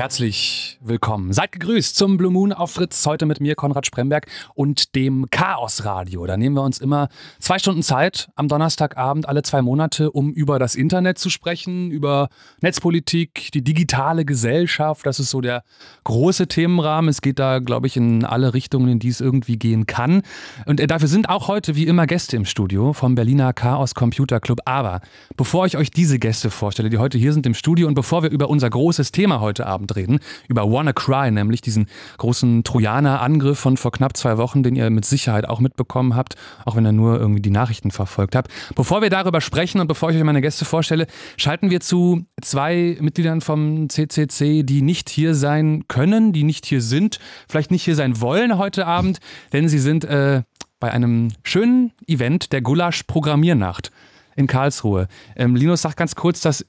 Herzlich willkommen. Seid gegrüßt zum Blue Moon auf Fritz. Heute mit mir, Konrad Spremberg und dem Chaos Radio. Da nehmen wir uns immer zwei Stunden Zeit am Donnerstagabend alle zwei Monate, um über das Internet zu sprechen, über Netzpolitik, die digitale Gesellschaft. Das ist so der große Themenrahmen. Es geht da, glaube ich, in alle Richtungen, in die es irgendwie gehen kann. Und äh, dafür sind auch heute wie immer Gäste im Studio vom Berliner Chaos Computer Club. Aber bevor ich euch diese Gäste vorstelle, die heute hier sind im Studio und bevor wir über unser großes Thema heute Abend reden, über WannaCry, nämlich diesen großen Trojaner-Angriff von vor knapp zwei Wochen, den ihr mit Sicherheit auch mitbekommen habt, auch wenn ihr nur irgendwie die Nachrichten verfolgt habt. Bevor wir darüber sprechen und bevor ich euch meine Gäste vorstelle, schalten wir zu zwei Mitgliedern vom CCC, die nicht hier sein können, die nicht hier sind, vielleicht nicht hier sein wollen heute Abend, denn sie sind äh, bei einem schönen Event der Gulasch Programmiernacht in Karlsruhe. Ähm, Linus sagt ganz kurz, dass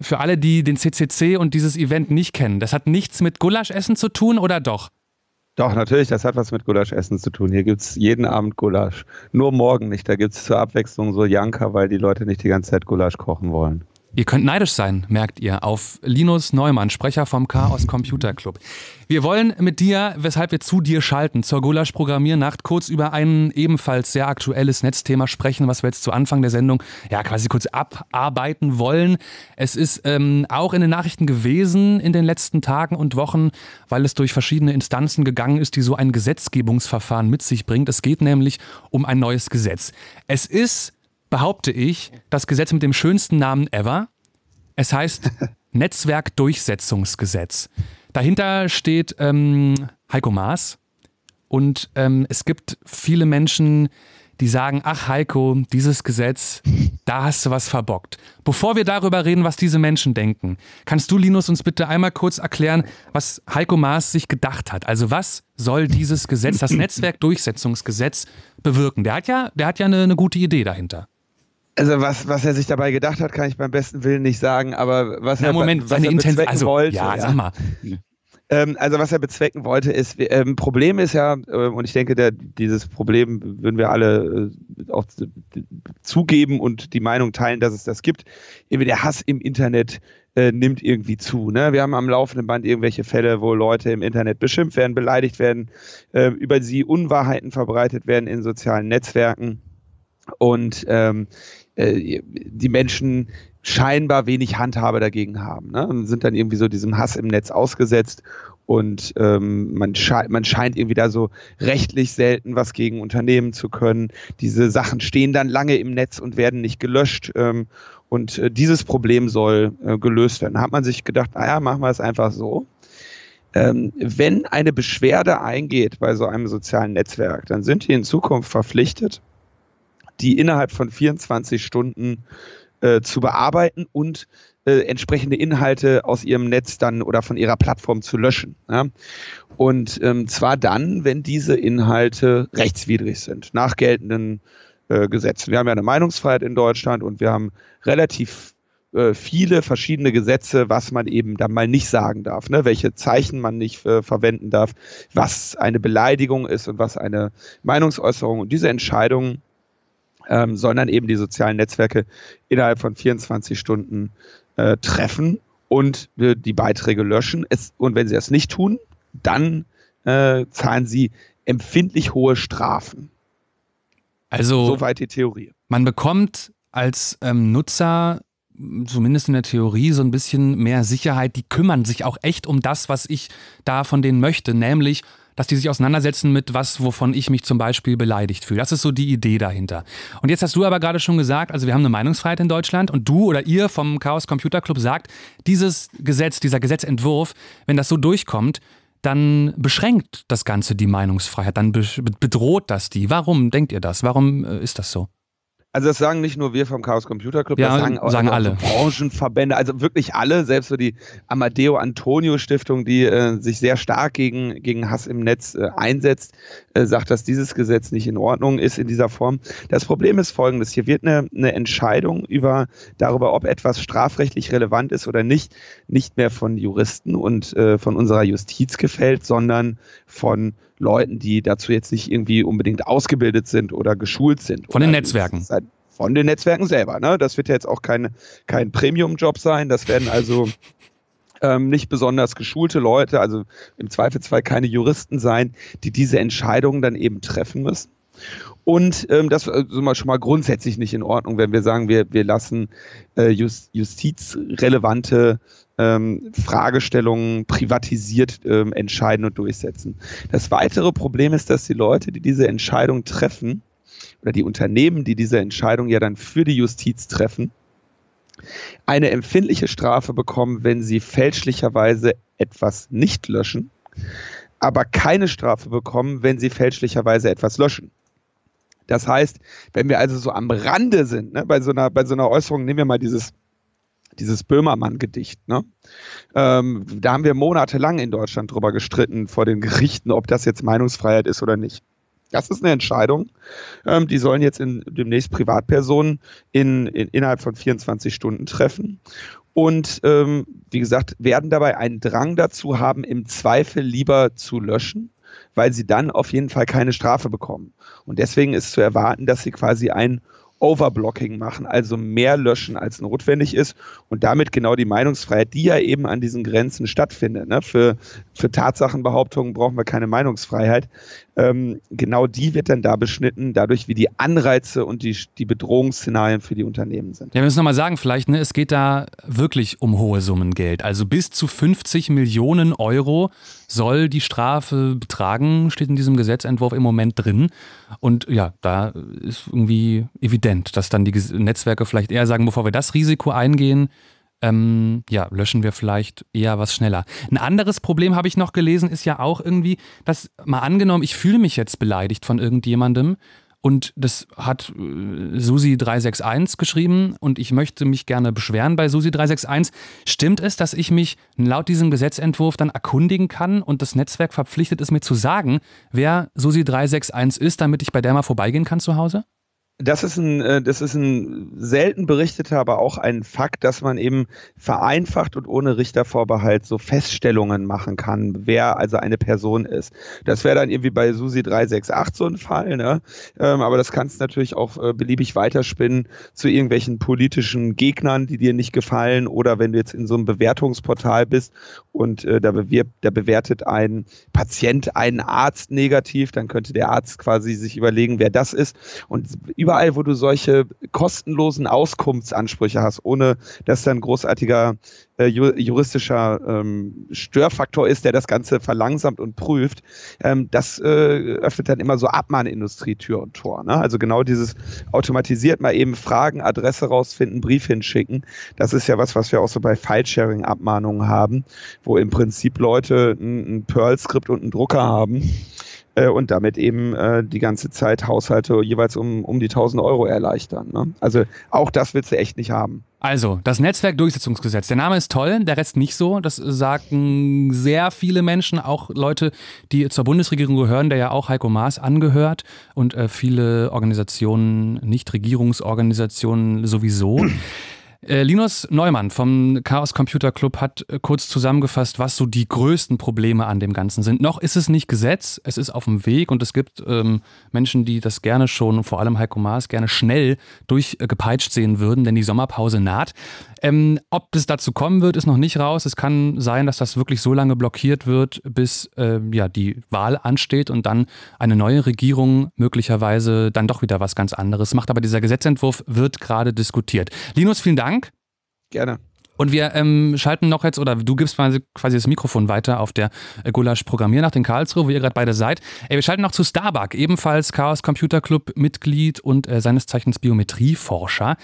für alle, die den CCC und dieses Event nicht kennen, das hat nichts mit Gulaschessen zu tun oder doch? Doch, natürlich, das hat was mit Gulaschessen zu tun. Hier gibt es jeden Abend Gulasch. Nur morgen nicht. Da gibt es zur Abwechslung so Janka, weil die Leute nicht die ganze Zeit Gulasch kochen wollen. Ihr könnt neidisch sein, merkt ihr, auf Linus Neumann, Sprecher vom Chaos Computer Club. Wir wollen mit dir, weshalb wir zu dir schalten, zur Gulasch Programmiernacht kurz über ein ebenfalls sehr aktuelles Netzthema sprechen, was wir jetzt zu Anfang der Sendung ja quasi kurz abarbeiten wollen. Es ist ähm, auch in den Nachrichten gewesen in den letzten Tagen und Wochen, weil es durch verschiedene Instanzen gegangen ist, die so ein Gesetzgebungsverfahren mit sich bringt. Es geht nämlich um ein neues Gesetz. Es ist behaupte ich, das Gesetz mit dem schönsten Namen ever. Es heißt Netzwerkdurchsetzungsgesetz. Dahinter steht ähm, Heiko Maas. Und ähm, es gibt viele Menschen, die sagen, ach Heiko, dieses Gesetz, da hast du was verbockt. Bevor wir darüber reden, was diese Menschen denken, kannst du, Linus, uns bitte einmal kurz erklären, was Heiko Maas sich gedacht hat. Also was soll dieses Gesetz, das Netzwerkdurchsetzungsgesetz, bewirken? Der hat ja, der hat ja eine, eine gute Idee dahinter. Also was, was er sich dabei gedacht hat, kann ich beim besten Willen nicht sagen, aber was Na, er, Moment, was seine er bezwecken also, wollte. Ja, sag mal. Ähm, also was er bezwecken wollte, ist, ähm, Problem ist ja, äh, und ich denke, der, dieses Problem würden wir alle äh, auch zugeben und die Meinung teilen, dass es das gibt. Irgendwie der Hass im Internet äh, nimmt irgendwie zu. Ne? Wir haben am laufenden Band irgendwelche Fälle, wo Leute im Internet beschimpft werden, beleidigt werden, äh, über sie Unwahrheiten verbreitet werden in sozialen Netzwerken. Und ähm, äh, die Menschen scheinbar wenig Handhabe dagegen haben. Ne? Und sind dann irgendwie so diesem Hass im Netz ausgesetzt und ähm, man, sche man scheint irgendwie da so rechtlich selten was gegen Unternehmen zu können. Diese Sachen stehen dann lange im Netz und werden nicht gelöscht. Ähm, und äh, dieses Problem soll äh, gelöst werden. Da hat man sich gedacht, naja, machen wir es einfach so. Ähm, wenn eine Beschwerde eingeht bei so einem sozialen Netzwerk, dann sind die in Zukunft verpflichtet, die innerhalb von 24 Stunden äh, zu bearbeiten und äh, entsprechende Inhalte aus ihrem Netz dann oder von ihrer Plattform zu löschen. Ja? Und ähm, zwar dann, wenn diese Inhalte rechtswidrig sind, nach geltenden äh, Gesetzen. Wir haben ja eine Meinungsfreiheit in Deutschland und wir haben relativ äh, viele verschiedene Gesetze, was man eben dann mal nicht sagen darf, ne? welche Zeichen man nicht äh, verwenden darf, was eine Beleidigung ist und was eine Meinungsäußerung. Und diese Entscheidungen ähm, sondern eben die sozialen Netzwerke innerhalb von 24 Stunden äh, treffen und äh, die Beiträge löschen. Es, und wenn sie das nicht tun, dann äh, zahlen sie empfindlich hohe Strafen. Also soweit die Theorie. Man bekommt als ähm, Nutzer zumindest in der Theorie so ein bisschen mehr Sicherheit. Die kümmern sich auch echt um das, was ich da von denen möchte, nämlich dass die sich auseinandersetzen mit was, wovon ich mich zum Beispiel beleidigt fühle. Das ist so die Idee dahinter. Und jetzt hast du aber gerade schon gesagt, also wir haben eine Meinungsfreiheit in Deutschland und du oder ihr vom Chaos Computer Club sagt, dieses Gesetz, dieser Gesetzentwurf, wenn das so durchkommt, dann beschränkt das Ganze die Meinungsfreiheit, dann bedroht das die. Warum denkt ihr das? Warum äh, ist das so? Also das sagen nicht nur wir vom Chaos Computer Club, ja, das sagen, sagen auch alle. Branchenverbände, also wirklich alle, selbst so die Amadeo Antonio Stiftung, die äh, sich sehr stark gegen, gegen Hass im Netz äh, einsetzt, äh, sagt, dass dieses Gesetz nicht in Ordnung ist in dieser Form. Das Problem ist folgendes, hier wird eine, eine Entscheidung über darüber, ob etwas strafrechtlich relevant ist oder nicht, nicht mehr von Juristen und äh, von unserer Justiz gefällt, sondern von Leuten, die dazu jetzt nicht irgendwie unbedingt ausgebildet sind oder geschult sind. Von den Netzwerken. Von den Netzwerken selber. Ne? Das wird ja jetzt auch kein, kein Premium-Job sein. Das werden also ähm, nicht besonders geschulte Leute, also im Zweifelsfall keine Juristen sein, die diese Entscheidungen dann eben treffen müssen. Und ähm, das ist also schon mal grundsätzlich nicht in Ordnung, wenn wir sagen, wir, wir lassen äh, just, justizrelevante ähm, Fragestellungen privatisiert ähm, entscheiden und durchsetzen. Das weitere Problem ist, dass die Leute, die diese Entscheidung treffen, oder die Unternehmen, die diese Entscheidung ja dann für die Justiz treffen, eine empfindliche Strafe bekommen, wenn sie fälschlicherweise etwas nicht löschen, aber keine Strafe bekommen, wenn sie fälschlicherweise etwas löschen. Das heißt, wenn wir also so am Rande sind, ne, bei, so einer, bei so einer Äußerung, nehmen wir mal dieses dieses Böhmermann-Gedicht. Ne? Ähm, da haben wir monatelang in Deutschland drüber gestritten vor den Gerichten, ob das jetzt Meinungsfreiheit ist oder nicht. Das ist eine Entscheidung. Ähm, die sollen jetzt in, demnächst Privatpersonen in, in, innerhalb von 24 Stunden treffen. Und ähm, wie gesagt, werden dabei einen Drang dazu haben, im Zweifel lieber zu löschen, weil sie dann auf jeden Fall keine Strafe bekommen. Und deswegen ist zu erwarten, dass sie quasi ein Overblocking machen, also mehr löschen, als notwendig ist und damit genau die Meinungsfreiheit, die ja eben an diesen Grenzen stattfindet. Ne? Für, für Tatsachenbehauptungen brauchen wir keine Meinungsfreiheit. Ähm, genau die wird dann da beschnitten, dadurch wie die Anreize und die, die Bedrohungsszenarien für die Unternehmen sind. Ja, wir müssen nochmal sagen, vielleicht, ne, es geht da wirklich um hohe Summen Geld. Also bis zu 50 Millionen Euro soll die Strafe betragen, steht in diesem Gesetzentwurf im Moment drin. Und ja, da ist irgendwie evident, dass dann die Netzwerke vielleicht eher sagen, bevor wir das Risiko eingehen, ähm, ja, löschen wir vielleicht eher was schneller. Ein anderes Problem habe ich noch gelesen, ist ja auch irgendwie, dass mal angenommen, ich fühle mich jetzt beleidigt von irgendjemandem und das hat äh, Susi361 geschrieben und ich möchte mich gerne beschweren bei Susi361. Stimmt es, dass ich mich laut diesem Gesetzentwurf dann erkundigen kann und das Netzwerk verpflichtet ist, mir zu sagen, wer Susi361 ist, damit ich bei der mal vorbeigehen kann zu Hause? Das ist ein, äh, das ist ein selten berichteter, aber auch ein Fakt, dass man eben vereinfacht und ohne Richtervorbehalt so Feststellungen machen kann, wer also eine Person ist. Das wäre dann irgendwie bei Susi 368 so ein Fall, ne? Ähm, aber das kannst du natürlich auch äh, beliebig weiterspinnen zu irgendwelchen politischen Gegnern, die dir nicht gefallen oder wenn du jetzt in so einem Bewertungsportal bist und äh, da, bewirbt, da bewertet ein Patient einen Arzt negativ, dann könnte der Arzt quasi sich überlegen, wer das ist und über überall, wo du solche kostenlosen Auskunftsansprüche hast, ohne dass da ein großartiger äh, juristischer ähm, Störfaktor ist, der das Ganze verlangsamt und prüft, ähm, das äh, öffnet dann immer so Abmahnindustrie Tür und Tor. Ne? Also genau dieses automatisiert mal eben Fragen, Adresse rausfinden, Brief hinschicken. Das ist ja was, was wir auch so bei File-Sharing-Abmahnungen haben, wo im Prinzip Leute ein, ein Perl-Skript und einen Drucker haben äh, und damit eben äh, die ganze Zeit Haushalte jeweils um, um die 1000 Euro erleichtern. Ne? Also auch das willst du echt nicht haben. Also, das Netzwerkdurchsetzungsgesetz. Der Name ist toll, der Rest nicht so. Das sagen sehr viele Menschen, auch Leute, die zur Bundesregierung gehören, der ja auch Heiko Maas angehört und äh, viele Organisationen, Nichtregierungsorganisationen sowieso. Äh, Linus Neumann vom Chaos Computer Club hat äh, kurz zusammengefasst, was so die größten Probleme an dem Ganzen sind. Noch ist es nicht Gesetz, es ist auf dem Weg und es gibt ähm, Menschen, die das gerne schon, vor allem Heiko Maas, gerne schnell durchgepeitscht sehen würden, denn die Sommerpause naht. Ähm, ob es dazu kommen wird, ist noch nicht raus. Es kann sein, dass das wirklich so lange blockiert wird, bis äh, ja, die Wahl ansteht und dann eine neue Regierung möglicherweise dann doch wieder was ganz anderes macht. Aber dieser Gesetzentwurf wird gerade diskutiert. Linus, vielen Dank. Gerne. Und wir ähm, schalten noch jetzt, oder du gibst quasi das Mikrofon weiter auf der äh, Gulasch Programmiernacht in Karlsruhe, wo ihr gerade beide seid. Ey, wir schalten noch zu Starbuck, ebenfalls Chaos Computer Club Mitglied und äh, seines Zeichens Biometrieforscher.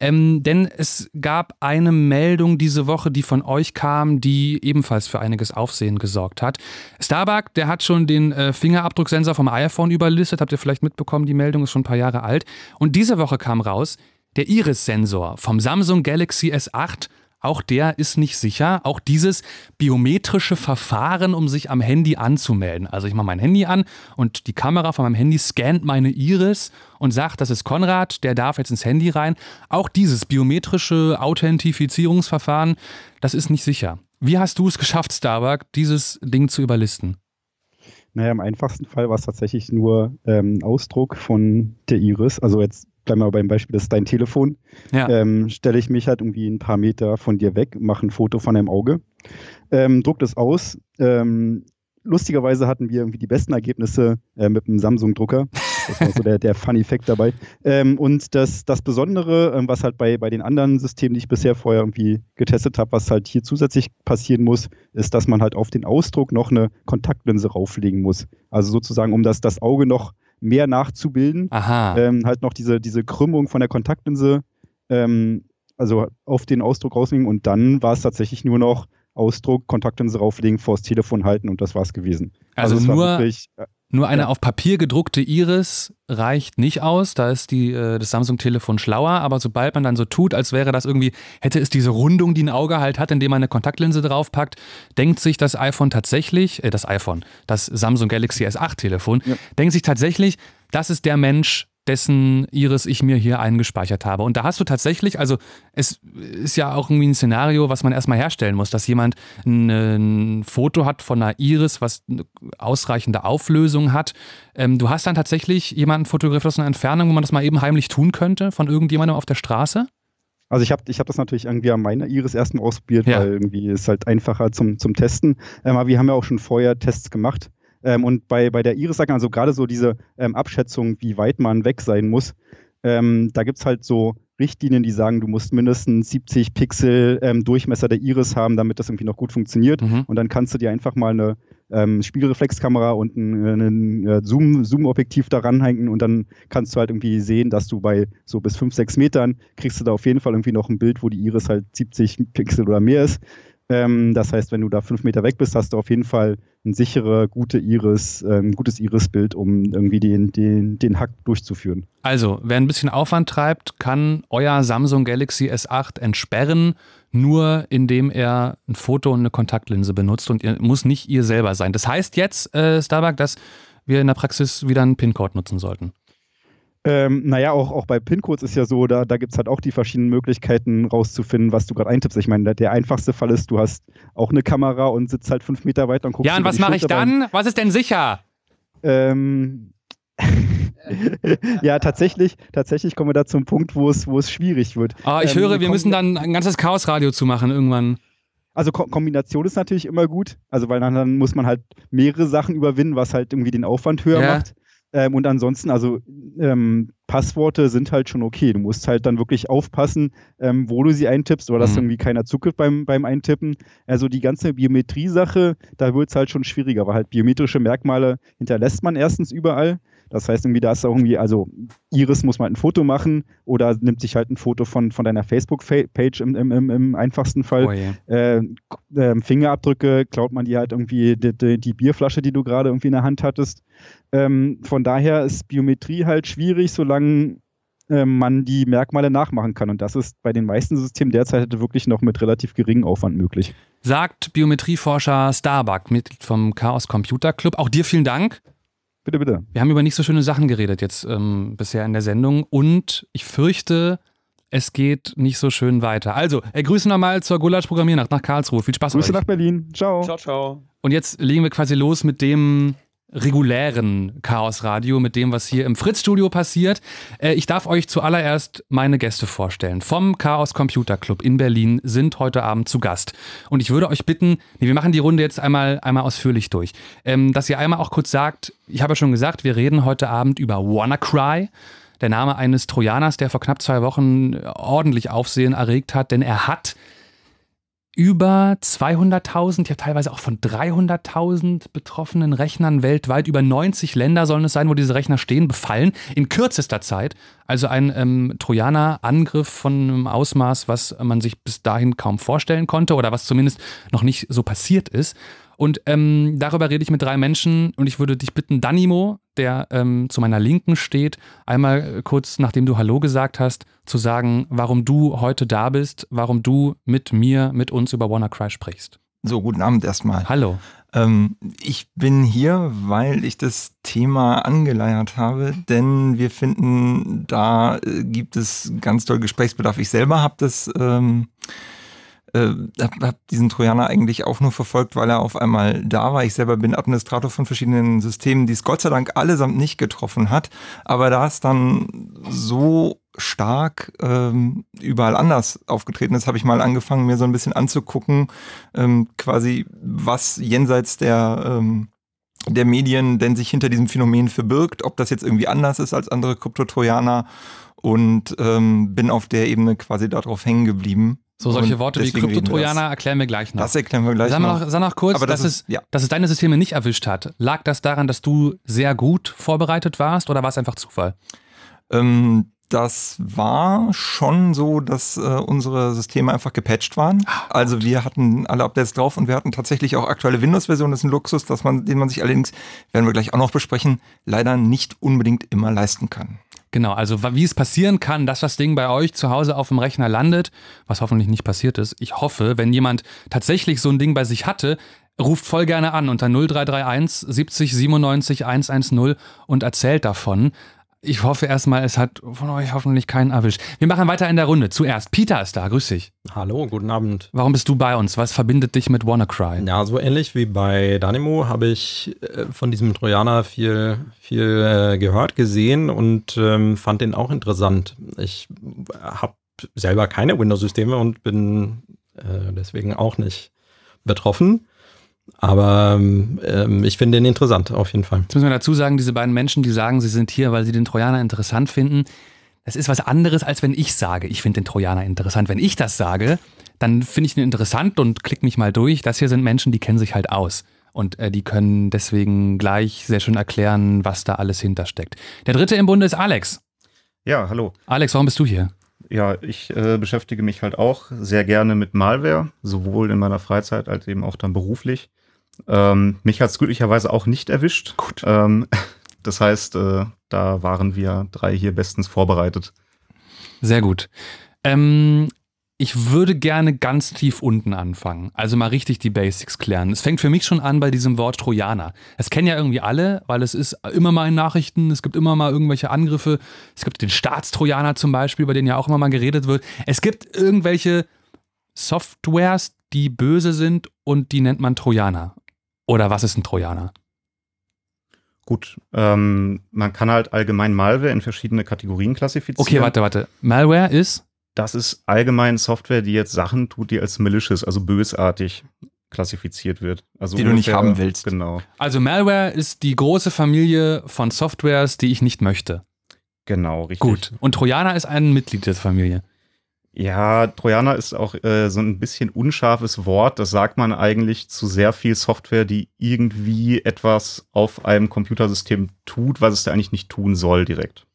Ähm, denn es gab eine Meldung diese Woche, die von euch kam, die ebenfalls für einiges Aufsehen gesorgt hat. Starbuck, der hat schon den äh, Fingerabdrucksensor vom iPhone überlistet, habt ihr vielleicht mitbekommen, die Meldung ist schon ein paar Jahre alt. Und diese Woche kam raus, der Iris-Sensor vom Samsung Galaxy S8 auch der ist nicht sicher. Auch dieses biometrische Verfahren, um sich am Handy anzumelden. Also ich mache mein Handy an und die Kamera von meinem Handy scannt meine Iris und sagt, das ist Konrad, der darf jetzt ins Handy rein. Auch dieses biometrische Authentifizierungsverfahren, das ist nicht sicher. Wie hast du es geschafft, Starbuck, dieses Ding zu überlisten? Naja, im einfachsten Fall war es tatsächlich nur ähm, Ausdruck von der Iris. Also jetzt bleiben wir beim Beispiel, das ist dein Telefon. Ja. Ähm, Stelle ich mich halt irgendwie ein paar Meter von dir weg, mache ein Foto von deinem Auge, ähm, druck das aus. Ähm, lustigerweise hatten wir irgendwie die besten Ergebnisse äh, mit einem Samsung-Drucker. Das war so der, der Fun-Effekt dabei. Ähm, und das, das Besondere, ähm, was halt bei, bei den anderen Systemen, die ich bisher vorher irgendwie getestet habe, was halt hier zusätzlich passieren muss, ist, dass man halt auf den Ausdruck noch eine Kontaktlinse rauflegen muss. Also sozusagen, um das, das Auge noch mehr nachzubilden. Aha. Ähm, halt noch diese, diese Krümmung von der Kontaktlinse, ähm, also auf den Ausdruck rauslegen und dann war es tatsächlich nur noch Ausdruck, Kontaktlinse rauflegen, vors Telefon halten und das war es gewesen. Also, also nur, wirklich, äh, nur eine ja. auf Papier gedruckte Iris reicht nicht aus. Da ist die, äh, das Samsung-Telefon schlauer. Aber sobald man dann so tut, als wäre das irgendwie, hätte es diese Rundung, die ein Auge halt hat, indem man eine Kontaktlinse draufpackt, denkt sich das iPhone tatsächlich, äh, das iPhone, das Samsung Galaxy S8-Telefon, ja. denkt sich tatsächlich, das ist der Mensch, dessen Iris ich mir hier eingespeichert habe. Und da hast du tatsächlich, also es ist ja auch irgendwie ein Szenario, was man erstmal herstellen muss, dass jemand ein, Foto hat von einer Iris, was eine ausreichende Auflösung hat. Ähm, du hast dann tatsächlich jemanden fotografiert aus einer Entfernung, wo man das mal eben heimlich tun könnte, von irgendjemandem auf der Straße? Also ich habe ich hab das natürlich irgendwie an meiner Iris erstmal ausprobiert, ja. weil irgendwie ist halt einfacher zum, zum Testen. Ähm, aber wir haben ja auch schon vorher Tests gemacht. Ähm, und bei, bei der Iris sagen also gerade so diese ähm, Abschätzung, wie weit man weg sein muss, ähm, da gibt es halt so Richtlinien, die sagen, du musst mindestens 70 Pixel ähm, Durchmesser der Iris haben, damit das irgendwie noch gut funktioniert. Mhm. Und dann kannst du dir einfach mal eine ähm, Spiegelreflexkamera und ein, ein, ein Zoom, Zoom-Objektiv daran hängen und dann kannst du halt irgendwie sehen, dass du bei so bis 5, 6 Metern kriegst du da auf jeden Fall irgendwie noch ein Bild, wo die Iris halt 70 Pixel oder mehr ist. Ähm, das heißt, wenn du da fünf Meter weg bist, hast du auf jeden Fall ein sichere, gute Iris, ähm, gutes Iris-Bild, um irgendwie den, den, den Hack durchzuführen. Also, wer ein bisschen Aufwand treibt, kann euer Samsung Galaxy S8 entsperren, nur indem er ein Foto und eine Kontaktlinse benutzt und ihr muss nicht ihr selber sein. Das heißt jetzt, äh, Starbuck, dass wir in der Praxis wieder einen PIN-Code nutzen sollten. Ähm, naja, auch, auch bei PIN-Codes ist ja so, da, da gibt es halt auch die verschiedenen Möglichkeiten rauszufinden, was du gerade eintippst. Ich meine, der, der, einfachste Fall ist, du hast auch eine Kamera und sitzt halt fünf Meter weiter und guckst. Ja, und was mache ich dann? Was ist denn sicher? Ähm, ja, tatsächlich, tatsächlich kommen wir da zum Punkt, wo es, wo es schwierig wird. Oh, ich ähm, höre, wir müssen dann ein ganzes Chaosradio zu machen irgendwann. Also Ko Kombination ist natürlich immer gut, also weil dann, dann, muss man halt mehrere Sachen überwinden, was halt irgendwie den Aufwand höher ja. macht. Ähm, und ansonsten, also ähm, Passworte sind halt schon okay. Du musst halt dann wirklich aufpassen, ähm, wo du sie eintippst, oder dass mhm. irgendwie keiner zugriff beim, beim Eintippen. Also die ganze Biometrie-Sache, da wird es halt schon schwieriger, weil halt biometrische Merkmale hinterlässt man erstens überall. Das heißt, irgendwie, da ist auch irgendwie, also Iris muss mal ein Foto machen oder nimmt sich halt ein Foto von, von deiner Facebook-Page im, im, im, einfachsten Fall. Oh yeah. äh, äh, Fingerabdrücke klaut man dir halt irgendwie die, die, die Bierflasche, die du gerade irgendwie in der Hand hattest. Ähm, von daher ist Biometrie halt schwierig, solange äh, man die Merkmale nachmachen kann. Und das ist bei den meisten Systemen derzeit wirklich noch mit relativ geringem Aufwand möglich. Sagt Biometrieforscher Starbuck, Mitglied vom Chaos Computer Club. Auch dir vielen Dank. Bitte, bitte. Wir haben über nicht so schöne Sachen geredet jetzt ähm, bisher in der Sendung und ich fürchte, es geht nicht so schön weiter. Also, äh, grüße nochmal zur Gulasch-Programmiernacht nach Karlsruhe. Viel Spaß Grüße euch. nach Berlin. Ciao. Ciao, ciao. Und jetzt legen wir quasi los mit dem regulären Chaos-Radio mit dem, was hier im Fritz-Studio passiert. Äh, ich darf euch zuallererst meine Gäste vorstellen. Vom Chaos Computer Club in Berlin sind heute Abend zu Gast. Und ich würde euch bitten, nee, wir machen die Runde jetzt einmal, einmal ausführlich durch, ähm, dass ihr einmal auch kurz sagt, ich habe ja schon gesagt, wir reden heute Abend über WannaCry. Der Name eines Trojaners, der vor knapp zwei Wochen ordentlich Aufsehen erregt hat, denn er hat über 200.000, ja teilweise auch von 300.000 betroffenen Rechnern weltweit, über 90 Länder sollen es sein, wo diese Rechner stehen, befallen, in kürzester Zeit. Also ein ähm, Trojaner-Angriff von einem Ausmaß, was man sich bis dahin kaum vorstellen konnte oder was zumindest noch nicht so passiert ist. Und ähm, darüber rede ich mit drei Menschen und ich würde dich bitten, Danimo, der ähm, zu meiner Linken steht, einmal kurz, nachdem du Hallo gesagt hast, zu sagen, warum du heute da bist, warum du mit mir, mit uns über WannaCry sprichst. So, guten Abend erstmal. Hallo. Ähm, ich bin hier, weil ich das Thema angeleiert habe, denn wir finden, da äh, gibt es ganz toll Gesprächsbedarf. Ich selber habe das ähm, äh, habe hab diesen Trojaner eigentlich auch nur verfolgt, weil er auf einmal da war. Ich selber bin Administrator von verschiedenen Systemen, die es Gott sei Dank allesamt nicht getroffen hat. Aber da es dann so stark ähm, überall anders aufgetreten ist, habe ich mal angefangen, mir so ein bisschen anzugucken, ähm, quasi was jenseits der ähm, der Medien denn sich hinter diesem Phänomen verbirgt, ob das jetzt irgendwie anders ist als andere Kryptotrojaner und ähm, bin auf der Ebene quasi darauf hängen geblieben. So, solche Worte wie Kryptotrojaner erklären wir gleich noch. Das erklären wir gleich sag noch. noch. Sag noch kurz, dass, das ist, es, ja. dass es deine Systeme nicht erwischt hat. Lag das daran, dass du sehr gut vorbereitet warst oder war es einfach Zufall? Ähm, das war schon so, dass äh, unsere Systeme einfach gepatcht waren. Ah, also wir hatten alle Updates drauf und wir hatten tatsächlich auch aktuelle Windows-Versionen. Das ist ein Luxus, dass man, den man sich allerdings, werden wir gleich auch noch besprechen, leider nicht unbedingt immer leisten kann. Genau, also wie es passieren kann, dass das Ding bei euch zu Hause auf dem Rechner landet, was hoffentlich nicht passiert ist. Ich hoffe, wenn jemand tatsächlich so ein Ding bei sich hatte, ruft voll gerne an unter 0331 70 97 110 und erzählt davon. Ich hoffe erstmal, es hat von euch hoffentlich keinen erwischt. Wir machen weiter in der Runde. Zuerst, Peter ist da. Grüß dich. Hallo, guten Abend. Warum bist du bei uns? Was verbindet dich mit WannaCry? Ja, so ähnlich wie bei Danimo habe ich äh, von diesem Trojaner viel, viel äh, gehört, gesehen und ähm, fand den auch interessant. Ich habe selber keine Windows-Systeme und bin äh, deswegen auch nicht betroffen. Aber ähm, ich finde ihn interessant, auf jeden Fall. Jetzt müssen wir dazu sagen, diese beiden Menschen, die sagen, sie sind hier, weil sie den Trojaner interessant finden, das ist was anderes, als wenn ich sage, ich finde den Trojaner interessant. Wenn ich das sage, dann finde ich ihn interessant und klick mich mal durch. Das hier sind Menschen, die kennen sich halt aus. Und äh, die können deswegen gleich sehr schön erklären, was da alles hintersteckt. Der dritte im Bunde ist Alex. Ja, hallo. Alex, warum bist du hier? Ja, ich äh, beschäftige mich halt auch sehr gerne mit Malware, sowohl in meiner Freizeit als eben auch dann beruflich. Ähm, mich hat es glücklicherweise auch nicht erwischt. Gut. Ähm, das heißt, äh, da waren wir drei hier bestens vorbereitet. Sehr gut. Ähm, ich würde gerne ganz tief unten anfangen. Also mal richtig die Basics klären. Es fängt für mich schon an bei diesem Wort Trojaner. Es kennen ja irgendwie alle, weil es ist immer mal in Nachrichten, es gibt immer mal irgendwelche Angriffe. Es gibt den Staatstrojaner zum Beispiel, über den ja auch immer mal geredet wird. Es gibt irgendwelche Softwares, die böse sind und die nennt man Trojaner. Oder was ist ein Trojaner? Gut, ähm, man kann halt allgemein Malware in verschiedene Kategorien klassifizieren. Okay, warte, warte. Malware ist? Das ist allgemein Software, die jetzt Sachen tut, die als malicious, also bösartig klassifiziert wird. Also die ungefähr, du nicht haben willst. Genau. Also Malware ist die große Familie von Softwares, die ich nicht möchte. Genau, richtig. Gut. Und Trojaner ist ein Mitglied der Familie. Ja, Trojaner ist auch äh, so ein bisschen unscharfes Wort. Das sagt man eigentlich zu sehr viel Software, die irgendwie etwas auf einem Computersystem tut, was es da eigentlich nicht tun soll direkt.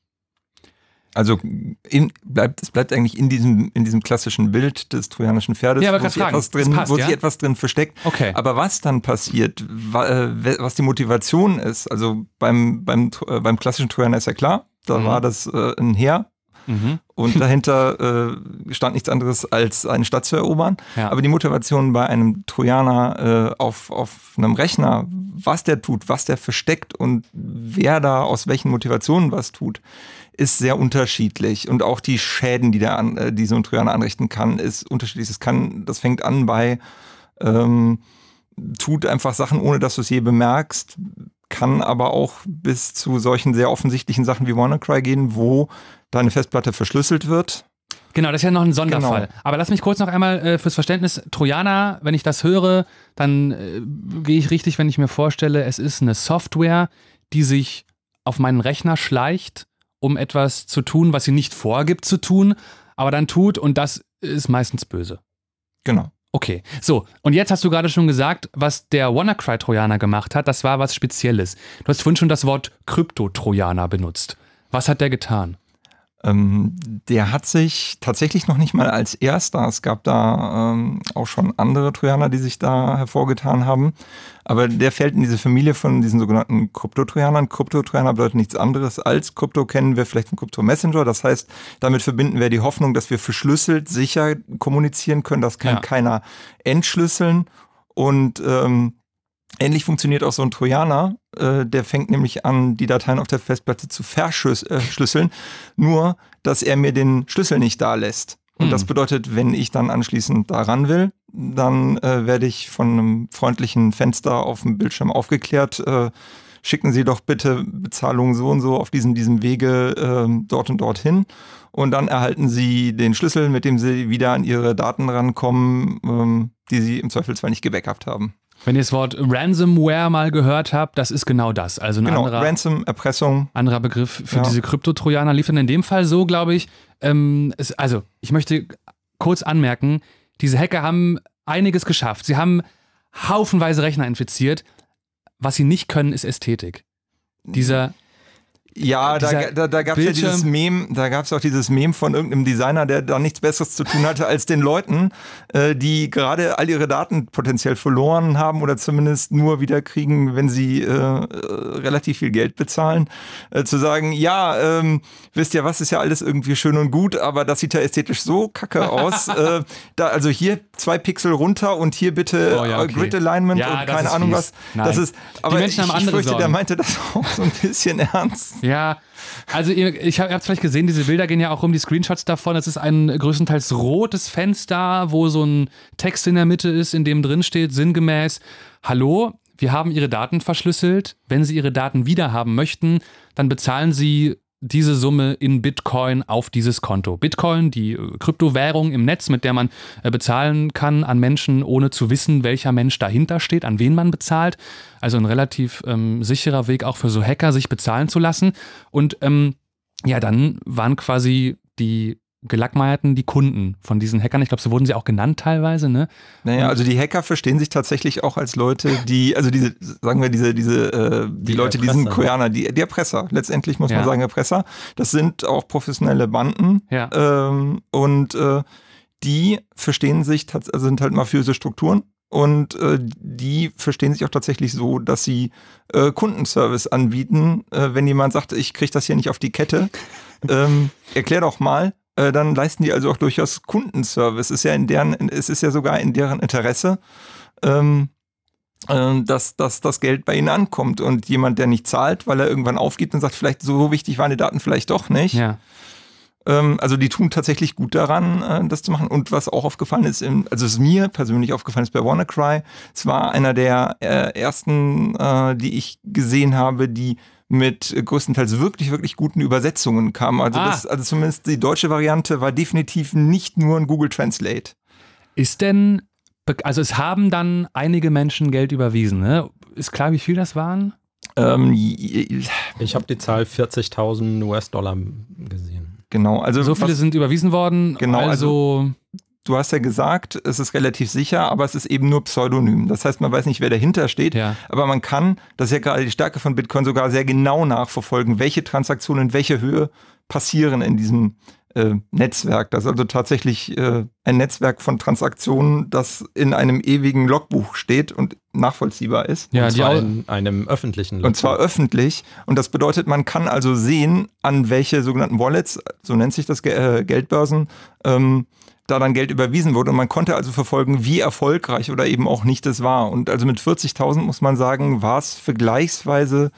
Also in, bleibt, es bleibt eigentlich in diesem, in diesem klassischen Bild des trojanischen Pferdes, ja, wo, sich etwas, drin, passt, wo ja? sich etwas drin versteckt. Okay. Aber was dann passiert, äh, was die Motivation ist, also beim, beim, äh, beim klassischen Trojaner ist ja klar, da mhm. war das äh, ein Heer, Mhm. Und dahinter äh, stand nichts anderes, als eine Stadt zu erobern. Ja. Aber die Motivation bei einem Trojaner äh, auf, auf einem Rechner, was der tut, was der versteckt und wer da aus welchen Motivationen was tut, ist sehr unterschiedlich. Und auch die Schäden, die, der an, die so ein Trojaner anrichten kann, ist unterschiedlich. Das, kann, das fängt an bei ähm, tut einfach Sachen, ohne dass du es je bemerkst, kann aber auch bis zu solchen sehr offensichtlichen Sachen wie WannaCry gehen, wo deine Festplatte verschlüsselt wird. Genau, das ist ja noch ein Sonderfall. Genau. Aber lass mich kurz noch einmal äh, fürs Verständnis. Trojaner, wenn ich das höre, dann äh, gehe ich richtig, wenn ich mir vorstelle, es ist eine Software, die sich auf meinen Rechner schleicht, um etwas zu tun, was sie nicht vorgibt zu tun, aber dann tut und das ist meistens böse. Genau. Okay, so, und jetzt hast du gerade schon gesagt, was der WannaCry-Trojaner gemacht hat, das war was Spezielles. Du hast vorhin schon das Wort Krypto-Trojaner benutzt. Was hat der getan? Ähm, der hat sich tatsächlich noch nicht mal als erster, es gab da ähm, auch schon andere Trojaner, die sich da hervorgetan haben, aber der fällt in diese Familie von diesen sogenannten Krypto-Trojanern. Krypto-Trojaner bedeutet nichts anderes als Krypto kennen wir vielleicht von Krypto-Messenger, das heißt, damit verbinden wir die Hoffnung, dass wir verschlüsselt sicher kommunizieren können, das kann ja. keiner entschlüsseln und ähm, Ähnlich funktioniert auch so ein Trojaner. Äh, der fängt nämlich an, die Dateien auf der Festplatte zu verschlüsseln, nur dass er mir den Schlüssel nicht da lässt. Und mhm. das bedeutet, wenn ich dann anschließend daran will, dann äh, werde ich von einem freundlichen Fenster auf dem Bildschirm aufgeklärt. Äh, schicken Sie doch bitte Bezahlungen so und so auf diesem, diesem Wege äh, dort und dorthin. Und dann erhalten Sie den Schlüssel, mit dem Sie wieder an Ihre Daten rankommen, ähm, die Sie im Zweifelsfall nicht gebackupt haben. Wenn ihr das Wort Ransomware mal gehört habt, das ist genau das. Also ein genau, anderer, Ransom, Erpressung. anderer Begriff für ja. diese Krypto-Trojaner lief dann in dem Fall so, glaube ich. Ähm, es, also, ich möchte kurz anmerken, diese Hacker haben einiges geschafft. Sie haben haufenweise Rechner infiziert. Was sie nicht können, ist Ästhetik. Dieser ja, da, da, da gab es ja dieses Meme, da gab es auch dieses Meme von irgendeinem Designer, der da nichts Besseres zu tun hatte, als den Leuten, äh, die gerade all ihre Daten potenziell verloren haben oder zumindest nur wiederkriegen, wenn sie äh, relativ viel Geld bezahlen, äh, zu sagen, ja, ähm, wisst ihr was, ist ja alles irgendwie schön und gut, aber das sieht ja ästhetisch so kacke aus. äh, da, also hier zwei Pixel runter und hier bitte oh, ja, okay. Grid Alignment ja, und keine Ahnung fies. was. Nein. Das ist, aber die Menschen ich, haben andere ich fürchte, Sorgen. der meinte das auch so ein bisschen ernst. Ja, also ihr, ich habe es vielleicht gesehen, diese Bilder gehen ja auch um die Screenshots davon. Es ist ein größtenteils rotes Fenster, wo so ein Text in der Mitte ist, in dem drin steht, sinngemäß, Hallo, wir haben Ihre Daten verschlüsselt. Wenn Sie Ihre Daten wiederhaben möchten, dann bezahlen Sie diese Summe in Bitcoin auf dieses Konto. Bitcoin, die äh, Kryptowährung im Netz, mit der man äh, bezahlen kann an Menschen, ohne zu wissen, welcher Mensch dahinter steht, an wen man bezahlt. Also ein relativ ähm, sicherer Weg auch für so Hacker, sich bezahlen zu lassen. Und ähm, ja, dann waren quasi die Gelackmeierten die Kunden von diesen Hackern. Ich glaube, so wurden sie auch genannt teilweise, ne? Naja, also die Hacker verstehen sich tatsächlich auch als Leute, die, also diese, sagen wir, diese, diese, äh, die, die Leute, die sind Koreaner, die, die Erpresser, letztendlich muss ja. man sagen, Erpresser. Das sind auch professionelle Banden. Ja. Ähm, und äh, die verstehen sich, also sind halt mafiöse Strukturen. Und äh, die verstehen sich auch tatsächlich so, dass sie äh, Kundenservice anbieten. Äh, wenn jemand sagt, ich kriege das hier nicht auf die Kette, ähm, erklär doch mal, äh, dann leisten die also auch durchaus Kundenservice. Ist ja in deren, es ist ja sogar in deren Interesse, ähm, äh, dass, dass das Geld bei ihnen ankommt. Und jemand, der nicht zahlt, weil er irgendwann aufgibt und sagt, vielleicht so wichtig waren die Daten vielleicht doch nicht. Ja. Ähm, also die tun tatsächlich gut daran, äh, das zu machen. Und was auch aufgefallen ist, im, also es ist mir persönlich aufgefallen ist bei WannaCry, es war einer der äh, ersten, äh, die ich gesehen habe, die mit größtenteils wirklich, wirklich guten Übersetzungen kam. Also, ah. das, also zumindest die deutsche Variante war definitiv nicht nur ein Google Translate. Ist denn, also es haben dann einige Menschen Geld überwiesen, ne? Ist klar, wie viel das waren? Ähm, ich habe die Zahl 40.000 US-Dollar gesehen. Genau, also so viele was, sind überwiesen worden. Genau, also, also du hast ja gesagt, es ist relativ sicher, aber es ist eben nur Pseudonym. Das heißt, man weiß nicht, wer dahinter steht, ja. aber man kann, das ist ja gerade die Stärke von Bitcoin, sogar sehr genau nachverfolgen, welche Transaktionen in welcher Höhe passieren in diesem äh, Netzwerk. Das ist also tatsächlich äh, ein Netzwerk von Transaktionen, das in einem ewigen Logbuch steht und nachvollziehbar ist. Ja, und zwar in einem öffentlichen Logbuch. Und zwar öffentlich. Und das bedeutet, man kann also sehen, an welche sogenannten Wallets, so nennt sich das, äh, Geldbörsen, ähm, da dann Geld überwiesen wurde. Und man konnte also verfolgen, wie erfolgreich oder eben auch nicht es war. Und also mit 40.000 muss man sagen, war es vergleichsweise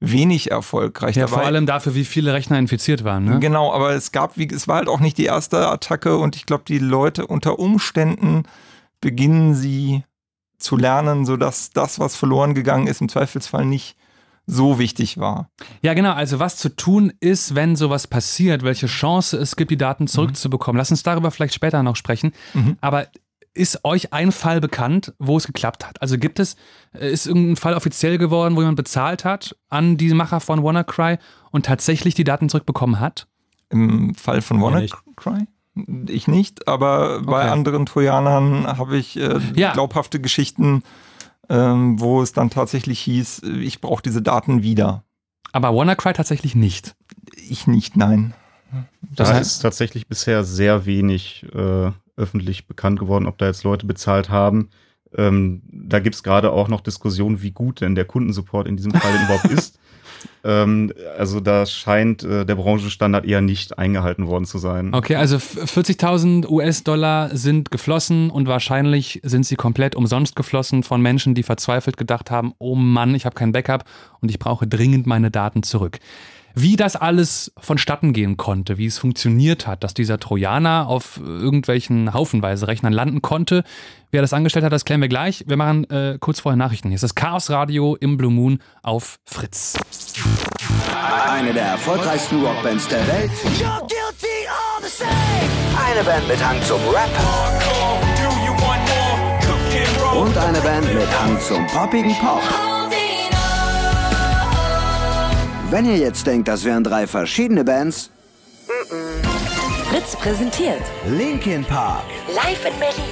wenig erfolgreich. Ja, vor allem dafür, wie viele Rechner infiziert waren. Ne? Genau, aber es gab, wie, es war halt auch nicht die erste Attacke und ich glaube, die Leute unter Umständen beginnen sie zu lernen, sodass das, was verloren gegangen ist, im Zweifelsfall nicht so wichtig war. Ja, genau. Also was zu tun ist, wenn sowas passiert, welche Chance es gibt, die Daten mhm. zurückzubekommen. Mhm. Lass uns darüber vielleicht später noch sprechen. Mhm. Aber ist euch ein Fall bekannt, wo es geklappt hat? Also gibt es, äh, ist irgendein Fall offiziell geworden, wo jemand bezahlt hat an die Macher von WannaCry und tatsächlich die Daten zurückbekommen hat? Im Fall von WannaCry? Ich nicht, aber bei okay. anderen Trojanern habe ich äh, ja. glaubhafte Geschichten ähm, wo es dann tatsächlich hieß, ich brauche diese Daten wieder. Aber WannaCry tatsächlich nicht. Ich nicht, nein. Das da heißt, ist tatsächlich bisher sehr wenig äh, öffentlich bekannt geworden, ob da jetzt Leute bezahlt haben. Ähm, da gibt es gerade auch noch Diskussionen, wie gut denn der Kundensupport in diesem Fall überhaupt ist. Ähm, also da scheint äh, der Branchenstandard eher nicht eingehalten worden zu sein. Okay, also 40.000 US-Dollar sind geflossen und wahrscheinlich sind sie komplett umsonst geflossen von Menschen, die verzweifelt gedacht haben, oh Mann, ich habe kein Backup und ich brauche dringend meine Daten zurück. Wie das alles vonstatten gehen konnte, wie es funktioniert hat, dass dieser Trojaner auf irgendwelchen haufenweise Rechnern landen konnte, wie er das angestellt hat, das klären wir gleich. Wir machen äh, kurz vorher Nachrichten. Hier ist das Chaos Radio im Blue Moon auf Fritz. Eine der erfolgreichsten Rockbands der Welt. Eine Band mit Hang zum Rap. Und eine Band mit Hang zum poppigen Pop. Wenn ihr jetzt denkt, das wären drei verschiedene Bands. Fritz präsentiert Linkin Park. Live in Berlin.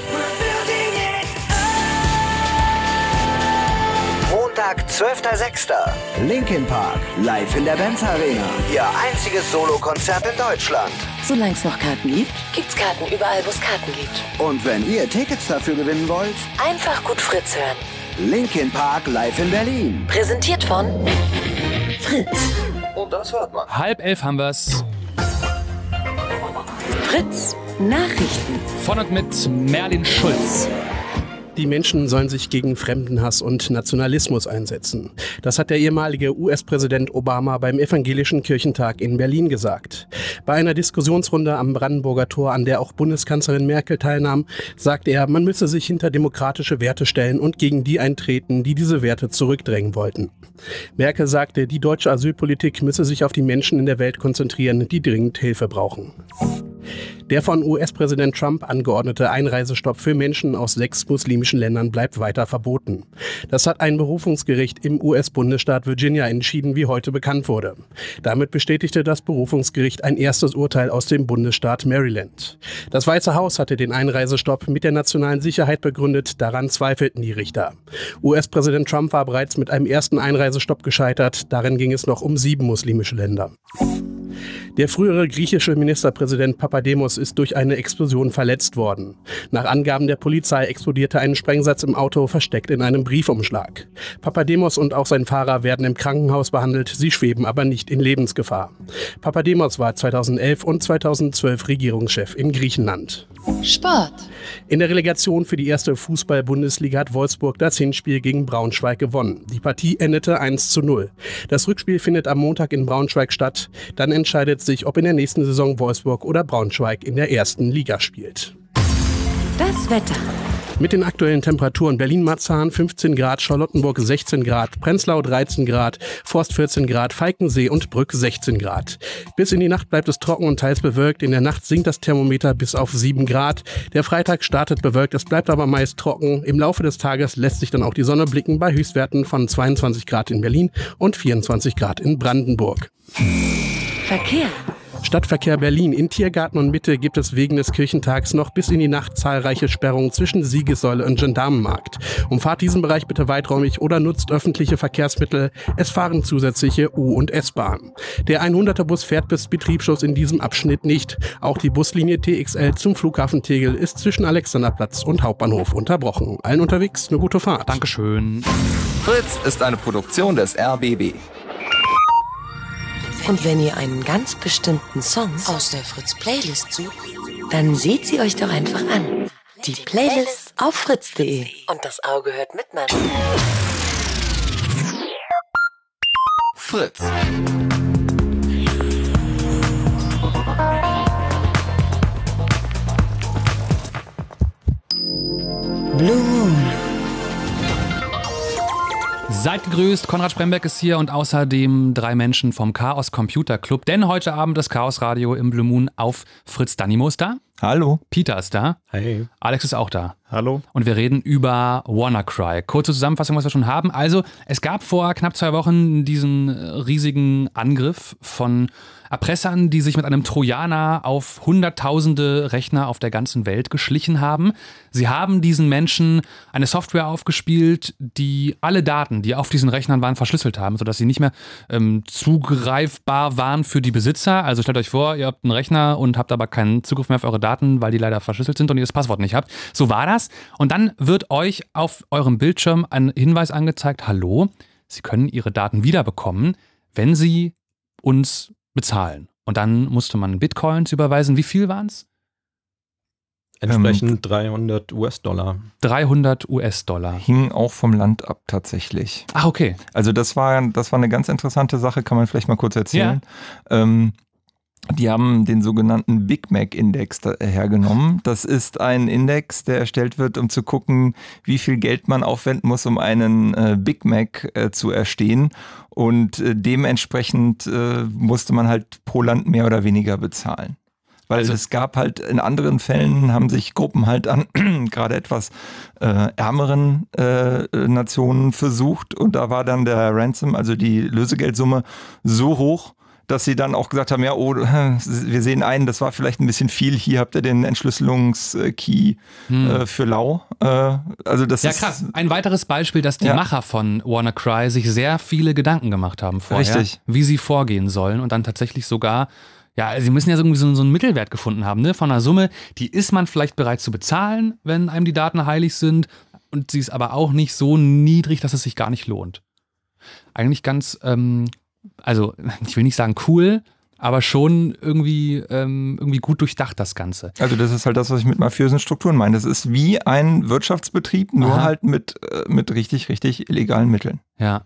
Montag, 12.06. Linkin Park. Live in der Benz Arena. Ihr einziges Solokonzert in Deutschland. Solange es noch Karten gibt, gibt's Karten überall, wo es Karten gibt. Und wenn ihr Tickets dafür gewinnen wollt, einfach gut Fritz hören. Linkin Park live in Berlin. Präsentiert von Fritz. Und das hört man. Halb elf haben wir's. Fritz Nachrichten. Von und mit Merlin Schulz. Die Menschen sollen sich gegen Fremdenhass und Nationalismus einsetzen. Das hat der ehemalige US-Präsident Obama beim Evangelischen Kirchentag in Berlin gesagt. Bei einer Diskussionsrunde am Brandenburger Tor, an der auch Bundeskanzlerin Merkel teilnahm, sagte er, man müsse sich hinter demokratische Werte stellen und gegen die eintreten, die diese Werte zurückdrängen wollten. Merkel sagte, die deutsche Asylpolitik müsse sich auf die Menschen in der Welt konzentrieren, die dringend Hilfe brauchen. Der von US-Präsident Trump angeordnete Einreisestopp für Menschen aus sechs muslimischen Ländern bleibt weiter verboten. Das hat ein Berufungsgericht im US-Bundesstaat Virginia entschieden, wie heute bekannt wurde. Damit bestätigte das Berufungsgericht ein erstes Urteil aus dem Bundesstaat Maryland. Das Weiße Haus hatte den Einreisestopp mit der nationalen Sicherheit begründet, daran zweifelten die Richter. US-Präsident Trump war bereits mit einem ersten Einreisestopp gescheitert, darin ging es noch um sieben muslimische Länder. Der frühere griechische Ministerpräsident Papademos ist durch eine Explosion verletzt worden. Nach Angaben der Polizei explodierte ein Sprengsatz im Auto versteckt in einem Briefumschlag. Papademos und auch sein Fahrer werden im Krankenhaus behandelt, sie schweben aber nicht in Lebensgefahr. Papademos war 2011 und 2012 Regierungschef in Griechenland. Sport. In der Relegation für die erste Fußball-Bundesliga hat Wolfsburg das Hinspiel gegen Braunschweig gewonnen. Die Partie endete 1 zu 0. Das Rückspiel findet am Montag in Braunschweig statt. Dann entscheidet sich, ob in der nächsten Saison Wolfsburg oder Braunschweig in der ersten Liga spielt. Das Wetter. Mit den aktuellen Temperaturen Berlin-Marzahn 15 Grad, Charlottenburg 16 Grad, Prenzlau 13 Grad, Forst 14 Grad, Falkensee und Brück 16 Grad. Bis in die Nacht bleibt es trocken und teils bewölkt. In der Nacht sinkt das Thermometer bis auf 7 Grad. Der Freitag startet bewölkt, es bleibt aber meist trocken. Im Laufe des Tages lässt sich dann auch die Sonne blicken bei Höchstwerten von 22 Grad in Berlin und 24 Grad in Brandenburg. Verkehr. Stadtverkehr Berlin. In Tiergarten und Mitte gibt es wegen des Kirchentags noch bis in die Nacht zahlreiche Sperrungen zwischen Siegessäule und Gendarmenmarkt. Umfahrt diesen Bereich bitte weiträumig oder nutzt öffentliche Verkehrsmittel. Es fahren zusätzliche U- und S-Bahnen. Der 100er Bus fährt bis Betriebsschluss in diesem Abschnitt nicht. Auch die Buslinie TXL zum Flughafen Tegel ist zwischen Alexanderplatz und Hauptbahnhof unterbrochen. Allen unterwegs eine gute Fahrt. Dankeschön. Fritz ist eine Produktion des RBB. Und wenn ihr einen ganz bestimmten Song aus der Fritz Playlist sucht, dann seht sie euch doch einfach an. Die Playlist auf fritz.de. Und das Auge hört mit, Mann. Fritz. Blue Moon. Seid gegrüßt, Konrad Spremberg ist hier und außerdem drei Menschen vom Chaos Computer Club. Denn heute Abend das Chaos Radio im Blue Moon auf Fritz Danimo ist da. Hallo. Peter ist da. Hey. Alex ist auch da. Hallo. Und wir reden über WannaCry. Kurze Zusammenfassung, was wir schon haben. Also, es gab vor knapp zwei Wochen diesen riesigen Angriff von Erpressern, die sich mit einem Trojaner auf hunderttausende Rechner auf der ganzen Welt geschlichen haben. Sie haben diesen Menschen eine Software aufgespielt, die alle Daten, die auf diesen Rechnern waren, verschlüsselt haben, sodass sie nicht mehr ähm, zugreifbar waren für die Besitzer. Also stellt euch vor, ihr habt einen Rechner und habt aber keinen Zugriff mehr auf eure Daten, weil die leider verschlüsselt sind und ihr das Passwort nicht habt. So war das. Und dann wird euch auf eurem Bildschirm ein Hinweis angezeigt, hallo, Sie können Ihre Daten wiederbekommen, wenn Sie uns bezahlen. Und dann musste man Bitcoins überweisen. Wie viel waren es? Entsprechend ähm, 300 US-Dollar. 300 US-Dollar. Hing auch vom Land ab tatsächlich. Ach, okay. Also das war, das war eine ganz interessante Sache, kann man vielleicht mal kurz erzählen. Ja. Ähm, die haben den sogenannten Big Mac Index hergenommen. Das ist ein Index, der erstellt wird, um zu gucken, wie viel Geld man aufwenden muss, um einen äh, Big Mac äh, zu erstehen. Und äh, dementsprechend äh, musste man halt pro Land mehr oder weniger bezahlen. Weil also, es gab halt in anderen Fällen haben sich Gruppen halt an gerade etwas äh, ärmeren äh, Nationen versucht und da war dann der Ransom, also die Lösegeldsumme, so hoch, dass sie dann auch gesagt haben, ja, oh, wir sehen ein, das war vielleicht ein bisschen viel. Hier habt ihr den Entschlüsselungskey hm. äh, für Lau. Äh, also das ja, ist, krass. Ein weiteres Beispiel, dass die ja. Macher von WannaCry sich sehr viele Gedanken gemacht haben vorher, Richtig. wie sie vorgehen sollen und dann tatsächlich sogar ja, sie müssen ja irgendwie so, so einen Mittelwert gefunden haben, ne? Von einer Summe, die ist man vielleicht bereit zu bezahlen, wenn einem die Daten heilig sind. Und sie ist aber auch nicht so niedrig, dass es sich gar nicht lohnt. Eigentlich ganz ähm, also ich will nicht sagen cool, aber schon irgendwie, ähm, irgendwie gut durchdacht, das Ganze. Also das ist halt das, was ich mit mafiösen Strukturen meine. Das ist wie ein Wirtschaftsbetrieb, nur Aha. halt mit, äh, mit richtig, richtig illegalen Mitteln. Ja.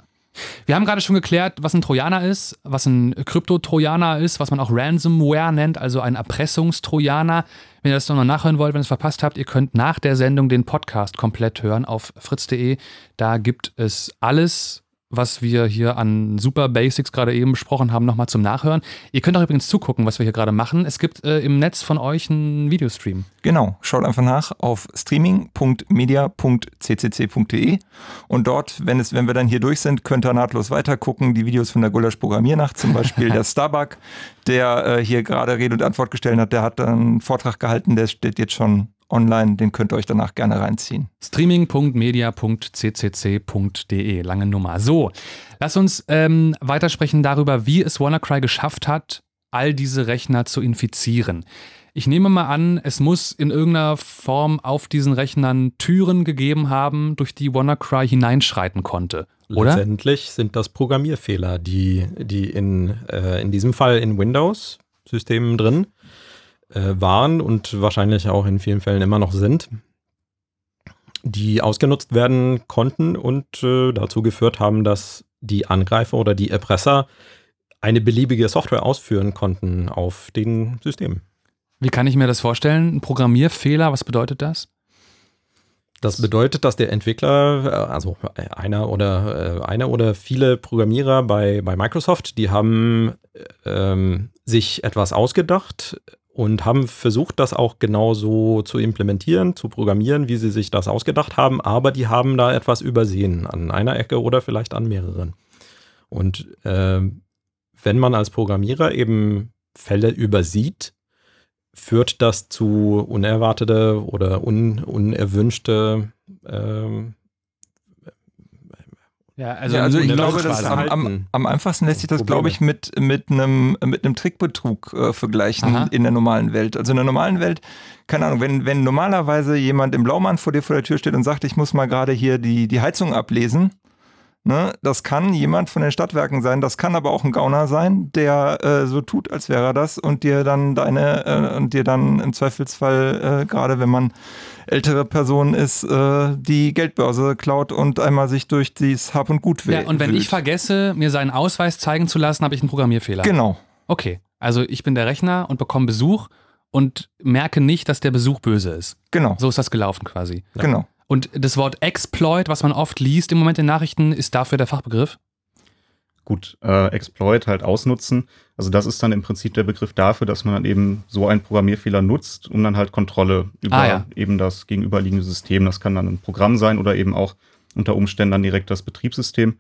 Wir haben gerade schon geklärt, was ein Trojaner ist, was ein Krypto-Trojaner ist, was man auch Ransomware nennt, also ein Erpressungstrojaner. Wenn ihr das noch nachhören wollt, wenn ihr es verpasst habt, ihr könnt nach der Sendung den Podcast komplett hören auf fritz.de. Da gibt es alles was wir hier an Super Basics gerade eben besprochen haben, nochmal zum Nachhören. Ihr könnt auch übrigens zugucken, was wir hier gerade machen. Es gibt äh, im Netz von euch einen Videostream. Genau, schaut einfach nach auf streaming.media.ccc.de und dort, wenn, es, wenn wir dann hier durch sind, könnt ihr nahtlos weitergucken. Die Videos von der Gulasch Programmiernacht, zum Beispiel der Starbuck, der äh, hier gerade Rede und Antwort gestellt hat, der hat einen Vortrag gehalten, der steht jetzt schon online, den könnt ihr euch danach gerne reinziehen. Streaming.media.ccc.de, lange Nummer. So, lass uns ähm, weitersprechen darüber, wie es WannaCry geschafft hat, all diese Rechner zu infizieren. Ich nehme mal an, es muss in irgendeiner Form auf diesen Rechnern Türen gegeben haben, durch die WannaCry hineinschreiten konnte. Oder? Letztendlich sind das Programmierfehler, die, die in, äh, in diesem Fall in Windows-Systemen drin äh, waren und wahrscheinlich auch in vielen Fällen immer noch sind, die ausgenutzt werden konnten und äh, dazu geführt haben, dass die Angreifer oder die Erpresser eine beliebige Software ausführen konnten auf den Systemen. Wie kann ich mir das vorstellen? Ein Programmierfehler, was bedeutet das? Das bedeutet, dass der Entwickler, äh, also einer oder äh, einer oder viele Programmierer bei, bei Microsoft, die haben ähm, sich etwas ausgedacht, und haben versucht, das auch genauso zu implementieren, zu programmieren, wie sie sich das ausgedacht haben, aber die haben da etwas übersehen an einer Ecke oder vielleicht an mehreren. Und äh, wenn man als Programmierer eben Fälle übersieht, führt das zu unerwartete oder un, unerwünschte äh, ja, also, ja, also ich glaube, das am, am, am, einfachsten lässt sich das, glaube ich, mit, mit, einem, mit einem Trickbetrug äh, vergleichen Aha. in der normalen Welt. Also in der normalen Welt, keine Ahnung, wenn, wenn normalerweise jemand im Blaumann vor dir vor der Tür steht und sagt, ich muss mal gerade hier die, die Heizung ablesen, Ne? Das kann jemand von den Stadtwerken sein, das kann aber auch ein Gauner sein, der äh, so tut, als wäre er das und dir dann deine äh, und dir dann im Zweifelsfall, äh, gerade wenn man ältere Person ist, äh, die Geldbörse klaut und einmal sich durch dieses Hab und Gut will. Ja, und wenn ich vergesse, mir seinen Ausweis zeigen zu lassen, habe ich einen Programmierfehler. Genau. Okay. Also ich bin der Rechner und bekomme Besuch und merke nicht, dass der Besuch böse ist. Genau. So ist das gelaufen quasi. Genau. Und das Wort Exploit, was man oft liest im Moment in Nachrichten, ist dafür der Fachbegriff? Gut, äh, Exploit halt ausnutzen. Also das ist dann im Prinzip der Begriff dafür, dass man dann eben so einen Programmierfehler nutzt, um dann halt Kontrolle über ah, ja. eben das gegenüberliegende System. Das kann dann ein Programm sein oder eben auch unter Umständen dann direkt das Betriebssystem,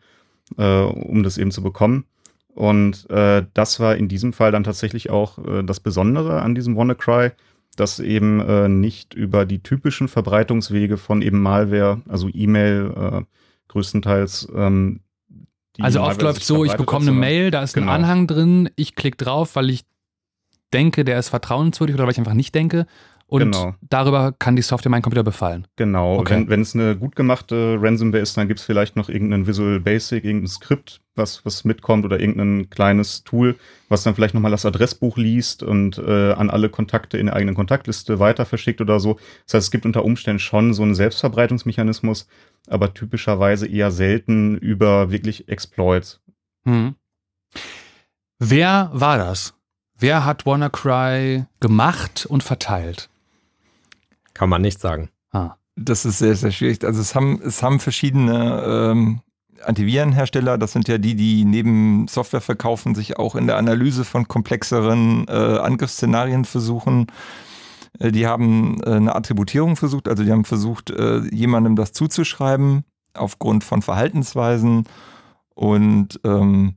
äh, um das eben zu bekommen. Und äh, das war in diesem Fall dann tatsächlich auch äh, das Besondere an diesem WannaCry, dass eben äh, nicht über die typischen Verbreitungswege von eben Malware, also E-Mail äh, größtenteils. Ähm, also oft läuft so, ich bekomme eine Mail, da ist genau. ein Anhang drin, ich klicke drauf, weil ich denke, der ist vertrauenswürdig oder weil ich einfach nicht denke. Und genau. darüber kann die Software meinen Computer befallen. Genau. Okay. Wenn es eine gut gemachte Ransomware ist, dann gibt es vielleicht noch irgendeinen Visual Basic, irgendein Skript, was, was mitkommt oder irgendein kleines Tool, was dann vielleicht nochmal das Adressbuch liest und äh, an alle Kontakte in der eigenen Kontaktliste weiter verschickt oder so. Das heißt, es gibt unter Umständen schon so einen Selbstverbreitungsmechanismus, aber typischerweise eher selten über wirklich Exploits. Hm. Wer war das? Wer hat WannaCry gemacht und verteilt? Kann man nicht sagen. Ah. Das ist sehr, sehr schwierig. Also es haben, es haben verschiedene ähm, Antivirenhersteller, das sind ja die, die neben Software verkaufen, sich auch in der Analyse von komplexeren äh, Angriffsszenarien versuchen. Äh, die haben äh, eine Attributierung versucht, also die haben versucht, äh, jemandem das zuzuschreiben aufgrund von Verhaltensweisen und ähm,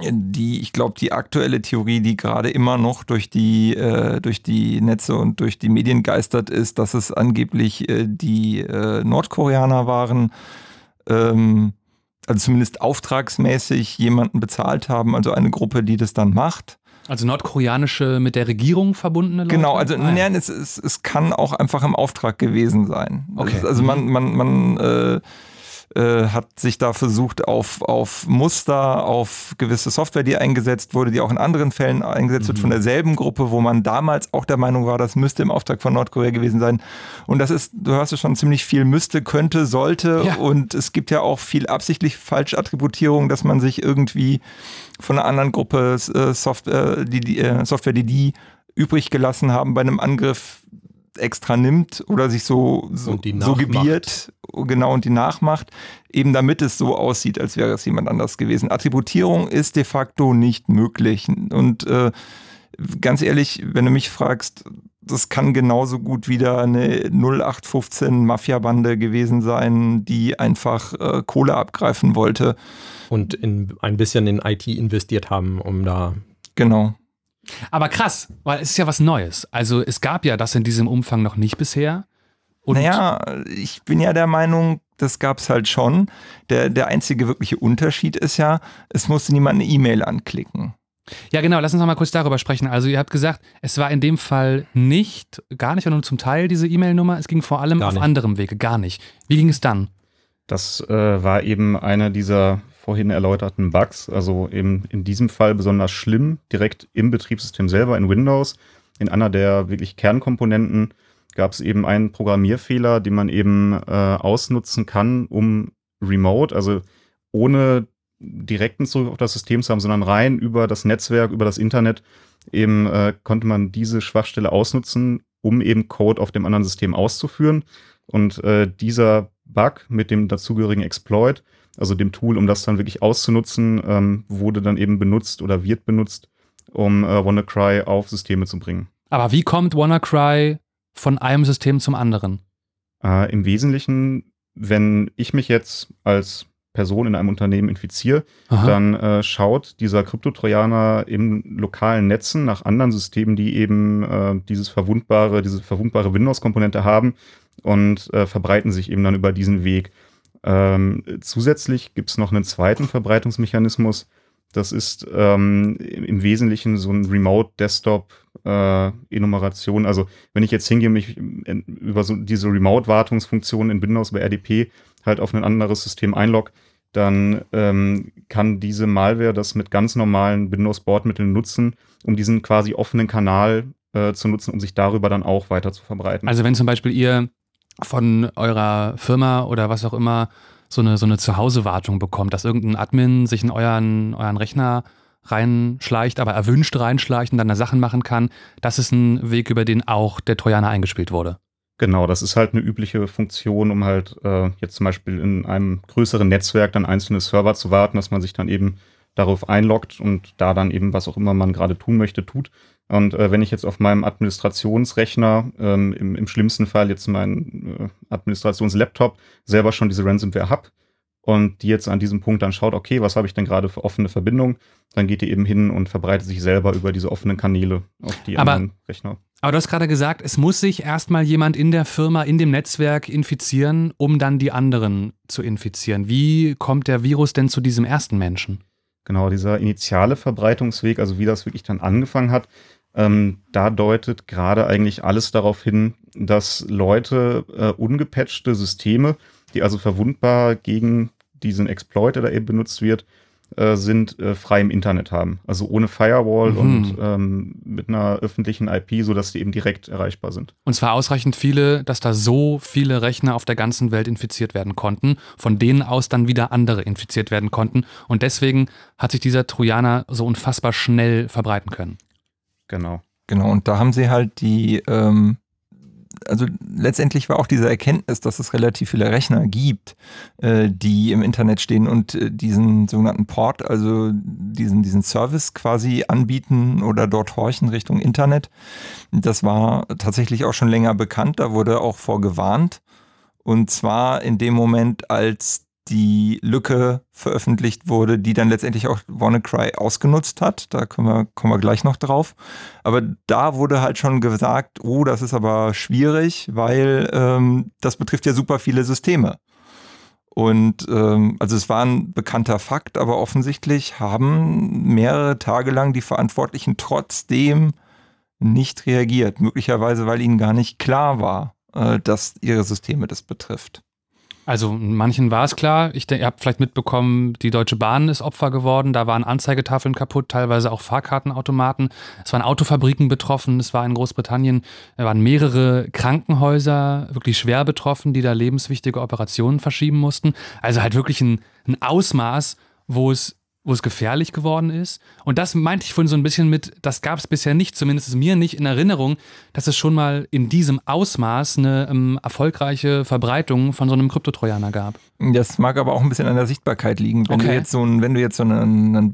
die, ich glaube, die aktuelle Theorie, die gerade immer noch durch die, äh, durch die Netze und durch die Medien geistert ist, dass es angeblich äh, die äh, Nordkoreaner waren, ähm, also zumindest auftragsmäßig jemanden bezahlt haben, also eine Gruppe, die das dann macht. Also nordkoreanische mit der Regierung verbundene Leute? Genau, also ah, ja. nein, es, es, es kann auch einfach im Auftrag gewesen sein. Okay. Also man, man, man äh, hat sich da versucht, auf, auf Muster, auf gewisse Software, die eingesetzt wurde, die auch in anderen Fällen eingesetzt mhm. wird, von derselben Gruppe, wo man damals auch der Meinung war, das müsste im Auftrag von Nordkorea gewesen sein. Und das ist, du hörst ja schon ziemlich viel müsste, könnte, sollte. Ja. Und es gibt ja auch viel absichtlich Falschattributierung, dass man sich irgendwie von einer anderen Gruppe äh, Software, die, die äh, Software, die die übrig gelassen haben, bei einem Angriff extra nimmt oder sich so, so, so gebiert, genau, und die nachmacht, eben damit es so aussieht, als wäre es jemand anders gewesen. Attributierung ist de facto nicht möglich. Und äh, ganz ehrlich, wenn du mich fragst, das kann genauso gut wieder eine 0815 Mafia-Bande gewesen sein, die einfach äh, Kohle abgreifen wollte. Und in, ein bisschen in IT investiert haben, um da. Genau. Aber krass, weil es ist ja was Neues. Also es gab ja das in diesem Umfang noch nicht bisher. Und naja, ich bin ja der Meinung, das gab es halt schon. Der, der einzige wirkliche Unterschied ist ja, es musste niemand eine E-Mail anklicken. Ja, genau, lass uns noch mal kurz darüber sprechen. Also, ihr habt gesagt, es war in dem Fall nicht, gar nicht, nur zum Teil diese E-Mail-Nummer, es ging vor allem gar auf nicht. anderem Wege, gar nicht. Wie ging es dann? Das äh, war eben einer dieser vorhin erläuterten Bugs, also eben in diesem Fall besonders schlimm, direkt im Betriebssystem selber in Windows. In einer der wirklich Kernkomponenten gab es eben einen Programmierfehler, den man eben äh, ausnutzen kann, um remote, also ohne direkten Zugriff auf das System zu haben, sondern rein über das Netzwerk, über das Internet, eben äh, konnte man diese Schwachstelle ausnutzen, um eben Code auf dem anderen System auszuführen. Und äh, dieser Bug mit dem dazugehörigen Exploit also dem Tool, um das dann wirklich auszunutzen, ähm, wurde dann eben benutzt oder wird benutzt, um äh, WannaCry auf Systeme zu bringen. Aber wie kommt WannaCry von einem System zum anderen? Äh, Im Wesentlichen, wenn ich mich jetzt als Person in einem Unternehmen infiziere, Aha. dann äh, schaut dieser Kryptotrojaner in lokalen Netzen nach anderen Systemen, die eben äh, dieses verwundbare, diese verwundbare Windows-Komponente haben und äh, verbreiten sich eben dann über diesen Weg. Ähm, zusätzlich gibt es noch einen zweiten Verbreitungsmechanismus. Das ist ähm, im Wesentlichen so ein Remote-Desktop-Enumeration. Äh, also wenn ich jetzt hingehe, mich in, über so diese Remote-Wartungsfunktion in Windows bei RDP halt auf ein anderes System einlogge, dann ähm, kann diese Malware das mit ganz normalen Windows-Bordmitteln nutzen, um diesen quasi offenen Kanal äh, zu nutzen, um sich darüber dann auch weiter zu verbreiten. Also wenn zum Beispiel ihr von eurer Firma oder was auch immer so eine, so eine Zuhausewartung bekommt, dass irgendein Admin sich in euren, euren Rechner reinschleicht, aber erwünscht reinschleicht und dann da Sachen machen kann. Das ist ein Weg, über den auch der Trojaner eingespielt wurde. Genau, das ist halt eine übliche Funktion, um halt äh, jetzt zum Beispiel in einem größeren Netzwerk dann einzelne Server zu warten, dass man sich dann eben darauf einloggt und da dann eben was auch immer man gerade tun möchte, tut. Und äh, wenn ich jetzt auf meinem Administrationsrechner, ähm, im, im, schlimmsten Fall jetzt meinen äh, Administrationslaptop, selber schon diese Ransomware habe und die jetzt an diesem Punkt dann schaut, okay, was habe ich denn gerade für offene Verbindungen, dann geht die eben hin und verbreitet sich selber über diese offenen Kanäle auf die aber, anderen Rechner. Aber du hast gerade gesagt, es muss sich erstmal jemand in der Firma, in dem Netzwerk infizieren, um dann die anderen zu infizieren. Wie kommt der Virus denn zu diesem ersten Menschen? Genau, dieser initiale Verbreitungsweg, also wie das wirklich dann angefangen hat, ähm, da deutet gerade eigentlich alles darauf hin, dass Leute äh, ungepatchte Systeme, die also verwundbar gegen diesen Exploit, der da eben benutzt wird, äh, sind, äh, frei im Internet haben. Also ohne Firewall mhm. und ähm, mit einer öffentlichen IP, sodass die eben direkt erreichbar sind. Und zwar ausreichend viele, dass da so viele Rechner auf der ganzen Welt infiziert werden konnten, von denen aus dann wieder andere infiziert werden konnten. Und deswegen hat sich dieser Trojaner so unfassbar schnell verbreiten können. Genau. Genau, und da haben sie halt die, ähm, also letztendlich war auch diese Erkenntnis, dass es relativ viele Rechner gibt, äh, die im Internet stehen und äh, diesen sogenannten Port, also diesen, diesen Service quasi anbieten oder dort horchen Richtung Internet. Das war tatsächlich auch schon länger bekannt, da wurde auch vorgewarnt. Und zwar in dem Moment, als die Lücke veröffentlicht wurde, die dann letztendlich auch WannaCry ausgenutzt hat. Da kommen wir, kommen wir gleich noch drauf. Aber da wurde halt schon gesagt, oh, das ist aber schwierig, weil ähm, das betrifft ja super viele Systeme. Und ähm, also es war ein bekannter Fakt, aber offensichtlich haben mehrere Tage lang die Verantwortlichen trotzdem nicht reagiert. Möglicherweise, weil ihnen gar nicht klar war, äh, dass ihre Systeme das betrifft. Also manchen war es klar. Ich denke, ihr habt vielleicht mitbekommen, die Deutsche Bahn ist Opfer geworden. Da waren Anzeigetafeln kaputt, teilweise auch Fahrkartenautomaten. Es waren Autofabriken betroffen. Es war in Großbritannien, da waren mehrere Krankenhäuser wirklich schwer betroffen, die da lebenswichtige Operationen verschieben mussten. Also halt wirklich ein, ein Ausmaß, wo es wo es gefährlich geworden ist. Und das meinte ich vorhin so ein bisschen mit, das gab es bisher nicht, zumindest mir nicht in Erinnerung, dass es schon mal in diesem Ausmaß eine ähm, erfolgreiche Verbreitung von so einem Kryptotrojaner gab. Das mag aber auch ein bisschen an der Sichtbarkeit liegen. Wenn okay. du jetzt so ein, wenn du jetzt so einen, einen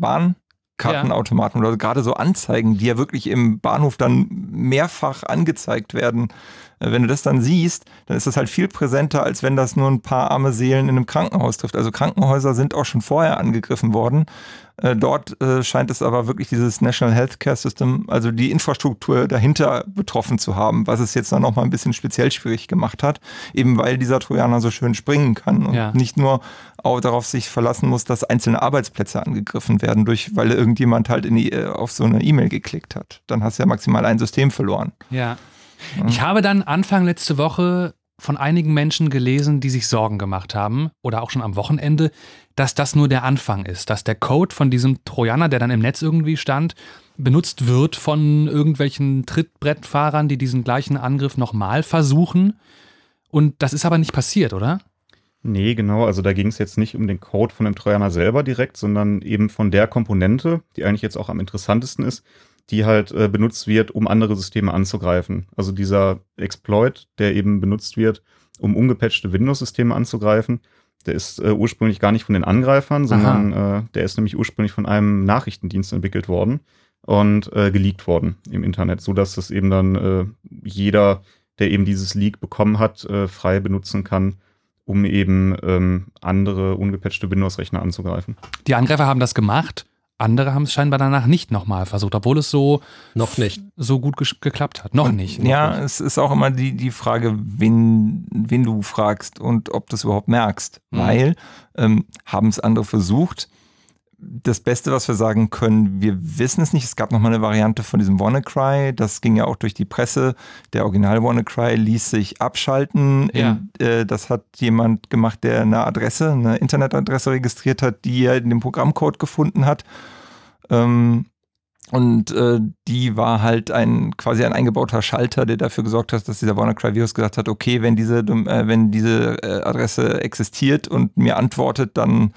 Bahnkartenautomaten ja. oder gerade so Anzeigen, die ja wirklich im Bahnhof dann mehrfach angezeigt werden, äh, wenn du das dann siehst, dann ist das halt viel präsenter, als wenn das nur ein paar arme Seelen in einem Krankenhaus trifft. Also Krankenhäuser sind auch schon vorher angegriffen worden. Äh, dort äh, scheint es aber wirklich dieses National Healthcare System, also die Infrastruktur dahinter betroffen zu haben, was es jetzt dann noch mal ein bisschen speziell schwierig gemacht hat, eben weil dieser Trojaner so schön springen kann und ja. nicht nur auch darauf sich verlassen muss, dass einzelne Arbeitsplätze angegriffen werden, durch, weil irgendjemand halt die, auf so eine E-Mail geklickt hat. Dann hast du ja maximal ein System verloren. Ja. Ich habe dann Anfang letzte Woche von einigen Menschen gelesen, die sich Sorgen gemacht haben, oder auch schon am Wochenende, dass das nur der Anfang ist, dass der Code von diesem Trojaner, der dann im Netz irgendwie stand, benutzt wird von irgendwelchen Trittbrettfahrern, die diesen gleichen Angriff nochmal versuchen. Und das ist aber nicht passiert, oder? Nee, genau. Also da ging es jetzt nicht um den Code von dem Trojaner selber direkt, sondern eben von der Komponente, die eigentlich jetzt auch am interessantesten ist, die halt äh, benutzt wird, um andere Systeme anzugreifen. Also dieser Exploit, der eben benutzt wird, um ungepatchte Windows-Systeme anzugreifen, der ist äh, ursprünglich gar nicht von den Angreifern, sondern äh, der ist nämlich ursprünglich von einem Nachrichtendienst entwickelt worden und äh, geleakt worden im Internet, so dass das eben dann äh, jeder, der eben dieses Leak bekommen hat, äh, frei benutzen kann, um eben ähm, andere ungepatchte Windows-Rechner anzugreifen. Die Angreifer haben das gemacht andere haben es scheinbar danach nicht nochmal versucht, obwohl es so noch nicht so gut geklappt hat. Noch nicht. Ja, noch nicht. es ist auch immer die, die Frage, wen, wen du fragst und ob du es überhaupt merkst. Mhm. Weil ähm, haben es andere versucht, das Beste, was wir sagen können, wir wissen es nicht. Es gab noch mal eine Variante von diesem WannaCry. Das ging ja auch durch die Presse. Der Original WannaCry ließ sich abschalten. Ja. In, äh, das hat jemand gemacht, der eine Adresse, eine Internetadresse registriert hat, die er in dem Programmcode gefunden hat. Ähm, und äh, die war halt ein quasi ein eingebauter Schalter, der dafür gesorgt hat, dass dieser WannaCry-Virus gesagt hat, okay, wenn diese, äh, wenn diese äh, Adresse existiert und mir antwortet, dann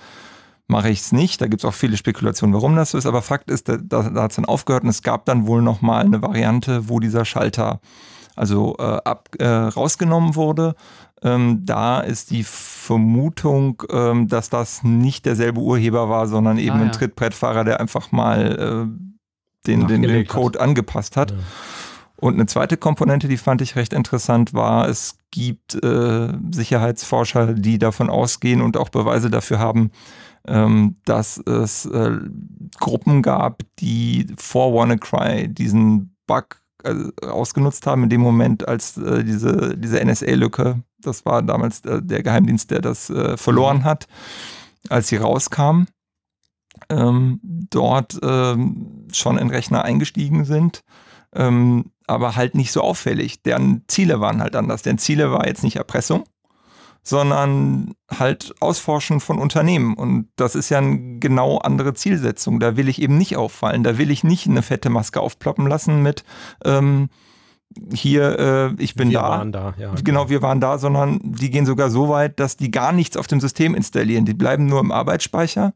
mache ich es nicht. Da gibt es auch viele Spekulationen, warum das so ist. Aber Fakt ist, da, da hat es dann aufgehört und es gab dann wohl nochmal eine Variante, wo dieser Schalter also äh, ab, äh, rausgenommen wurde. Ähm, da ist die Vermutung, ähm, dass das nicht derselbe Urheber war, sondern eben ah, ja. ein Trittbrettfahrer, der einfach mal äh, den, den, den, Code hat. angepasst hat. Ja. Und eine zweite Komponente, die fand ich recht interessant, war, es gibt äh, Sicherheitsforscher, die davon ausgehen und auch Beweise dafür haben, dass es äh, Gruppen gab, die vor WannaCry diesen Bug äh, ausgenutzt haben, in dem Moment, als äh, diese, diese NSA-Lücke, das war damals äh, der Geheimdienst, der das äh, verloren mhm. hat, als sie rauskam, ähm, dort ähm, schon in Rechner eingestiegen sind. Ähm, aber halt nicht so auffällig. Deren Ziele waren halt anders. Deren Ziele war jetzt nicht Erpressung, sondern halt Ausforschen von Unternehmen. Und das ist ja eine genau andere Zielsetzung. Da will ich eben nicht auffallen. Da will ich nicht eine fette Maske aufploppen lassen mit ähm, hier, äh, ich bin wir da. Waren da ja, genau, genau, wir waren da, sondern die gehen sogar so weit, dass die gar nichts auf dem System installieren. Die bleiben nur im Arbeitsspeicher.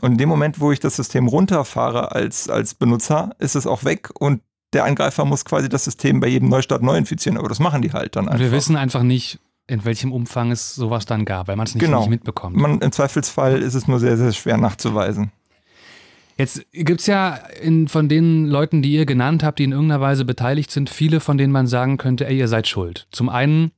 Und in dem Moment, wo ich das System runterfahre als, als Benutzer, ist es auch weg und der Angreifer muss quasi das System bei jedem Neustart neu infizieren. Aber das machen die halt dann einfach. Und wir wissen einfach nicht, in welchem Umfang es sowas dann gab, weil man es nicht, genau. nicht mitbekommt. Man, Im Zweifelsfall ist es nur sehr, sehr schwer nachzuweisen. Jetzt gibt es ja in, von den Leuten, die ihr genannt habt, die in irgendeiner Weise beteiligt sind, viele, von denen man sagen könnte, ey, ihr seid schuld. Zum einen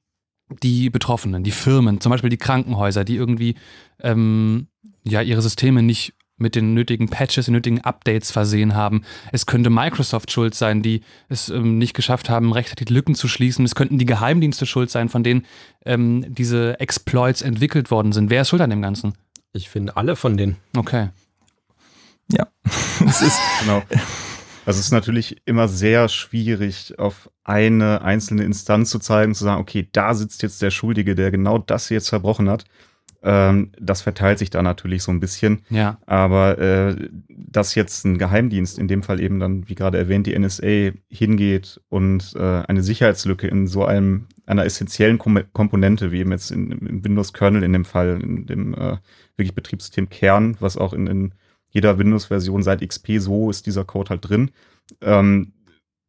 die Betroffenen, die Firmen, zum Beispiel die Krankenhäuser, die irgendwie ähm, ja ihre Systeme nicht mit den nötigen Patches, den nötigen Updates versehen haben. Es könnte Microsoft schuld sein, die es ähm, nicht geschafft haben, rechtzeitig Lücken zu schließen. Es könnten die Geheimdienste schuld sein, von denen ähm, diese Exploits entwickelt worden sind. Wer ist schuld an dem Ganzen? Ich finde alle von denen. Okay. Ja, es ist genau. Also es ist natürlich immer sehr schwierig, auf eine einzelne Instanz zu zeigen, zu sagen, okay, da sitzt jetzt der Schuldige, der genau das jetzt verbrochen hat. Ähm, das verteilt sich da natürlich so ein bisschen. Ja. Aber äh, dass jetzt ein Geheimdienst, in dem Fall eben dann, wie gerade erwähnt, die NSA hingeht und äh, eine Sicherheitslücke in so einem einer essentiellen Kom Komponente, wie eben jetzt in, im Windows-Kernel in dem Fall, in dem äh, wirklich Betriebssystem Kern, was auch in, in jeder Windows-Version seit XP so ist dieser Code halt drin. Ähm,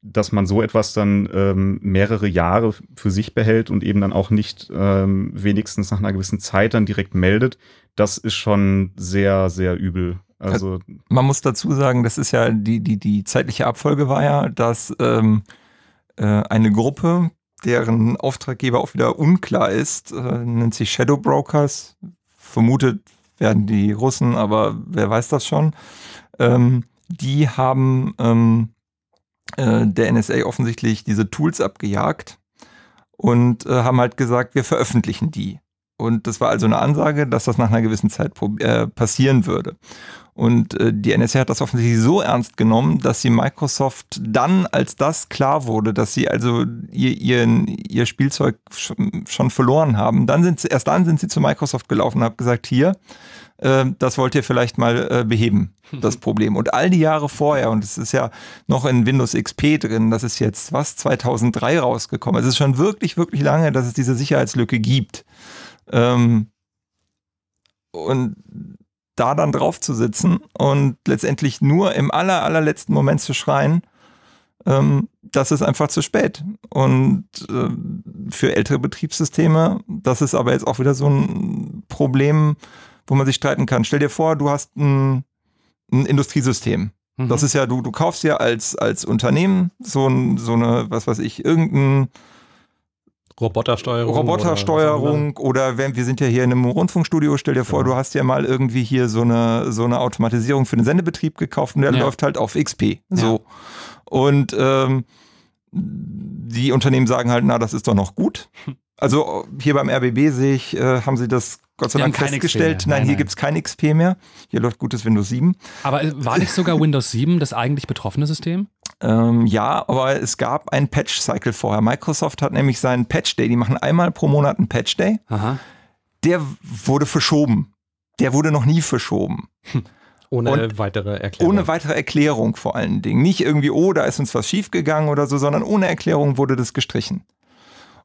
dass man so etwas dann ähm, mehrere Jahre für sich behält und eben dann auch nicht ähm, wenigstens nach einer gewissen Zeit dann direkt meldet, das ist schon sehr, sehr übel. Also man muss dazu sagen, das ist ja die, die, die zeitliche Abfolge war ja, dass ähm, äh, eine Gruppe, deren Auftraggeber auch wieder unklar ist, äh, nennt sich Shadow Brokers. Vermutet werden die Russen, aber wer weiß das schon. Ähm, die haben ähm, äh, der NSA offensichtlich diese Tools abgejagt und äh, haben halt gesagt, wir veröffentlichen die. Und das war also eine Ansage, dass das nach einer gewissen Zeit äh, passieren würde. Und äh, die NSA hat das offensichtlich so ernst genommen, dass sie Microsoft dann, als das klar wurde, dass sie also ihr, ihr, ihr Spielzeug schon verloren haben, dann sind sie, erst dann sind sie zu Microsoft gelaufen und haben gesagt, hier, äh, das wollt ihr vielleicht mal äh, beheben, das Problem. Und all die Jahre vorher, und es ist ja noch in Windows XP drin, das ist jetzt was, 2003 rausgekommen. Es ist schon wirklich, wirklich lange, dass es diese Sicherheitslücke gibt. Ähm, und da dann drauf zu sitzen und letztendlich nur im aller, allerletzten Moment zu schreien, ähm, das ist einfach zu spät. Und äh, für ältere Betriebssysteme, das ist aber jetzt auch wieder so ein Problem, wo man sich streiten kann. Stell dir vor, du hast ein, ein Industriesystem. Mhm. Das ist ja, du, du kaufst ja als, als Unternehmen so, ein, so eine, was weiß ich, irgendein Robotersteuerung. Robotersteuerung oder, oder wenn, wir sind ja hier in einem Rundfunkstudio, stell dir vor, genau. du hast ja mal irgendwie hier so eine, so eine Automatisierung für den Sendebetrieb gekauft und der ja. läuft halt auf XP. So. Ja. Und ähm, die Unternehmen sagen halt, na, das ist doch noch gut. Also hier beim RBB sehe ich, äh, haben sie das Gott sei Dank festgestellt. Nein, nein, hier gibt es kein XP mehr. Hier läuft gutes Windows 7. Aber war nicht sogar Windows 7 das eigentlich betroffene System? Ähm, ja, aber es gab einen Patch-Cycle vorher. Microsoft hat nämlich seinen Patch-Day, die machen einmal pro Monat einen Patch-Day. Der wurde verschoben. Der wurde noch nie verschoben. Hm. Ohne und weitere Erklärung. Ohne weitere Erklärung vor allen Dingen. Nicht irgendwie, oh, da ist uns was schiefgegangen oder so, sondern ohne Erklärung wurde das gestrichen.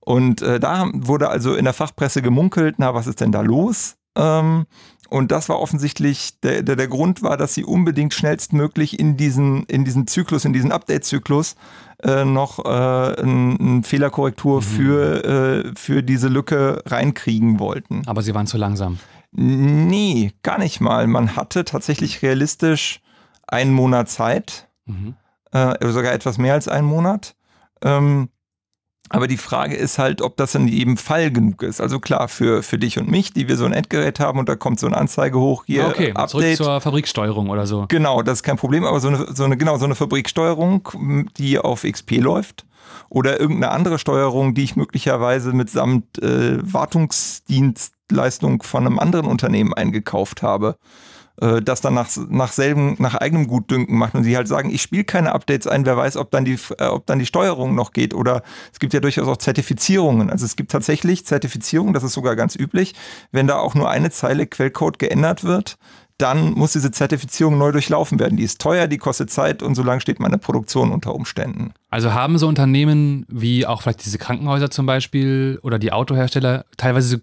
Und äh, da wurde also in der Fachpresse gemunkelt, na, was ist denn da los? Ähm, und das war offensichtlich, der, der, der Grund war, dass sie unbedingt schnellstmöglich in diesen, in diesen Zyklus, in diesen Update-Zyklus äh, noch äh, eine Fehlerkorrektur mhm. für, äh, für diese Lücke reinkriegen wollten. Aber sie waren zu langsam. Nee, gar nicht mal. Man hatte tatsächlich realistisch einen Monat Zeit, mhm. äh, sogar etwas mehr als einen Monat. Ähm, aber die Frage ist halt, ob das in jedem Fall genug ist. Also klar, für, für dich und mich, die wir so ein Endgerät haben und da kommt so eine Anzeige hoch, hier okay, Update. zurück zur Fabriksteuerung oder so. Genau, das ist kein Problem, aber so eine, so eine, genau, so eine Fabriksteuerung, die auf XP läuft oder irgendeine andere Steuerung, die ich möglicherweise mitsamt äh, Wartungsdienstleistung von einem anderen Unternehmen eingekauft habe äh, das dann nach, nach, selben, nach eigenem Gutdünken macht und sie halt sagen, ich spiele keine Updates ein, wer weiß, ob dann, die, äh, ob dann die Steuerung noch geht oder es gibt ja durchaus auch Zertifizierungen. Also es gibt tatsächlich Zertifizierungen, das ist sogar ganz üblich, wenn da auch nur eine Zeile Quellcode geändert wird, dann muss diese Zertifizierung neu durchlaufen werden. Die ist teuer, die kostet Zeit und so lange steht meine Produktion unter Umständen. Also haben so Unternehmen wie auch vielleicht diese Krankenhäuser zum Beispiel oder die Autohersteller teilweise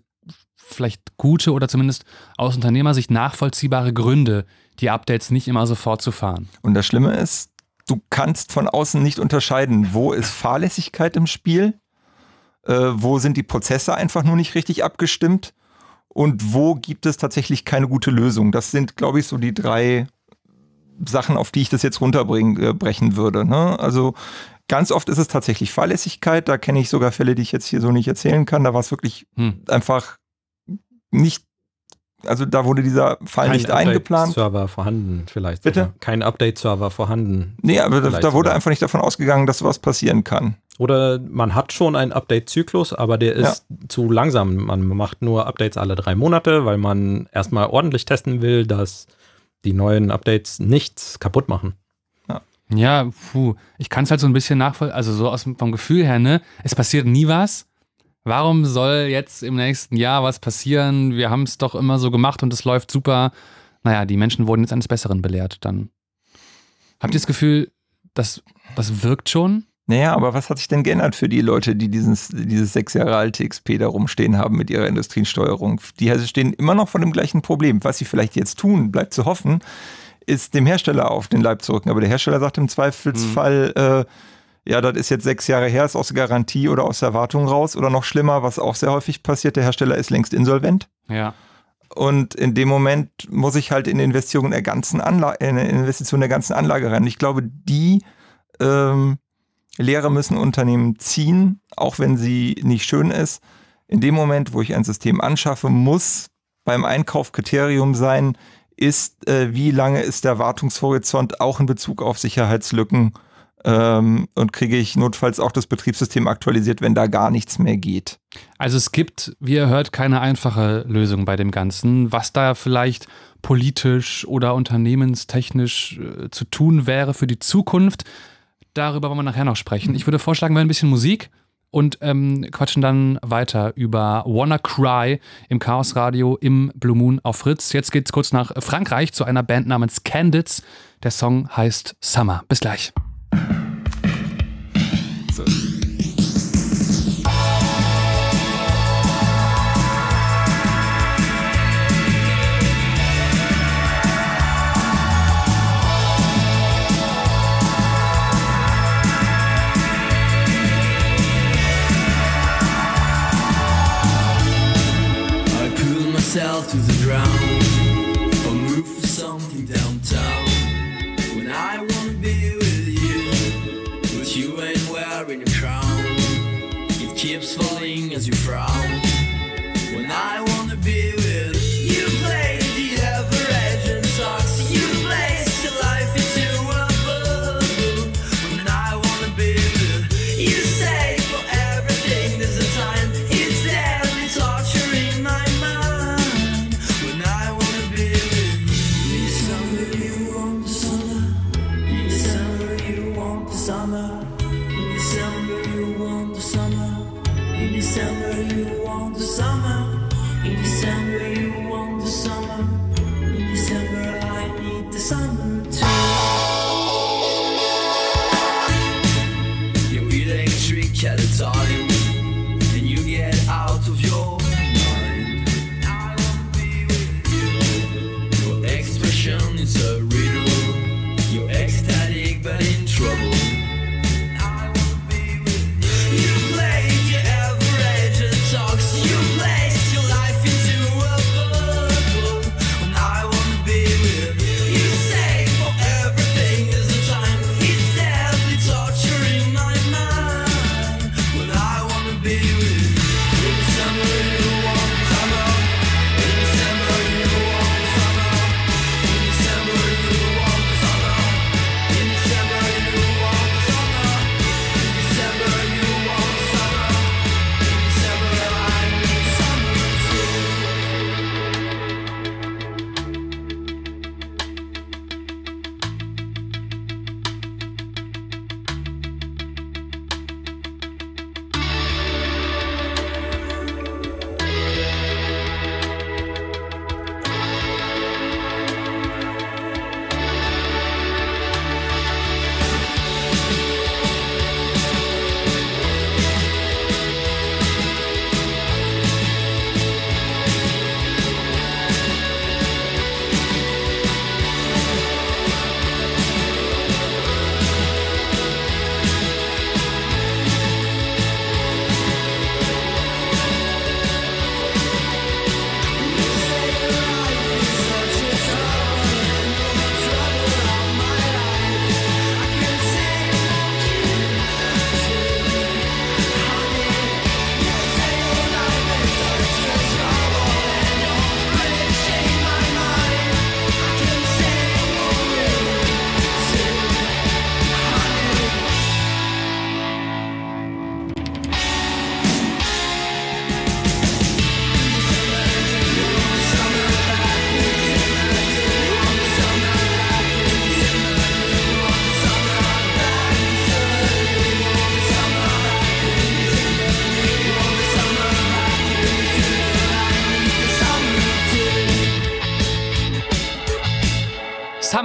vielleicht gute oder zumindest aus Unternehmersicht nachvollziehbare Gründe, die Updates nicht immer sofort zu fahren. Und das Schlimme ist, du kannst von außen nicht unterscheiden, wo ist Fahrlässigkeit im Spiel, äh, wo sind die Prozesse einfach nur nicht richtig abgestimmt und wo gibt es tatsächlich keine gute Lösung. Das sind, glaube ich, so die drei Sachen, auf die ich das jetzt runterbrechen äh, würde. Ne? Also Ganz oft ist es tatsächlich Fahrlässigkeit. Da kenne ich sogar Fälle, die ich jetzt hier so nicht erzählen kann. Da war es wirklich hm. einfach nicht, also da wurde dieser Fall Kein nicht eingeplant. Server vorhanden vielleicht. Bitte? Kein Update-Server vorhanden. Nee, aber da, da wurde sogar. einfach nicht davon ausgegangen, dass sowas passieren kann. Oder man hat schon einen Update-Zyklus, aber der ist ja. zu langsam. Man macht nur Updates alle drei Monate, weil man erstmal ordentlich testen will, dass die neuen Updates nichts kaputt machen. Ja. Ja, puh, ich kann es halt so ein bisschen nachvollziehen, also so aus vom Gefühl her, ne? Es passiert nie was. Warum soll jetzt im nächsten Jahr was passieren? Wir haben es doch immer so gemacht und es läuft super. Naja, die Menschen wurden jetzt eines Besseren belehrt. Dann habt ihr das Gefühl, das, das wirkt schon? Naja, aber was hat sich denn geändert für die Leute, die dieses, dieses sechs Jahre alte XP da rumstehen haben mit ihrer Industriesteuerung? Die stehen immer noch vor dem gleichen Problem. Was sie vielleicht jetzt tun, bleibt zu hoffen, ist dem Hersteller auf den Leib zu rücken. Aber der Hersteller sagt im Zweifelsfall, mhm. äh, ja, das ist jetzt sechs Jahre her, ist aus der Garantie oder aus der Erwartung raus. Oder noch schlimmer, was auch sehr häufig passiert, der Hersteller ist längst insolvent. Ja. Und in dem Moment muss ich halt in Investitionen der ganzen Anlage, in Investition der ganzen Anlage rein. Ich glaube, die ähm, Lehre müssen Unternehmen ziehen, auch wenn sie nicht schön ist. In dem Moment, wo ich ein System anschaffe, muss beim Einkauf Kriterium sein, ist, äh, wie lange ist der Wartungshorizont auch in Bezug auf Sicherheitslücken ähm, und kriege ich notfalls auch das Betriebssystem aktualisiert, wenn da gar nichts mehr geht. Also es gibt, wie ihr hört, keine einfache Lösung bei dem Ganzen. Was da vielleicht politisch oder unternehmenstechnisch äh, zu tun wäre für die Zukunft, darüber wollen wir nachher noch sprechen. Ich würde vorschlagen, wir ein bisschen Musik und ähm, quatschen dann weiter über Wanna Cry im Chaos Radio im Blue Moon auf Fritz. Jetzt geht's kurz nach Frankreich zu einer Band namens Candids. Der Song heißt Summer. Bis gleich.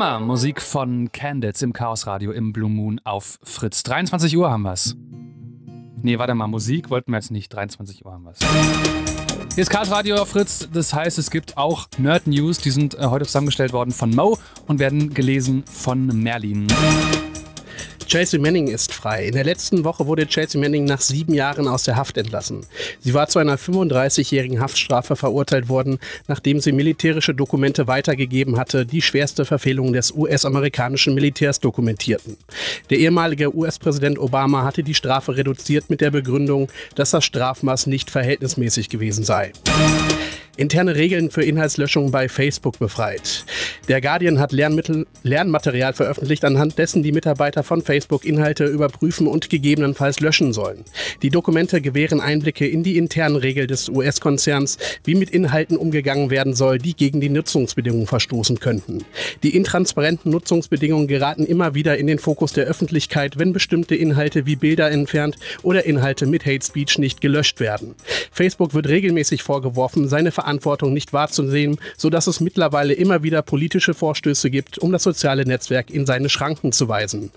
Summer, Musik von Candles im Chaos Radio im Blue Moon auf Fritz. 23 Uhr haben wir's. Nee, warte mal, Musik wollten wir jetzt nicht. 23 Uhr haben wir's. Hier ist Chaos Radio auf Fritz. Das heißt, es gibt auch Nerd News. Die sind äh, heute zusammengestellt worden von Mo und werden gelesen von Merlin. Chelsea Manning ist frei. In der letzten Woche wurde Chelsea Manning nach sieben Jahren aus der Haft entlassen. Sie war zu einer 35-jährigen Haftstrafe verurteilt worden, nachdem sie militärische Dokumente weitergegeben hatte, die schwerste Verfehlungen des US-amerikanischen Militärs dokumentierten. Der ehemalige US-Präsident Obama hatte die Strafe reduziert mit der Begründung, dass das Strafmaß nicht verhältnismäßig gewesen sei interne Regeln für Inhaltslöschung bei Facebook befreit. Der Guardian hat Lernmittel, Lernmaterial veröffentlicht, anhand dessen die Mitarbeiter von Facebook Inhalte überprüfen und gegebenenfalls löschen sollen. Die Dokumente gewähren Einblicke in die internen Regeln des US-Konzerns, wie mit Inhalten umgegangen werden soll, die gegen die Nutzungsbedingungen verstoßen könnten. Die intransparenten Nutzungsbedingungen geraten immer wieder in den Fokus der Öffentlichkeit, wenn bestimmte Inhalte wie Bilder entfernt oder Inhalte mit Hate Speech nicht gelöscht werden. Facebook wird regelmäßig vorgeworfen, seine Verantwortung nicht wahrzunehmen, sodass es mittlerweile immer wieder politische Vorstöße gibt, um das soziale Netzwerk in seine Schranken zu weisen.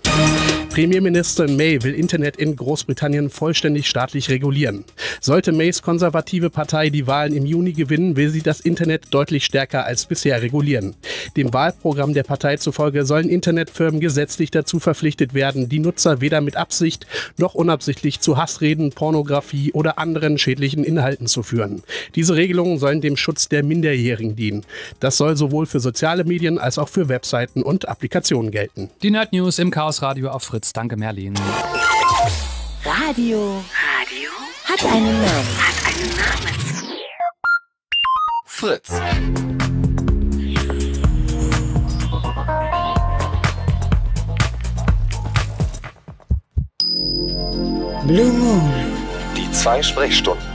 Premierministerin May will Internet in Großbritannien vollständig staatlich regulieren. Sollte Mays konservative Partei die Wahlen im Juni gewinnen, will sie das Internet deutlich stärker als bisher regulieren. Dem Wahlprogramm der Partei zufolge sollen Internetfirmen gesetzlich dazu verpflichtet werden, die Nutzer weder mit Absicht noch unabsichtlich zu Hassreden, Pornografie oder anderen schädlichen Inhalten zu führen. Diese Regelungen sollen dem Schutz der Minderjährigen dienen. Das soll sowohl für soziale Medien als auch für Webseiten und Applikationen gelten. Die Nerd News im Chaos Radio auf Fritz. Danke, Merlin. Radio. Radio hat einen Namen. Hat einen Namen. Fritz. Blue Moon. Die zwei Sprechstunden.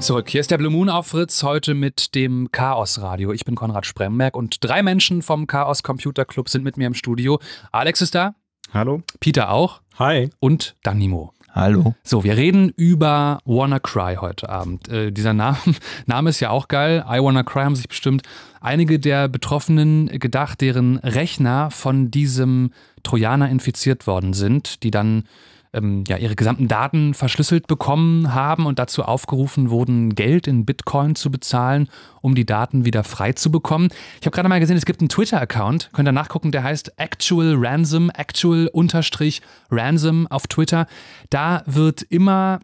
Willkommen zurück. Hier ist der Blue Moon auf Fritz, heute mit dem Chaos Radio. Ich bin Konrad Spremberg und drei Menschen vom Chaos Computer Club sind mit mir im Studio. Alex ist da. Hallo. Peter auch. Hi. Und Danimo. Hallo. So, wir reden über WannaCry heute Abend. Äh, dieser Name, Name ist ja auch geil. I Wanna Cry haben sich bestimmt einige der Betroffenen gedacht, deren Rechner von diesem Trojaner infiziert worden sind, die dann ähm, ja, ihre gesamten Daten verschlüsselt bekommen haben und dazu aufgerufen wurden, Geld in Bitcoin zu bezahlen, um die Daten wieder frei zu bekommen. Ich habe gerade mal gesehen, es gibt einen Twitter-Account, könnt ihr nachgucken, der heißt Actual Ransom, Actual Ransom auf Twitter. Da wird immer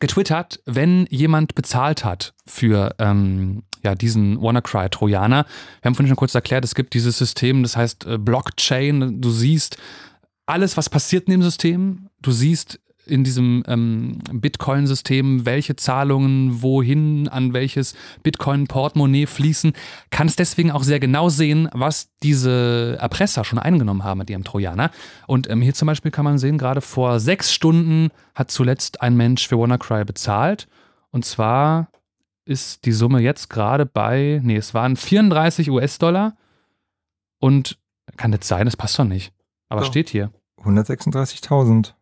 getwittert, wenn jemand bezahlt hat für ähm, ja, diesen WannaCry-Trojaner. Wir haben vorhin schon kurz erklärt, es gibt dieses System, das heißt äh, Blockchain. Du siehst alles, was passiert in dem System. Du siehst in diesem ähm, Bitcoin-System, welche Zahlungen wohin an welches Bitcoin-Portemonnaie fließen, kannst deswegen auch sehr genau sehen, was diese Erpresser schon eingenommen haben mit ihrem Trojaner. Und ähm, hier zum Beispiel kann man sehen, gerade vor sechs Stunden hat zuletzt ein Mensch für WannaCry bezahlt. Und zwar ist die Summe jetzt gerade bei, nee, es waren 34 US-Dollar. Und kann das sein? Das passt doch nicht. Aber doch. steht hier. 136.000.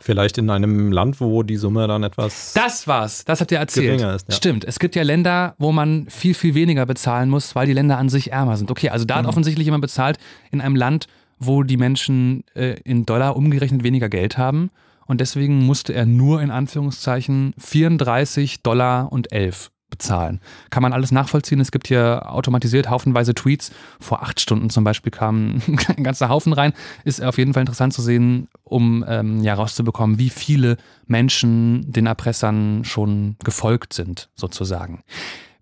Vielleicht in einem Land, wo die Summe dann etwas. Das war's, das habt ihr erzählt. Ist, ja. Stimmt, es gibt ja Länder, wo man viel, viel weniger bezahlen muss, weil die Länder an sich ärmer sind. Okay, also da hat mhm. offensichtlich jemand bezahlt in einem Land, wo die Menschen äh, in Dollar umgerechnet weniger Geld haben. Und deswegen musste er nur in Anführungszeichen 34 Dollar und 11 bezahlen. Kann man alles nachvollziehen. Es gibt hier automatisiert haufenweise Tweets. Vor acht Stunden zum Beispiel kam ein ganzer Haufen rein. Ist auf jeden Fall interessant zu sehen, um ähm, ja rauszubekommen, wie viele Menschen den Erpressern schon gefolgt sind, sozusagen.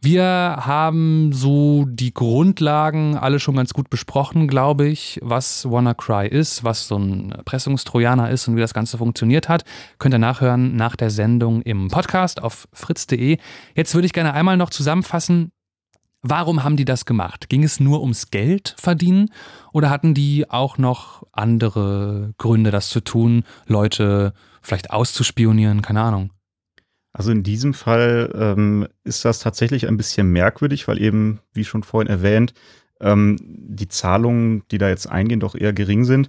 Wir haben so die Grundlagen alle schon ganz gut besprochen, glaube ich, was WannaCry ist, was so ein Pressungstrojaner ist und wie das Ganze funktioniert hat. Könnt ihr nachhören nach der Sendung im Podcast auf fritz.de. Jetzt würde ich gerne einmal noch zusammenfassen, Warum haben die das gemacht? Ging es nur ums Geld verdienen oder hatten die auch noch andere Gründe, das zu tun, Leute vielleicht auszuspionieren? Keine Ahnung. Also in diesem Fall ähm, ist das tatsächlich ein bisschen merkwürdig, weil eben, wie schon vorhin erwähnt, ähm, die Zahlungen, die da jetzt eingehen, doch eher gering sind.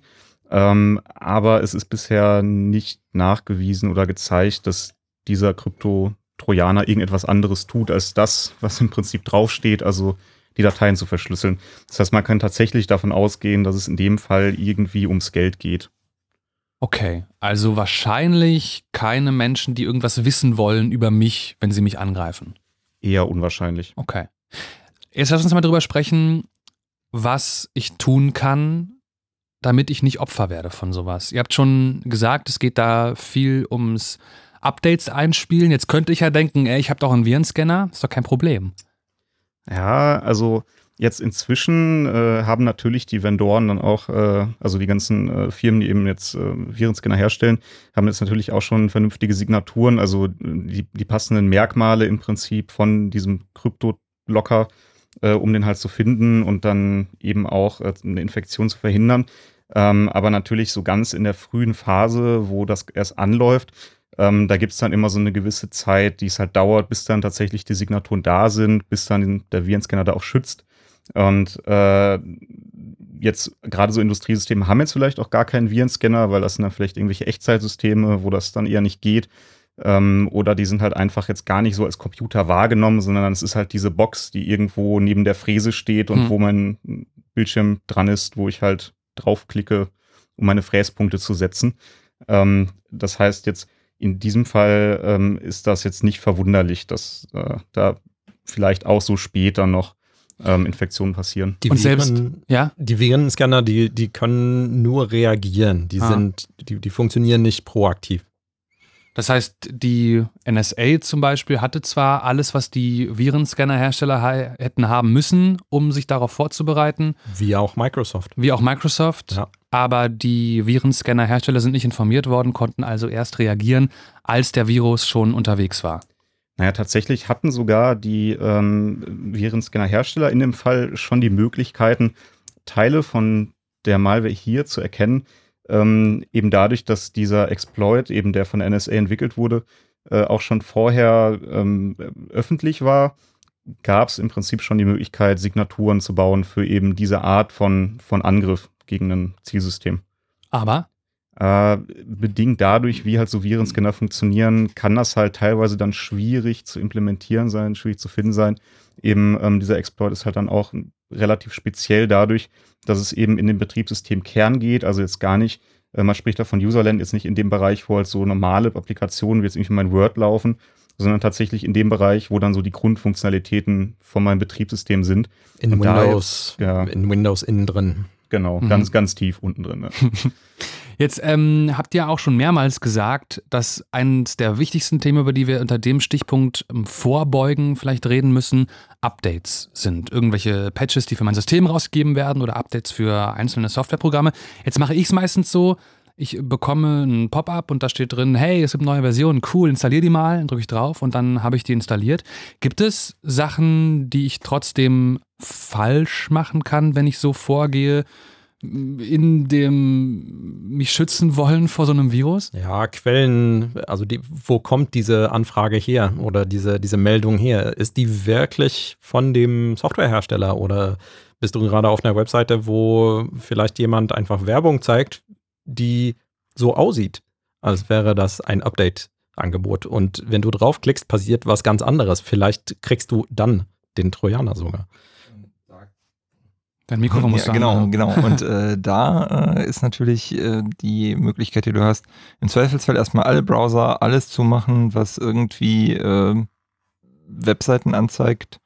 Ähm, aber es ist bisher nicht nachgewiesen oder gezeigt, dass dieser Krypto-Trojaner irgendetwas anderes tut, als das, was im Prinzip draufsteht, also die Dateien zu verschlüsseln. Das heißt, man kann tatsächlich davon ausgehen, dass es in dem Fall irgendwie ums Geld geht. Okay, also wahrscheinlich keine Menschen, die irgendwas wissen wollen über mich, wenn sie mich angreifen. Eher unwahrscheinlich. Okay. Jetzt lass uns mal drüber sprechen, was ich tun kann, damit ich nicht Opfer werde von sowas. Ihr habt schon gesagt, es geht da viel ums Updates einspielen. Jetzt könnte ich ja denken, ey, ich habe doch einen Virenscanner, ist doch kein Problem. Ja, also Jetzt inzwischen äh, haben natürlich die Vendoren dann auch, äh, also die ganzen äh, Firmen, die eben jetzt äh, Virenscanner herstellen, haben jetzt natürlich auch schon vernünftige Signaturen, also äh, die, die passenden Merkmale im Prinzip von diesem Krypto-Locker, äh, um den halt zu finden und dann eben auch äh, eine Infektion zu verhindern. Ähm, aber natürlich so ganz in der frühen Phase, wo das erst anläuft, ähm, da gibt es dann immer so eine gewisse Zeit, die es halt dauert, bis dann tatsächlich die Signaturen da sind, bis dann der Virenscanner da auch schützt. Und äh, jetzt gerade so Industriesysteme haben jetzt vielleicht auch gar keinen Virenscanner, weil das sind dann vielleicht irgendwelche Echtzeitsysteme, wo das dann eher nicht geht. Ähm, oder die sind halt einfach jetzt gar nicht so als Computer wahrgenommen, sondern es ist halt diese Box, die irgendwo neben der Fräse steht und hm. wo mein Bildschirm dran ist, wo ich halt draufklicke, um meine Fräspunkte zu setzen. Ähm, das heißt jetzt, in diesem Fall ähm, ist das jetzt nicht verwunderlich, dass äh, da vielleicht auch so später noch ähm, Infektionen passieren. Die und Viren, selbst, ja? Die Virenscanner, die, die können nur reagieren. Die ah. sind, die, die funktionieren nicht proaktiv. Das heißt, die NSA zum Beispiel hatte zwar alles, was die Virenscanner-Hersteller hätten haben müssen, um sich darauf vorzubereiten. Wie auch Microsoft. Wie auch Microsoft. Ja. Aber die Virenscanner-Hersteller sind nicht informiert worden, konnten also erst reagieren, als der Virus schon unterwegs war. Naja, tatsächlich hatten sogar die ähm, Virenscanner-Hersteller in dem Fall schon die Möglichkeiten, Teile von der Malware hier zu erkennen, ähm, eben dadurch, dass dieser Exploit, eben der von der NSA entwickelt wurde, äh, auch schon vorher ähm, öffentlich war, gab es im Prinzip schon die Möglichkeit, Signaturen zu bauen für eben diese Art von, von Angriff gegen ein Zielsystem. Aber äh, bedingt dadurch, wie halt so Virenscanner funktionieren, kann das halt teilweise dann schwierig zu implementieren sein, schwierig zu finden sein. Eben ähm, dieser Exploit ist halt dann auch relativ speziell dadurch, dass es eben in den Betriebssystem Kern geht, also jetzt gar nicht, äh, man spricht da von Userland jetzt nicht in dem Bereich, wo halt so normale Applikationen wie jetzt irgendwie mein Word laufen, sondern tatsächlich in dem Bereich, wo dann so die Grundfunktionalitäten von meinem Betriebssystem sind. In Und Windows, jetzt, ja, in Windows innen drin. Genau, mhm. ganz, ganz tief unten drin. Ne? Jetzt ähm, habt ihr auch schon mehrmals gesagt, dass eines der wichtigsten Themen, über die wir unter dem Stichpunkt ähm, Vorbeugen vielleicht reden müssen, Updates sind. Irgendwelche Patches, die für mein System rausgegeben werden oder Updates für einzelne Softwareprogramme. Jetzt mache ich es meistens so, ich bekomme ein Pop-up und da steht drin, hey, es gibt neue Versionen, cool, installier die mal, drücke ich drauf und dann habe ich die installiert. Gibt es Sachen, die ich trotzdem falsch machen kann, wenn ich so vorgehe? in dem mich schützen wollen vor so einem Virus? Ja, Quellen, also die, wo kommt diese Anfrage her oder diese, diese Meldung her? Ist die wirklich von dem Softwarehersteller oder bist du gerade auf einer Webseite, wo vielleicht jemand einfach Werbung zeigt, die so aussieht, als wäre das ein Update-Angebot? Und wenn du draufklickst, passiert was ganz anderes. Vielleicht kriegst du dann den Trojaner sogar. Dein Mikrofon muss ja, Genau, genau. Und äh, da äh, ist natürlich äh, die Möglichkeit, die du hast, im Zweifelsfall erstmal alle Browser, alles zu machen, was irgendwie äh, Webseiten anzeigt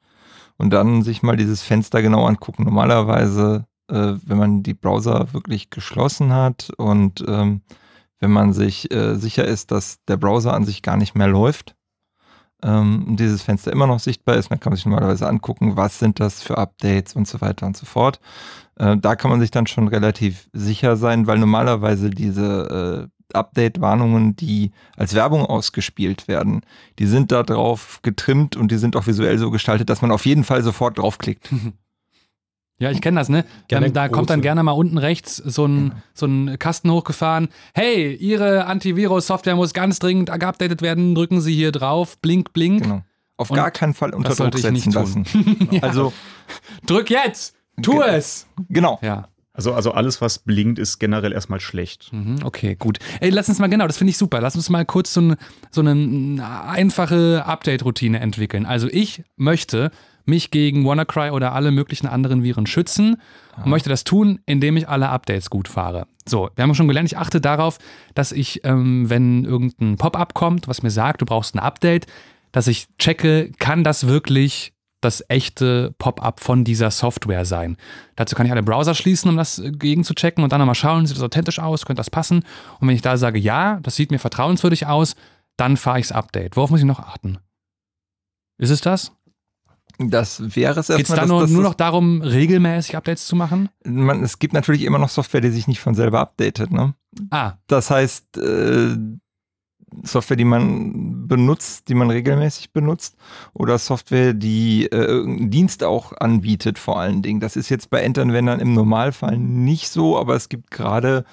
und dann sich mal dieses Fenster genau angucken. Normalerweise, äh, wenn man die Browser wirklich geschlossen hat und ähm, wenn man sich äh, sicher ist, dass der Browser an sich gar nicht mehr läuft ähm, und dieses Fenster immer noch sichtbar ist, dann kann man sich normalerweise angucken, was sind das für Updates und so weiter und so fort. Äh, da kann man sich dann schon relativ sicher sein, weil normalerweise diese äh, Update-Warnungen, die als Werbung ausgespielt werden, die sind da drauf getrimmt und die sind auch visuell so gestaltet, dass man auf jeden Fall sofort draufklickt. Ja, ich kenne das, ne? Ähm, da große. kommt dann gerne mal unten rechts so ein, so ein Kasten hochgefahren. Hey, Ihre Antivirus-Software muss ganz dringend geupdatet werden. Drücken Sie hier drauf. Blink, blink. Genau. Auf und gar keinen Fall unter Druck setzen lassen. ja. Also drück jetzt. Tu es. Genau. Ja. Also, also alles, was blinkt, ist generell erstmal schlecht. Mhm, okay, gut. Ey, lass uns mal, genau, das finde ich super. Lass uns mal kurz so, ein, so eine einfache Update-Routine entwickeln. Also ich möchte mich gegen WannaCry oder alle möglichen anderen Viren schützen und möchte das tun, indem ich alle Updates gut fahre. So, wir haben schon gelernt, ich achte darauf, dass ich, ähm, wenn irgendein Pop-up kommt, was mir sagt, du brauchst ein Update, dass ich checke, kann das wirklich das echte Pop-up von dieser Software sein. Dazu kann ich alle Browser schließen, um das äh, gegen zu checken und dann nochmal schauen, sieht das authentisch aus, könnte das passen? Und wenn ich da sage, ja, das sieht mir vertrauenswürdig aus, dann fahre ich das Update. Worauf muss ich noch achten? Ist es das? Das wäre es erstmal. Geht es da nur, nur noch darum, regelmäßig Updates zu machen? Man, es gibt natürlich immer noch Software, die sich nicht von selber updatet. Ne? Ah. Das heißt, äh, Software, die man benutzt, die man regelmäßig benutzt, oder Software, die äh, irgendeinen Dienst auch anbietet, vor allen Dingen. Das ist jetzt bei Endanwendern im Normalfall nicht so, aber es gibt gerade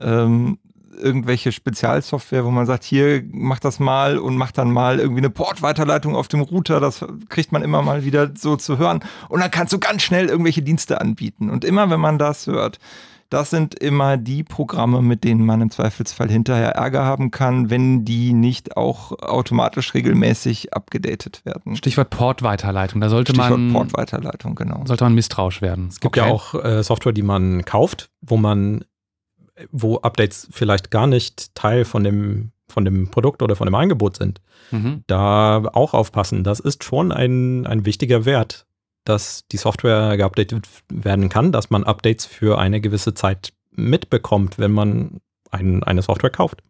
ähm, irgendwelche Spezialsoftware, wo man sagt, hier mach das mal und mach dann mal irgendwie eine Portweiterleitung auf dem Router. Das kriegt man immer mal wieder so zu hören. Und dann kannst du ganz schnell irgendwelche Dienste anbieten. Und immer, wenn man das hört, das sind immer die Programme, mit denen man im Zweifelsfall hinterher Ärger haben kann, wenn die nicht auch automatisch regelmäßig abgedatet werden. Stichwort Portweiterleitung. Da sollte Stichwort man Portweiterleitung, genau. Sollte man misstrauisch werden. Es gibt okay. ja auch äh, Software, die man kauft, wo man wo Updates vielleicht gar nicht Teil von dem, von dem Produkt oder von dem Angebot sind, mhm. da auch aufpassen. Das ist schon ein, ein wichtiger Wert, dass die Software geupdatet werden kann, dass man Updates für eine gewisse Zeit mitbekommt, wenn man ein, eine Software kauft.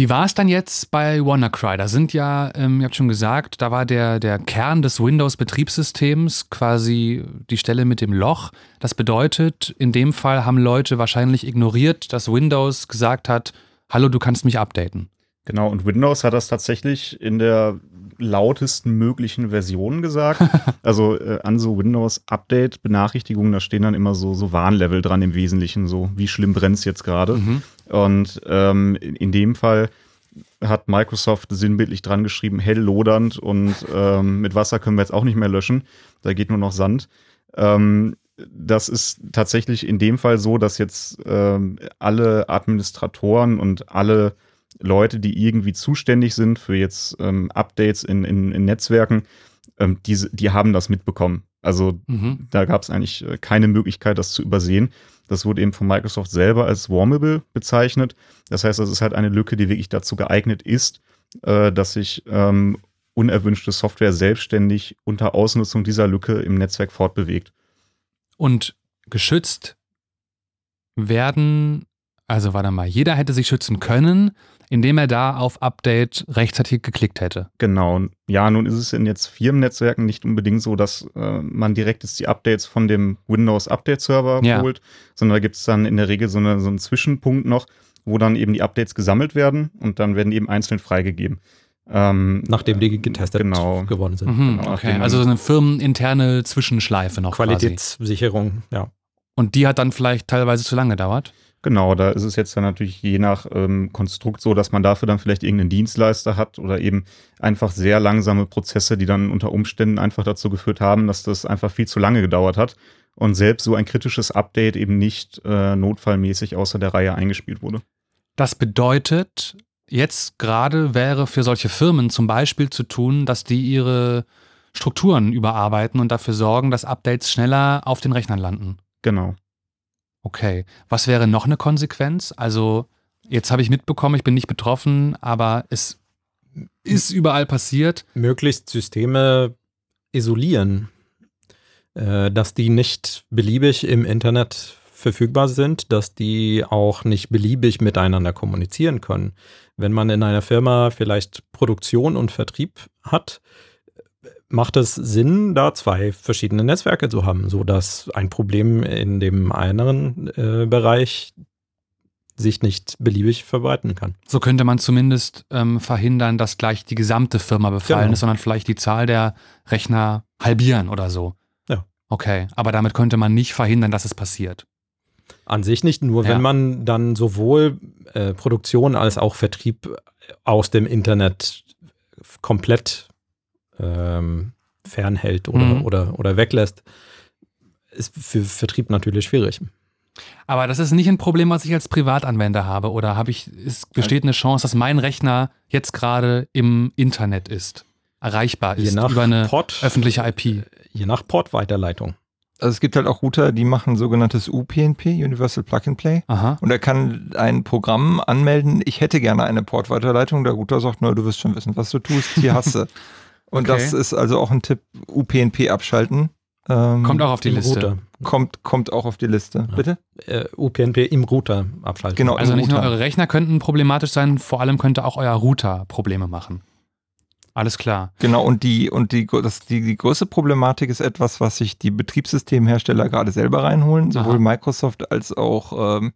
Wie war es dann jetzt bei WannaCry? Da sind ja, ähm, ihr habt schon gesagt, da war der, der Kern des Windows-Betriebssystems quasi die Stelle mit dem Loch. Das bedeutet, in dem Fall haben Leute wahrscheinlich ignoriert, dass Windows gesagt hat, hallo, du kannst mich updaten. Genau, und Windows hat das tatsächlich in der lautesten möglichen Version gesagt. also äh, an so Windows-Update-Benachrichtigungen, da stehen dann immer so, so Warnlevel dran im Wesentlichen, so wie schlimm brennt es jetzt gerade. Mhm. Und ähm, in, dem Fall hat Microsoft sinnbildlich dran geschrieben, hell lodernd und ähm, mit Wasser können wir jetzt auch nicht mehr löschen. Da geht nur noch Sand. Ähm, das ist tatsächlich in dem Fall so, dass jetzt ähm, alle Administratoren und alle Leute, die irgendwie zuständig sind für jetzt ähm, Updates in, in, in Netzwerken, ähm, die, die haben das mitbekommen. Also mhm. da gab es eigentlich äh, keine Möglichkeit, das zu übersehen. Das wurde eben von Microsoft selber als Warmable bezeichnet. Das heißt, das ist halt eine Lücke, die wirklich dazu geeignet ist, äh, dass sich ähm, unerwünschte Software selbstständig unter Ausnutzung dieser Lücke im Netzwerk fortbewegt. Und geschützt werden, also warte mal, jeder hätte sich schützen können, indem er da auf Update rechtzeitig geklickt hätte. Genau. Ja, nun ist es in jetzt Firmennetzwerken nicht unbedingt so, dass äh, man direkt jetzt die Updates von dem Windows Update Server ja. holt, sondern da gibt es dann in der Regel so, eine, so einen Zwischenpunkt noch, wo dann eben die Updates gesammelt werden und dann werden eben einzeln freigegeben. Ähm, Nachdem die getestet genau. geworden sind. Mhm, genau, okay. Also eine firmeninterne Zwischenschleife noch. Qualitätssicherung, quasi. ja. Und die hat dann vielleicht teilweise zu lange gedauert? Genau, da ist es jetzt dann natürlich je nach ähm, Konstrukt so, dass man dafür dann vielleicht irgendeinen Dienstleister hat oder eben einfach sehr langsame Prozesse, die dann unter Umständen einfach dazu geführt haben, dass das einfach viel zu lange gedauert hat und selbst so ein kritisches Update eben nicht äh, notfallmäßig außer der Reihe eingespielt wurde. Das bedeutet, jetzt gerade wäre für solche Firmen zum Beispiel zu tun, dass die ihre Strukturen überarbeiten und dafür sorgen, dass Updates schneller auf den Rechnern landen. Genau. Okay. Was wäre noch eine Konsequenz? Also, jetzt habe ich mitbekommen, ich bin nicht betroffen, aber es ist überall passiert. Möglichst Systeme isolieren, äh, dass die nicht beliebig im Internet verfügbar sind, dass die auch nicht beliebig miteinander kommunizieren können. Wenn man in einer Firma vielleicht Produktion und Vertrieb hat, macht es Sinn, da zwei verschiedene Netzwerke zu haben, sodass ein Problem in dem einen äh, Bereich sich nicht beliebig verbreiten kann. So könnte man zumindest ähm, verhindern, dass gleich die gesamte Firma befallen genau. ist, sondern vielleicht die Zahl der Rechner halbieren oder so. Ja. Okay, aber damit könnte man nicht verhindern, dass es passiert. An sich nicht, nur ja. wenn man dann sowohl äh, Produktion als auch Vertrieb aus dem Internet komplett ähm, fernhält oder, mhm. oder, oder weglässt, ist für Vertrieb natürlich schwierig. Aber das ist nicht ein Problem, was ich als Privatanwender habe. Oder habe ich, es besteht eine Chance, dass mein Rechner jetzt gerade im Internet ist, erreichbar ist über eine Port, öffentliche IP? Je nach Portweiterleitung. Also es gibt halt auch Router, die machen sogenanntes UPnP, Universal Plug and Play. Aha. Und er kann ein Programm anmelden, ich hätte gerne eine Portweiterleitung. Der Router sagt, na, du wirst schon wissen, was du tust, hier hast du. Und okay. das ist also auch ein Tipp, UPnP abschalten. Ähm, kommt auch auf die Liste. Router. Kommt, kommt auch auf die Liste. Ja. Bitte? Äh, UPnP im Router abschalten. Genau, also nicht Router. nur eure Rechner könnten problematisch sein, vor allem könnte auch euer Router Probleme machen. Alles klar. Genau, und die, und die, das, die, die größte Problematik ist etwas, was sich die Betriebssystemhersteller gerade selber reinholen. Sowohl Aha. Microsoft als auch ähm,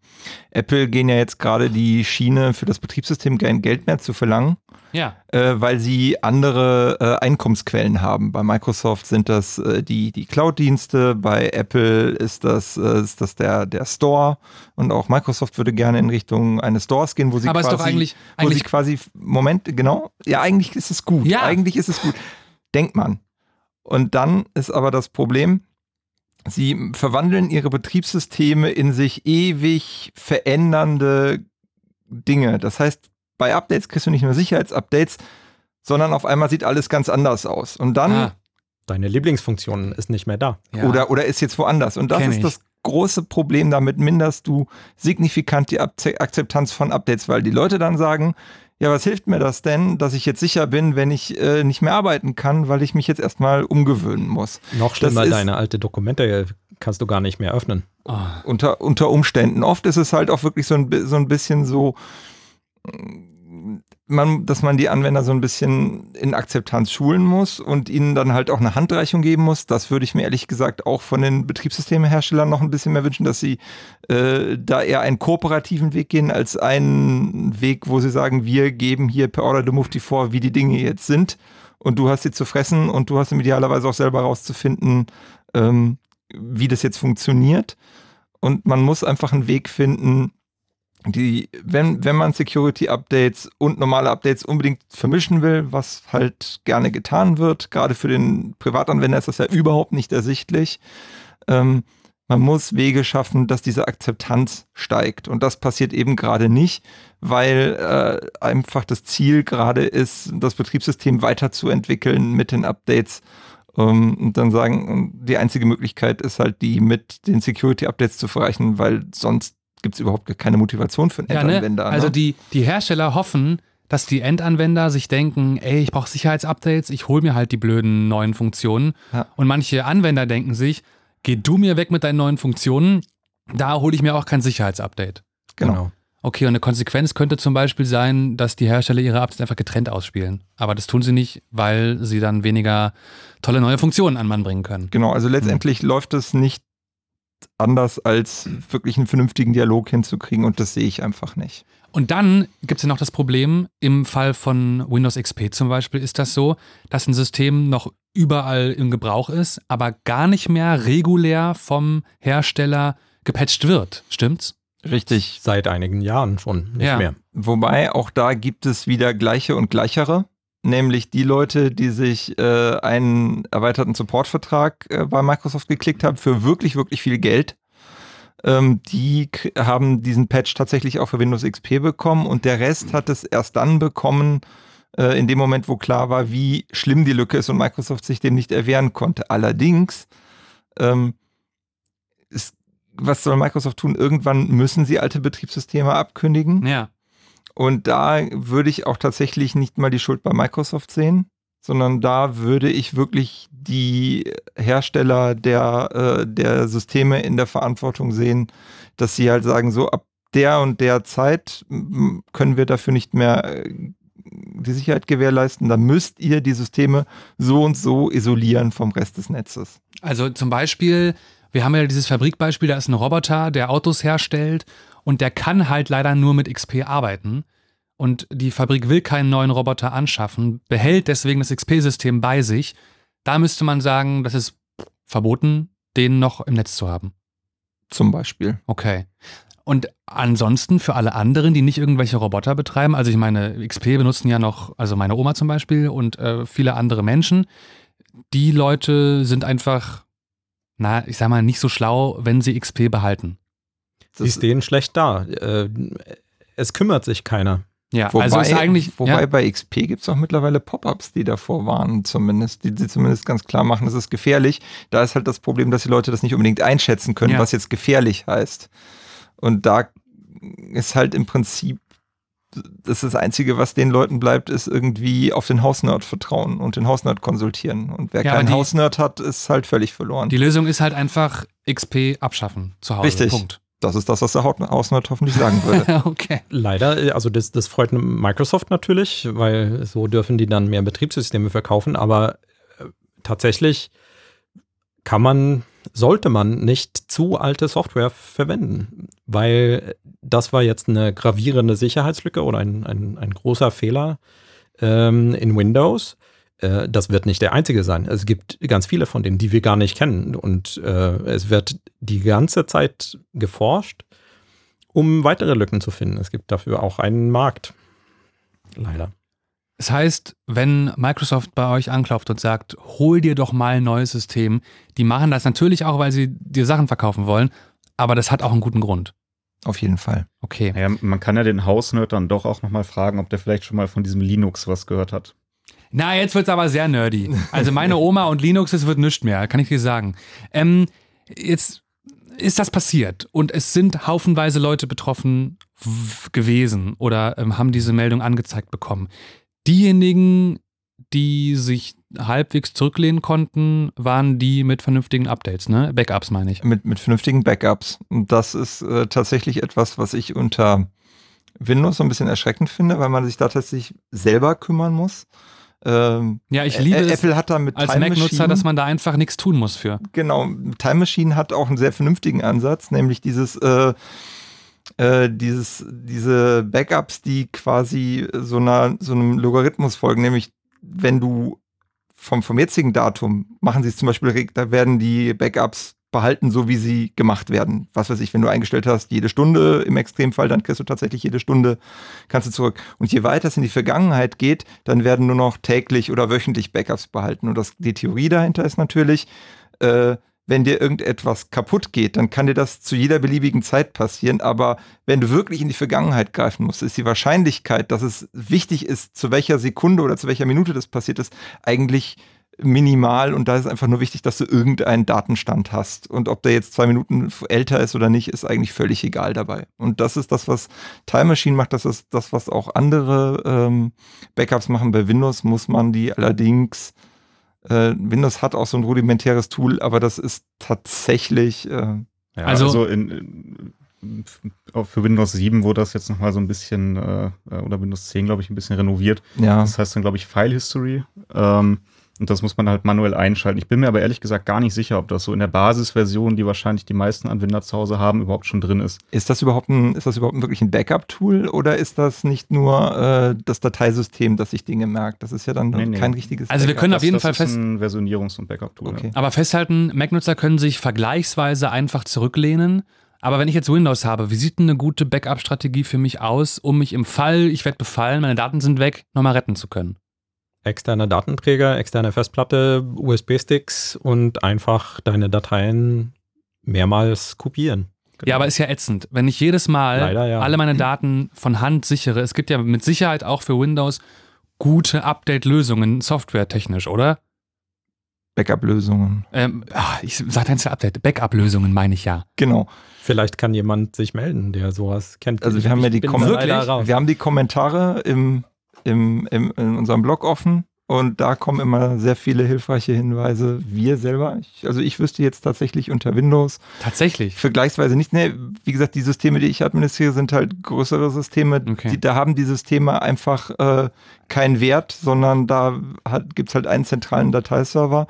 Apple gehen ja jetzt gerade die Schiene für das Betriebssystem kein Geld mehr zu verlangen. Ja. Äh, weil sie andere äh, Einkommensquellen haben. Bei Microsoft sind das äh, die, die Cloud-Dienste, bei Apple ist das, äh, ist das der, der Store und auch Microsoft würde gerne in Richtung eines Stores gehen, wo sie Aber quasi, ist doch eigentlich, wo sie quasi, Moment, genau, ja, eigentlich ist es gut. Ja. Eigentlich ist es gut. Denkt man. Und dann ist aber das Problem, sie verwandeln ihre Betriebssysteme in sich ewig verändernde Dinge. Das heißt, bei Updates kriegst du nicht nur Sicherheitsupdates, sondern auf einmal sieht alles ganz anders aus. Und dann. Ah, deine Lieblingsfunktion ist nicht mehr da. Ja. Oder, oder ist jetzt woanders. Und das Kenn ist ich. das große Problem. Damit minderst du signifikant die Akzeptanz von Updates, weil die Leute dann sagen, ja, was hilft mir das denn, dass ich jetzt sicher bin, wenn ich äh, nicht mehr arbeiten kann, weil ich mich jetzt erstmal umgewöhnen muss? Noch schlimmer, deine alte Dokumente kannst du gar nicht mehr öffnen. Oh. Unter, unter Umständen. Oft ist es halt auch wirklich so ein, so ein bisschen so, man, dass man die Anwender so ein bisschen in Akzeptanz schulen muss und ihnen dann halt auch eine Handreichung geben muss. Das würde ich mir ehrlich gesagt auch von den Betriebssystemeherstellern noch ein bisschen mehr wünschen, dass sie äh, da eher einen kooperativen Weg gehen als einen Weg, wo sie sagen, wir geben hier per Order the Mufti vor, wie die Dinge jetzt sind und du hast sie zu fressen und du hast idealerweise auch selber rauszufinden, ähm, wie das jetzt funktioniert. Und man muss einfach einen Weg finden, die, wenn, wenn man Security-Updates und normale Updates unbedingt vermischen will, was halt gerne getan wird, gerade für den Privatanwender ist das ja überhaupt nicht ersichtlich. Ähm, man muss Wege schaffen, dass diese Akzeptanz steigt. Und das passiert eben gerade nicht, weil äh, einfach das Ziel gerade ist, das Betriebssystem weiterzuentwickeln mit den Updates. Ähm, und dann sagen, die einzige Möglichkeit ist halt die mit den Security-Updates zu verreichen, weil sonst gibt es überhaupt keine Motivation für einen ja, ne? Endanwender. Ne? Also die, die Hersteller hoffen, dass die Endanwender sich denken, ey, ich brauche Sicherheitsupdates, ich hole mir halt die blöden neuen Funktionen. Ja. Und manche Anwender denken sich, geh du mir weg mit deinen neuen Funktionen, da hole ich mir auch kein Sicherheitsupdate. Genau. genau. Okay, und eine Konsequenz könnte zum Beispiel sein, dass die Hersteller ihre Updates einfach getrennt ausspielen. Aber das tun sie nicht, weil sie dann weniger tolle neue Funktionen an Mann bringen können. Genau, also letztendlich hm. läuft es nicht anders, als wirklich einen vernünftigen Dialog hinzukriegen und das sehe ich einfach nicht. Und dann gibt es ja noch das Problem, im Fall von Windows XP zum Beispiel ist das so, dass ein System noch überall im Gebrauch ist, aber gar nicht mehr regulär vom Hersteller gepatcht wird. Stimmt's? Richtig. Seit einigen Jahren schon nicht ja. mehr. Wobei auch da gibt es wieder gleiche und gleichere nämlich die Leute, die sich äh, einen erweiterten Supportvertrag äh, bei Microsoft geklickt haben für wirklich, wirklich viel Geld. Ähm, die haben diesen Patch tatsächlich auch für Windows XP bekommen und der Rest hat es erst dann bekommen, äh, in dem Moment, wo klar war, wie schlimm die Lücke ist und Microsoft sich dem nicht erwehren konnte. Allerdings, ähm, ist, was soll Microsoft tun? Irgendwann müssen sie alte Betriebssysteme abkündigen. Ja. Und da würde ich auch tatsächlich nicht mal die Schuld bei Microsoft sehen, sondern da würde ich wirklich die Hersteller der, äh, der Systeme in der Verantwortung sehen, dass sie halt sagen, so ab der und der Zeit können wir dafür nicht mehr äh, die Sicherheit gewährleisten, dann müsst ihr die Systeme so und so isolieren vom Rest des Netzes. Also zum Beispiel, wir haben ja dieses Fabrikbeispiel, da ist ein Roboter, der Autos herstellt und der kann halt leider nur mit XP arbeiten. Und die Fabrik will keinen neuen Roboter anschaffen, behält deswegen das XP-System bei sich. Da müsste man sagen, das ist verboten, den noch im Netz zu haben. Zum Beispiel. Okay. Und ansonsten für alle anderen, die nicht irgendwelche Roboter betreiben, also ich meine, XP benutzen ja noch, also meine Oma zum Beispiel und äh, viele andere Menschen, die Leute sind einfach, na, ich sag mal, nicht so schlau, wenn sie XP behalten. Das ist denen schlecht da. Äh, es kümmert sich keiner. Ja, wobei, also ist eigentlich, wobei ja. bei XP gibt es auch mittlerweile Pop-ups, die davor warnen, zumindest, die, die zumindest ganz klar machen, das ist gefährlich. Da ist halt das Problem, dass die Leute das nicht unbedingt einschätzen können, ja. was jetzt gefährlich heißt. Und da ist halt im Prinzip das, ist das Einzige, was den Leuten bleibt, ist irgendwie auf den Hausnerd vertrauen und den Hausnerd konsultieren. Und wer ja, keinen Hausnerd hat, ist halt völlig verloren. Die Lösung ist halt einfach XP abschaffen zu Hause. Richtig. Punkt. Das ist das, was der Hausnerd hoffentlich sagen würde. okay. Leider, also das, das freut Microsoft natürlich, weil so dürfen die dann mehr Betriebssysteme verkaufen, aber äh, tatsächlich kann man, sollte man nicht zu alte Software verwenden, weil das war jetzt eine gravierende Sicherheitslücke oder ein, ein, ein großer Fehler ähm, in Windows. Äh, das wird nicht der einzige sein. Es gibt ganz viele von denen, die wir gar nicht kennen. Und äh, es wird die ganze Zeit geforscht, um weitere Lücken zu finden. Es gibt dafür auch einen Markt. Leider. Das heißt, wenn Microsoft bei euch anklopft und sagt, hol dir doch mal ein neues System, die machen das natürlich auch, weil sie dir Sachen verkaufen wollen, aber das hat auch einen guten Grund. Auf jeden Fall. Okay. Ja, man kann ja den Hausnerd dann doch auch nochmal fragen, ob der vielleicht schon mal von diesem Linux was gehört hat. Na, jetzt wird es aber sehr nerdy. Also meine Oma und Linux, es wird nichts mehr, kann ich dir sagen. Ähm, jetzt ist das passiert und es sind haufenweise Leute betroffen gewesen oder ähm, haben diese Meldung angezeigt bekommen. Diejenigen, die sich halbwegs zurücklehnen konnten, waren die mit vernünftigen Updates, ne? Backups meine ich. Mit, mit vernünftigen Backups. Und das ist äh, tatsächlich etwas, was ich unter Windows so ein bisschen erschreckend finde, weil man sich da tatsächlich selber kümmern muss. Ähm, ja, ich liebe Apple es hat da mit als Mac-Nutzer, dass man da einfach nichts tun muss für. Genau, Time Machine hat auch einen sehr vernünftigen Ansatz, nämlich dieses äh, äh, dieses, diese Backups, die quasi so, einer, so einem Logarithmus folgen, nämlich wenn du vom, vom jetzigen Datum machen sie es zum Beispiel, da werden die Backups behalten, so wie sie gemacht werden. Was weiß ich, wenn du eingestellt hast, jede Stunde im Extremfall, dann kriegst du tatsächlich jede Stunde, kannst du zurück. Und je weiter es in die Vergangenheit geht, dann werden nur noch täglich oder wöchentlich Backups behalten. Und das, die Theorie dahinter ist natürlich, äh, wenn dir irgendetwas kaputt geht, dann kann dir das zu jeder beliebigen Zeit passieren. Aber wenn du wirklich in die Vergangenheit greifen musst, ist die Wahrscheinlichkeit, dass es wichtig ist, zu welcher Sekunde oder zu welcher Minute das passiert ist, eigentlich minimal und da ist einfach nur wichtig, dass du irgendeinen Datenstand hast. Und ob der jetzt zwei Minuten älter ist oder nicht, ist eigentlich völlig egal dabei. Und das ist das, was Time Machine macht, das ist das, was auch andere ähm, Backups machen. Bei Windows muss man die allerdings äh, Windows hat auch so ein rudimentäres Tool, aber das ist tatsächlich. Äh, ja, also, also in, in, für Windows 7 wurde das jetzt nochmal so ein bisschen, äh, oder Windows 10, glaube ich, ein bisschen renoviert. Ja. Das heißt dann, glaube ich, File History. Ähm, und das muss man halt manuell einschalten. Ich bin mir aber ehrlich gesagt gar nicht sicher, ob das so in der Basisversion, die wahrscheinlich die meisten Anwender zu Hause haben, überhaupt schon drin ist. Ist das überhaupt ein, ist das überhaupt wirklich ein Backup-Tool oder ist das nicht nur äh, das Dateisystem, das sich Dinge merkt? Das ist ja dann nee, nee. kein richtiges Also wir können das, auf jeden Fall fest... ein Versionierungs- und Backup-Tool. Okay. Ja. Aber festhalten, Mac-Nutzer können sich vergleichsweise einfach zurücklehnen. Aber wenn ich jetzt Windows habe, wie sieht eine gute Backup-Strategie für mich aus, um mich im Fall, ich werde befallen, meine Daten sind weg, nochmal retten zu können? Externe Datenträger, externe Festplatte, USB-Sticks und einfach deine Dateien mehrmals kopieren. Genau. Ja, aber ist ja ätzend. Wenn ich jedes Mal Leider, ja. alle meine Daten von Hand sichere, es gibt ja mit Sicherheit auch für Windows gute Update-Lösungen, softwaretechnisch, oder? Backup-Lösungen. Ähm, ich sage jetzt Update. Backup-Lösungen meine ich ja. Genau. Vielleicht kann jemand sich melden, der sowas kennt. Also wir haben ja die Kommentare. Wir haben die Kommentare im, im, im, in unserem Blog offen und da kommen immer sehr viele hilfreiche Hinweise. Wir selber, ich, also ich wüsste jetzt tatsächlich unter Windows. Tatsächlich. Vergleichsweise nicht. Nee, wie gesagt, die Systeme, die ich administriere, sind halt größere Systeme. Okay. Die, da haben die Systeme einfach äh, keinen Wert, sondern da gibt es halt einen zentralen Dateiserver.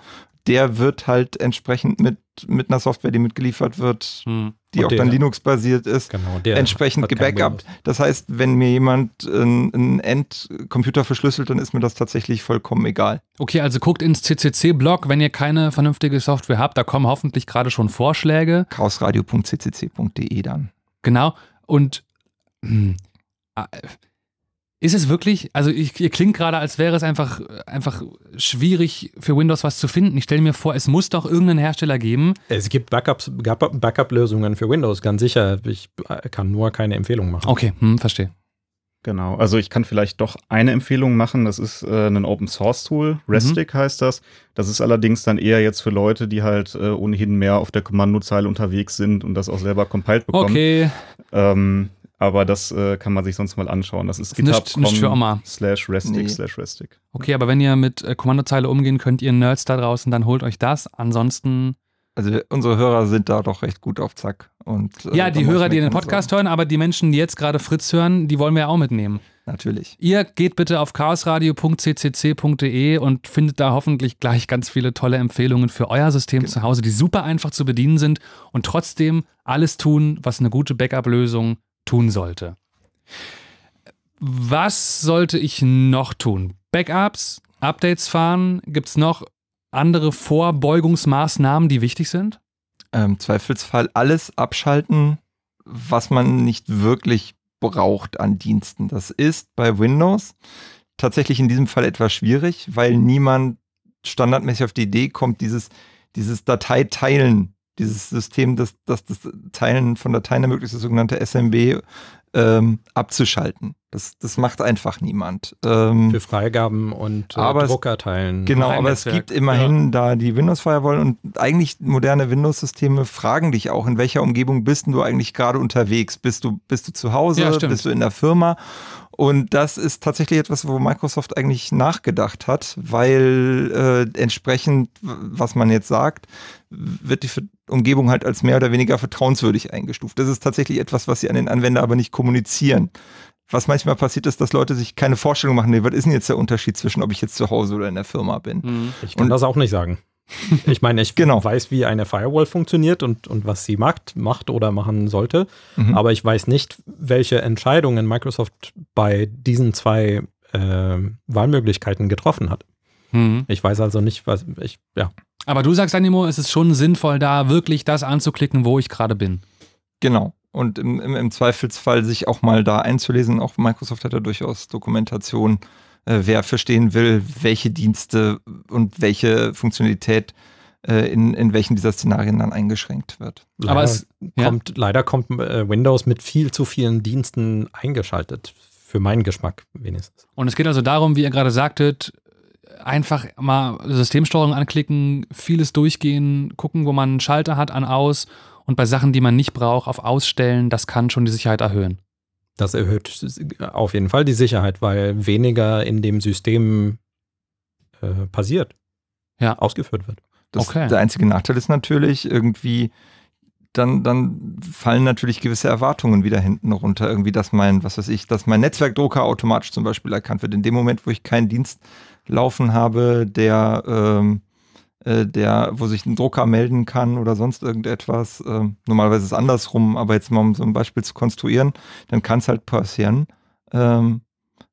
Der wird halt entsprechend mit, mit einer Software, die mitgeliefert wird, hm die und auch dann Linux-basiert ist, genau, entsprechend gebackupt. Das heißt, wenn mir jemand einen Endcomputer verschlüsselt, dann ist mir das tatsächlich vollkommen egal. Okay, also guckt ins CCC-Blog, wenn ihr keine vernünftige Software habt, da kommen hoffentlich gerade schon Vorschläge. chaosradio.ccc.de dann. Genau. Und hm, ist es wirklich, also ich, ihr klingt gerade, als wäre es einfach, einfach schwierig für Windows was zu finden. Ich stelle mir vor, es muss doch irgendeinen Hersteller geben. Es gibt Backups, Backup-Lösungen für Windows, ganz sicher. Ich kann nur keine Empfehlung machen. Okay, hm, verstehe. Genau, also ich kann vielleicht doch eine Empfehlung machen. Das ist äh, ein Open Source Tool, Restic mhm. heißt das. Das ist allerdings dann eher jetzt für Leute, die halt äh, ohnehin mehr auf der Kommandozeile unterwegs sind und das auch selber compiled bekommen. Okay. Ähm, aber das äh, kann man sich sonst mal anschauen. Das ist github.com slash restic nee. slash restic. Okay, aber wenn ihr mit äh, Kommandozeile umgehen könnt, ihr Nerds da draußen, dann holt euch das. Ansonsten also unsere Hörer sind da doch recht gut auf Zack. Und, äh, ja, die Hörer, die den Podcast hören, aber die Menschen, die jetzt gerade Fritz hören, die wollen wir auch mitnehmen. Natürlich. Ihr geht bitte auf chaosradio.ccc.de und findet da hoffentlich gleich ganz viele tolle Empfehlungen für euer System genau. zu Hause, die super einfach zu bedienen sind und trotzdem alles tun, was eine gute Backup-Lösung tun sollte. Was sollte ich noch tun? Backups, Updates fahren? Gibt es noch andere Vorbeugungsmaßnahmen, die wichtig sind? Im Zweifelsfall alles abschalten, was man nicht wirklich braucht an Diensten. Das ist bei Windows tatsächlich in diesem Fall etwas schwierig, weil niemand standardmäßig auf die Idee kommt, dieses, dieses Dateiteilen dieses System, das, das, das Teilen von Dateien ermöglicht, das sogenannte SMB, ähm, abzuschalten. Das, das macht einfach niemand. Ähm, Für Freigaben und äh, Druckerteilen. Genau, aber es gibt immerhin ja. da die Windows Firewall und eigentlich moderne Windows-Systeme fragen dich auch, in welcher Umgebung bist du eigentlich gerade unterwegs? Bist du, bist du zu Hause? Ja, bist du in der Firma? Und das ist tatsächlich etwas, wo Microsoft eigentlich nachgedacht hat, weil äh, entsprechend, was man jetzt sagt, wird die Umgebung halt als mehr oder weniger vertrauenswürdig eingestuft. Das ist tatsächlich etwas, was sie an den Anwender aber nicht kommunizieren. Was manchmal passiert ist, dass Leute sich keine Vorstellung machen, nee, was ist denn jetzt der Unterschied zwischen, ob ich jetzt zu Hause oder in der Firma bin? Mhm. Ich kann Und, das auch nicht sagen. Ich meine, ich genau. weiß, wie eine Firewall funktioniert und, und was sie macht, macht oder machen sollte. Mhm. Aber ich weiß nicht, welche Entscheidungen Microsoft bei diesen zwei äh, Wahlmöglichkeiten getroffen hat. Mhm. Ich weiß also nicht, was ich, ja. Aber du sagst, Animo, es ist schon sinnvoll, da wirklich das anzuklicken, wo ich gerade bin. Genau. Und im, im, im, Zweifelsfall sich auch mal da einzulesen. Auch Microsoft hat ja durchaus Dokumentation, äh, wer verstehen will, welche Dienste und welche Funktionalität äh, in, in welchen dieser Szenarien dann eingeschränkt wird. Leider Aber es kommt, ja? leider kommt äh, Windows mit viel zu vielen Diensten eingeschaltet. Für meinen Geschmack wenigstens. Und es geht also darum, wie ihr gerade sagtet, einfach mal Systemsteuerung anklicken, vieles durchgehen, gucken, wo man einen Schalter hat an aus und bei Sachen, die man nicht braucht, auf Ausstellen, das kann schon die Sicherheit erhöhen. Das erhöht auf jeden Fall die Sicherheit, weil weniger in dem System äh, passiert, ja. ausgeführt wird. Das, okay. Der einzige Nachteil ist natürlich irgendwie, dann, dann fallen natürlich gewisse Erwartungen wieder hinten runter. Irgendwie, dass mein, was weiß ich, dass mein Netzwerkdrucker automatisch zum Beispiel erkannt wird. In dem Moment, wo ich keinen Dienst laufen habe, der, ähm, äh, der, wo sich ein Drucker melden kann oder sonst irgendetwas. Ähm, normalerweise ist es andersrum, aber jetzt mal um so ein Beispiel zu konstruieren, dann kann es halt passieren. Ähm,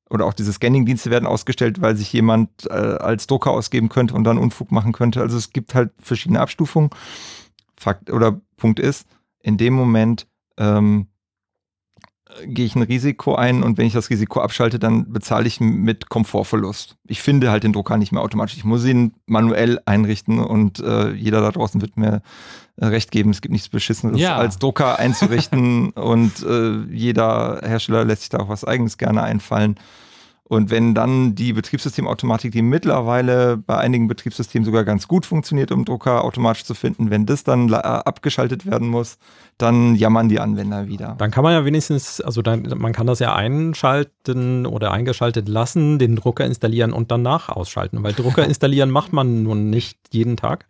oder auch diese Scanning-Dienste werden ausgestellt, weil sich jemand äh, als Drucker ausgeben könnte und dann Unfug machen könnte. Also es gibt halt verschiedene Abstufungen. Fakt oder Punkt ist, in dem Moment ähm, gehe ich ein Risiko ein und wenn ich das Risiko abschalte, dann bezahle ich mit Komfortverlust. Ich finde halt den Drucker nicht mehr automatisch. Ich muss ihn manuell einrichten und äh, jeder da draußen wird mir äh, recht geben. Es gibt nichts Beschisseneres ja. als Drucker einzurichten und äh, jeder Hersteller lässt sich da auch was eigenes gerne einfallen. Und wenn dann die Betriebssystemautomatik, die mittlerweile bei einigen Betriebssystemen sogar ganz gut funktioniert, um Drucker automatisch zu finden, wenn das dann äh, abgeschaltet werden muss, dann jammern die Anwender wieder. Dann kann man ja wenigstens, also dann, man kann das ja einschalten oder eingeschaltet lassen, den Drucker installieren und danach ausschalten, weil Drucker installieren macht man nun nicht jeden Tag.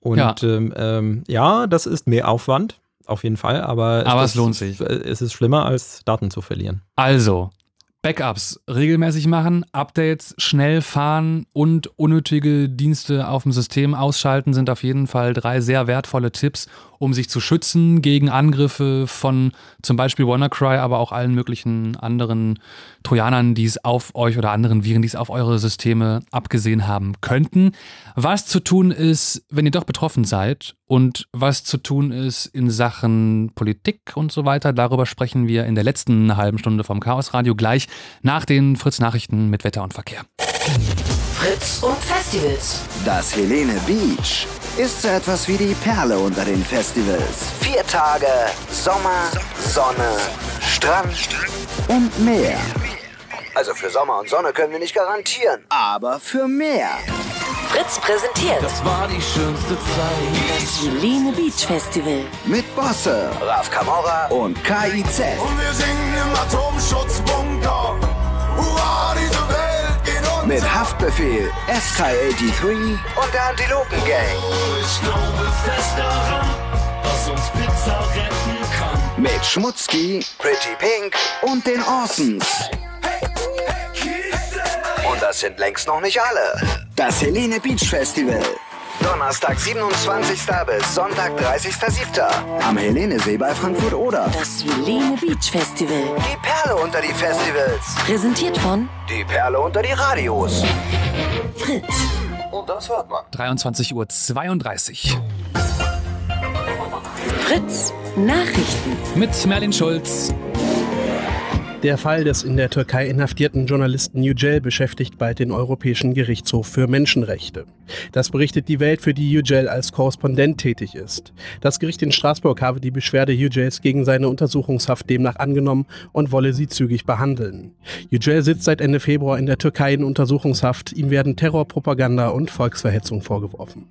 Und ja, ähm, ähm, ja das ist mehr Aufwand, auf jeden Fall, aber, aber es, es lohnt sich. Es ist schlimmer, als Daten zu verlieren. Also, Backups regelmäßig machen, Updates schnell fahren und unnötige Dienste auf dem System ausschalten sind auf jeden Fall drei sehr wertvolle Tipps, um sich zu schützen gegen Angriffe von zum Beispiel WannaCry, aber auch allen möglichen anderen Trojanern, die es auf euch oder anderen Viren, die es auf eure Systeme abgesehen haben könnten. Was zu tun ist, wenn ihr doch betroffen seid und was zu tun ist in Sachen Politik und so weiter, darüber sprechen wir in der letzten halben Stunde vom Chaos Radio gleich nach den Fritz Nachrichten mit Wetter und Verkehr. Fritz und Festivals. Das Helene Beach ist so etwas wie die Perle unter den Festivals. Vier Tage Sommer, Sonne, Strand und Meer. Also für Sommer und Sonne können wir nicht garantieren, aber für mehr. Fritz präsentiert. Das war die schönste Zeit. Das Helene Beach Festival. Mit Bosse, Raf Kamora und KIZ. Und wir singen im Atomschutzbunker. Hurra, Mit Haftbefehl, SK83 und der Antilopen Gang. Ich glaube fest daran, dass uns Pizza retten kann. Mit Schmutzki, Pretty Pink und den Orsons. Und das sind längst noch nicht alle. Das Helene Beach Festival. Donnerstag, 27. bis Sonntag, 30.07. Am Helenesee bei Frankfurt Oder. Das Helene Beach Festival. Die Perle unter die Festivals. Präsentiert von Die Perle unter die Radios. Fritz. Und das hört man. 23.32 Uhr. Fritz Nachrichten. Mit Merlin Schulz. Der Fall des in der Türkei inhaftierten Journalisten Yücel beschäftigt bald den Europäischen Gerichtshof für Menschenrechte. Das berichtet die Welt, für die Yücel als Korrespondent tätig ist. Das Gericht in Straßburg habe die Beschwerde Yücels gegen seine Untersuchungshaft demnach angenommen und wolle sie zügig behandeln. Yücel sitzt seit Ende Februar in der Türkei in Untersuchungshaft. Ihm werden Terrorpropaganda und Volksverhetzung vorgeworfen.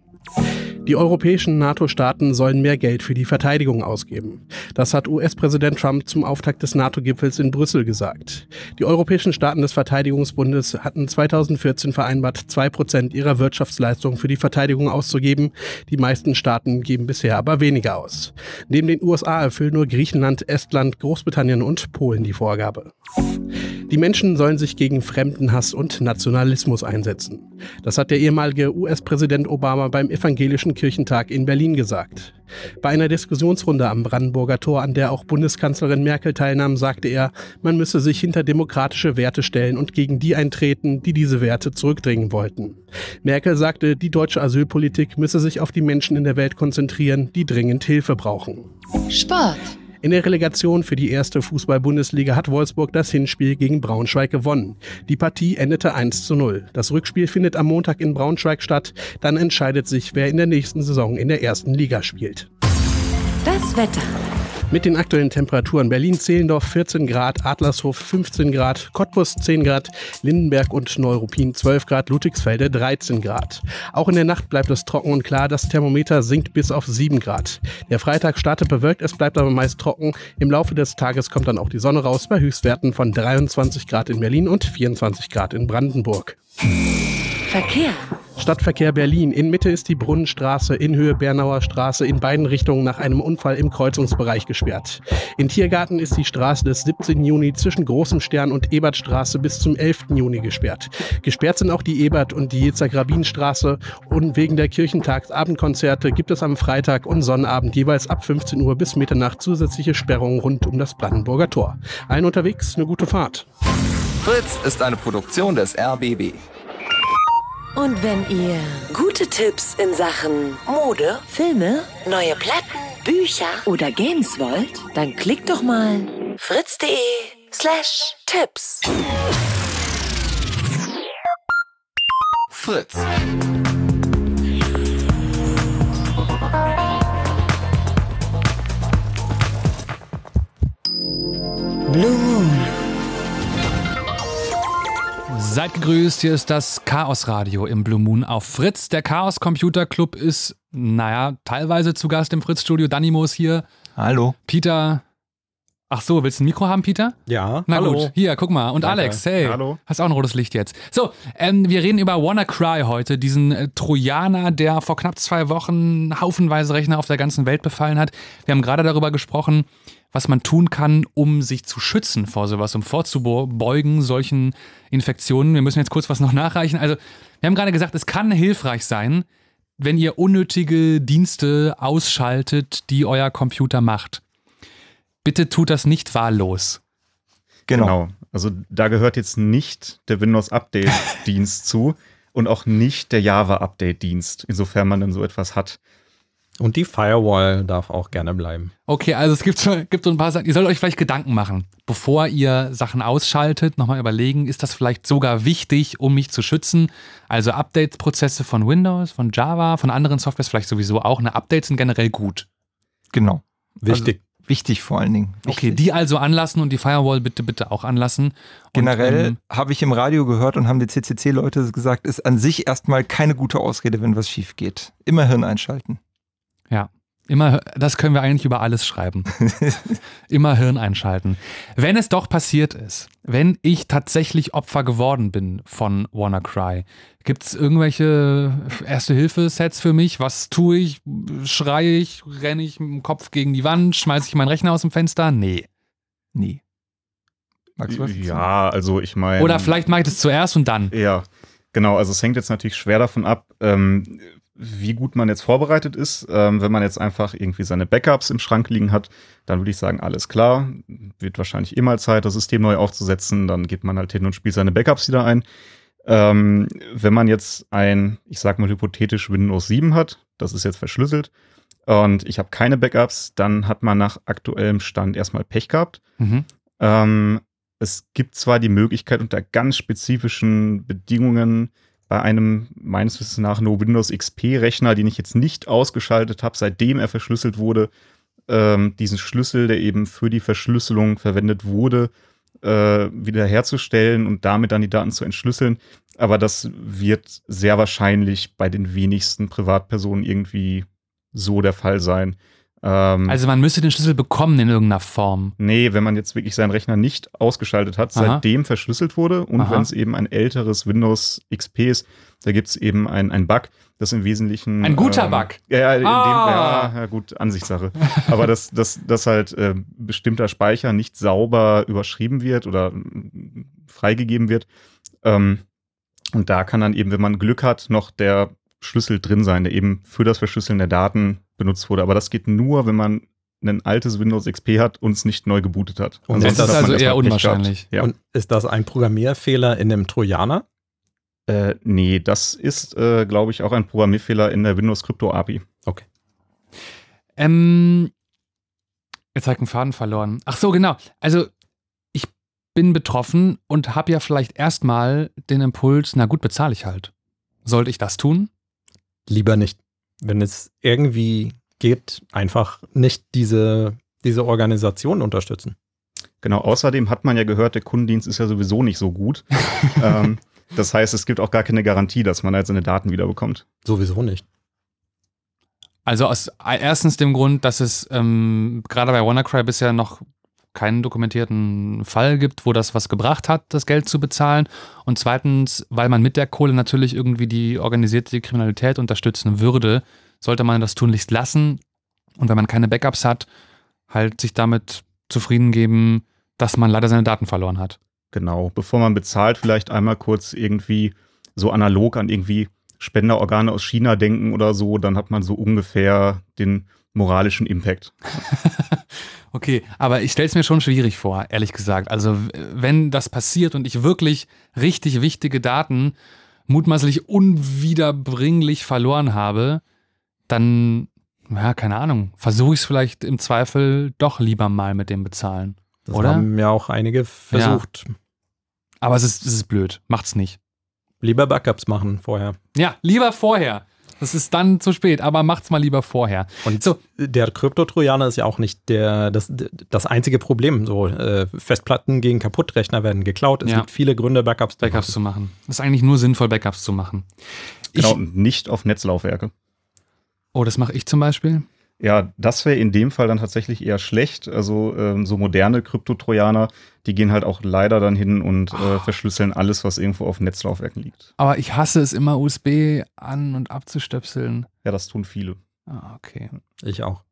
Die europäischen NATO-Staaten sollen mehr Geld für die Verteidigung ausgeben. Das hat US-Präsident Trump zum Auftakt des NATO-Gipfels in Brüssel gesagt. Die europäischen Staaten des Verteidigungsbundes hatten 2014 vereinbart, zwei Prozent ihrer Wirtschaftsleistung für die Verteidigung auszugeben. Die meisten Staaten geben bisher aber weniger aus. Neben den USA erfüllen nur Griechenland, Estland, Großbritannien und Polen die Vorgabe. Die Menschen sollen sich gegen Fremdenhass und Nationalismus einsetzen. Das hat der ehemalige US-Präsident Obama beim Evangelischen Kirchentag in Berlin gesagt. Bei einer Diskussionsrunde am Brandenburger Tor, an der auch Bundeskanzlerin Merkel teilnahm, sagte er, man müsse sich hinter demokratische Werte stellen und gegen die eintreten, die diese Werte zurückdringen wollten. Merkel sagte, die deutsche Asylpolitik müsse sich auf die Menschen in der Welt konzentrieren, die dringend Hilfe brauchen. Sport. In der Relegation für die erste Fußball-Bundesliga hat Wolfsburg das Hinspiel gegen Braunschweig gewonnen. Die Partie endete 1 zu 0. Das Rückspiel findet am Montag in Braunschweig statt. Dann entscheidet sich, wer in der nächsten Saison in der ersten Liga spielt. Das Wetter. Mit den aktuellen Temperaturen Berlin-Zehlendorf 14 Grad, Adlershof 15 Grad, Cottbus 10 Grad, Lindenberg und Neuruppin 12 Grad, Ludwigsfelde 13 Grad. Auch in der Nacht bleibt es trocken und klar, das Thermometer sinkt bis auf 7 Grad. Der Freitag startet bewölkt, es bleibt aber meist trocken. Im Laufe des Tages kommt dann auch die Sonne raus bei Höchstwerten von 23 Grad in Berlin und 24 Grad in Brandenburg. Verkehr. Stadtverkehr Berlin. In Mitte ist die Brunnenstraße, in Höhe Bernauer Straße in beiden Richtungen nach einem Unfall im Kreuzungsbereich gesperrt. In Tiergarten ist die Straße des 17. Juni zwischen Großem Stern und Ebertstraße bis zum 11. Juni gesperrt. Gesperrt sind auch die Ebert- und die Jezer-Grabin-Straße und wegen der Kirchentagsabendkonzerte gibt es am Freitag und Sonnabend jeweils ab 15 Uhr bis Mitternacht zusätzliche Sperrungen rund um das Brandenburger Tor. Allen unterwegs eine gute Fahrt. Fritz ist eine Produktion des RBB. Und wenn ihr gute Tipps in Sachen Mode, Filme, neue Platten, Bücher oder Games wollt, dann klickt doch mal fritz.de slash Tipps. Fritz. Blue gegrüßt, hier ist das Chaos Radio im Blue Moon auf Fritz. Der Chaos Computer Club ist, naja, teilweise zu Gast im Fritz-Studio. Danimo ist hier. Hallo. Peter. Ach so, willst du ein Mikro haben, Peter? Ja. Na hallo. gut, hier, guck mal. Und Danke. Alex, hey. Hallo. Hast auch ein rotes Licht jetzt. So, ähm, wir reden über WannaCry heute, diesen äh, Trojaner, der vor knapp zwei Wochen haufenweise Rechner auf der ganzen Welt befallen hat. Wir haben gerade darüber gesprochen, was man tun kann, um sich zu schützen vor sowas, um vorzubeugen solchen Infektionen. Wir müssen jetzt kurz was noch nachreichen. Also, wir haben gerade gesagt, es kann hilfreich sein, wenn ihr unnötige Dienste ausschaltet, die euer Computer macht. Bitte tut das nicht wahllos. Genau. Also da gehört jetzt nicht der Windows Update Dienst zu und auch nicht der Java Update Dienst, insofern man dann so etwas hat. Und die Firewall darf auch gerne bleiben. Okay, also es gibt so, gibt so ein paar Sachen. Ihr sollt euch vielleicht Gedanken machen, bevor ihr Sachen ausschaltet, nochmal überlegen, ist das vielleicht sogar wichtig, um mich zu schützen? Also Update-Prozesse von Windows, von Java, von anderen Softwares vielleicht sowieso auch. Ne, Updates sind generell gut. Genau. Wichtig. Also, wichtig vor allen Dingen. Okay, die also anlassen und die Firewall bitte, bitte auch anlassen. Generell ähm, habe ich im Radio gehört und haben die CCC-Leute gesagt, ist an sich erstmal keine gute Ausrede, wenn was schief geht. Immer Hirn einschalten. Immer, das können wir eigentlich über alles schreiben. immer Hirn einschalten. Wenn es doch passiert ist, wenn ich tatsächlich Opfer geworden bin von WannaCry, gibt es irgendwelche Erste-Hilfe-Sets für mich? Was tue ich? Schreie ich? Renne ich mit dem Kopf gegen die Wand? Schmeiße ich meinen Rechner aus dem Fenster? Nee. Nie. Magst du was ja, also ich meine. Oder vielleicht mache ich das zuerst und dann. Ja, genau. Also es hängt jetzt natürlich schwer davon ab, ähm, wie gut man jetzt vorbereitet ist. Ähm, wenn man jetzt einfach irgendwie seine Backups im Schrank liegen hat, dann würde ich sagen, alles klar. Wird wahrscheinlich immer Zeit, das System neu aufzusetzen. Dann geht man halt hin und spielt seine Backups wieder ein. Ähm, wenn man jetzt ein, ich sag mal hypothetisch Windows 7 hat, das ist jetzt verschlüsselt, und ich habe keine Backups, dann hat man nach aktuellem Stand erstmal Pech gehabt. Mhm. Ähm, es gibt zwar die Möglichkeit unter ganz spezifischen Bedingungen bei einem meines Wissens nach No Windows XP-Rechner, den ich jetzt nicht ausgeschaltet habe, seitdem er verschlüsselt wurde, ähm, diesen Schlüssel, der eben für die Verschlüsselung verwendet wurde, äh, wiederherzustellen und damit dann die Daten zu entschlüsseln. Aber das wird sehr wahrscheinlich bei den wenigsten Privatpersonen irgendwie so der Fall sein. Ähm, Also man müsste den Schlüssel bekommen in irgendeiner Form. Nee, wenn man jetzt wirklich seinen Rechner nicht ausgeschaltet hat, Aha. seitdem verschlüsselt wurde und wenn es eben ein älteres Windows XP ist, da gibt es eben ein, ein Bug, das im Wesentlichen. Ein guter ähm, Bug. Ja, ja, in dem, Ah. ja, ja, gut, Ansichtssache. Aber dass das, das halt äh, bestimmter Speicher nicht sauber überschrieben wird oder freigegeben wird. Ähm, und da kann dann eben, wenn man Glück hat, noch der Schlüssel drin sein, der eben für das Verschlüsseln der Daten benutzt wurde. Aber das geht nur, wenn man ein altes Windows XP hat und es nicht neu gebootet hat. Und Ansonsten das ist man also eher unwahrscheinlich. Ja. Und ist das ein Programmierfehler in einem Trojaner? Äh, nee, das ist, äh, glaube ich, auch ein Programmierfehler in der Windows Crypto API. Okay. Ähm, jetzt habe ich einen Faden verloren. Ach so, genau. Also ich bin betroffen und habe ja vielleicht erstmal den Impuls, na gut, bezahle ich halt. Sollte ich das tun? Lieber nicht. Wenn es irgendwie geht, einfach nicht diese, diese Organisation unterstützen. Genau, außerdem hat man ja gehört, der Kundendienst ist ja sowieso nicht so gut. ähm, das heißt, es gibt auch gar keine Garantie, dass man halt seine Daten wiederbekommt. Sowieso nicht. Also aus erstens dem Grund, dass es ähm, gerade bei WannaCry bisher noch keinen dokumentierten Fall gibt, wo das was gebracht hat, das Geld zu bezahlen. Und zweitens, weil man mit der Kohle natürlich irgendwie die organisierte Kriminalität unterstützen würde, sollte man das tunlichst lassen. Und wenn man keine Backups hat, halt sich damit zufrieden geben, dass man leider seine Daten verloren hat. Genau, bevor man bezahlt, vielleicht einmal kurz irgendwie so analog an irgendwie Spenderorgane aus China denken oder so, dann hat man so ungefähr den moralischen Impact. Okay, aber ich stelle es mir schon schwierig vor, ehrlich gesagt. Also wenn das passiert und ich wirklich richtig wichtige Daten mutmaßlich unwiederbringlich verloren habe, dann, ja, keine Ahnung, versuche ich es vielleicht im Zweifel doch lieber mal mit dem bezahlen. Das Oder? haben ja auch einige versucht. Aber es ist, es ist blöd, macht's nicht. Lieber Backups machen vorher. Ja, lieber vorher. Das ist dann zu spät, aber macht's mal lieber vorher. Und so. der Kryptotrojaner ist ja auch nicht der, das, das einzige Problem. So äh, Festplatten gegen Kaputtrechner werden geklaut. Es ja. gibt viele Gründe, Backups, Backups zu machen. Es ist eigentlich nur sinnvoll, Backups zu machen. Genau, ich, nicht auf Netzlaufwerke. Oh, das mache ich zum Beispiel. Ja, das wäre in dem Fall dann tatsächlich eher schlecht. Also ähm, so moderne Kryptotrojaner, die gehen halt auch leider dann hin und äh, oh. verschlüsseln alles, was irgendwo auf Netzlaufwerken liegt. Aber ich hasse es immer, USB an- und abzustöpseln. Ja, das tun viele. Ah, okay. Ich auch.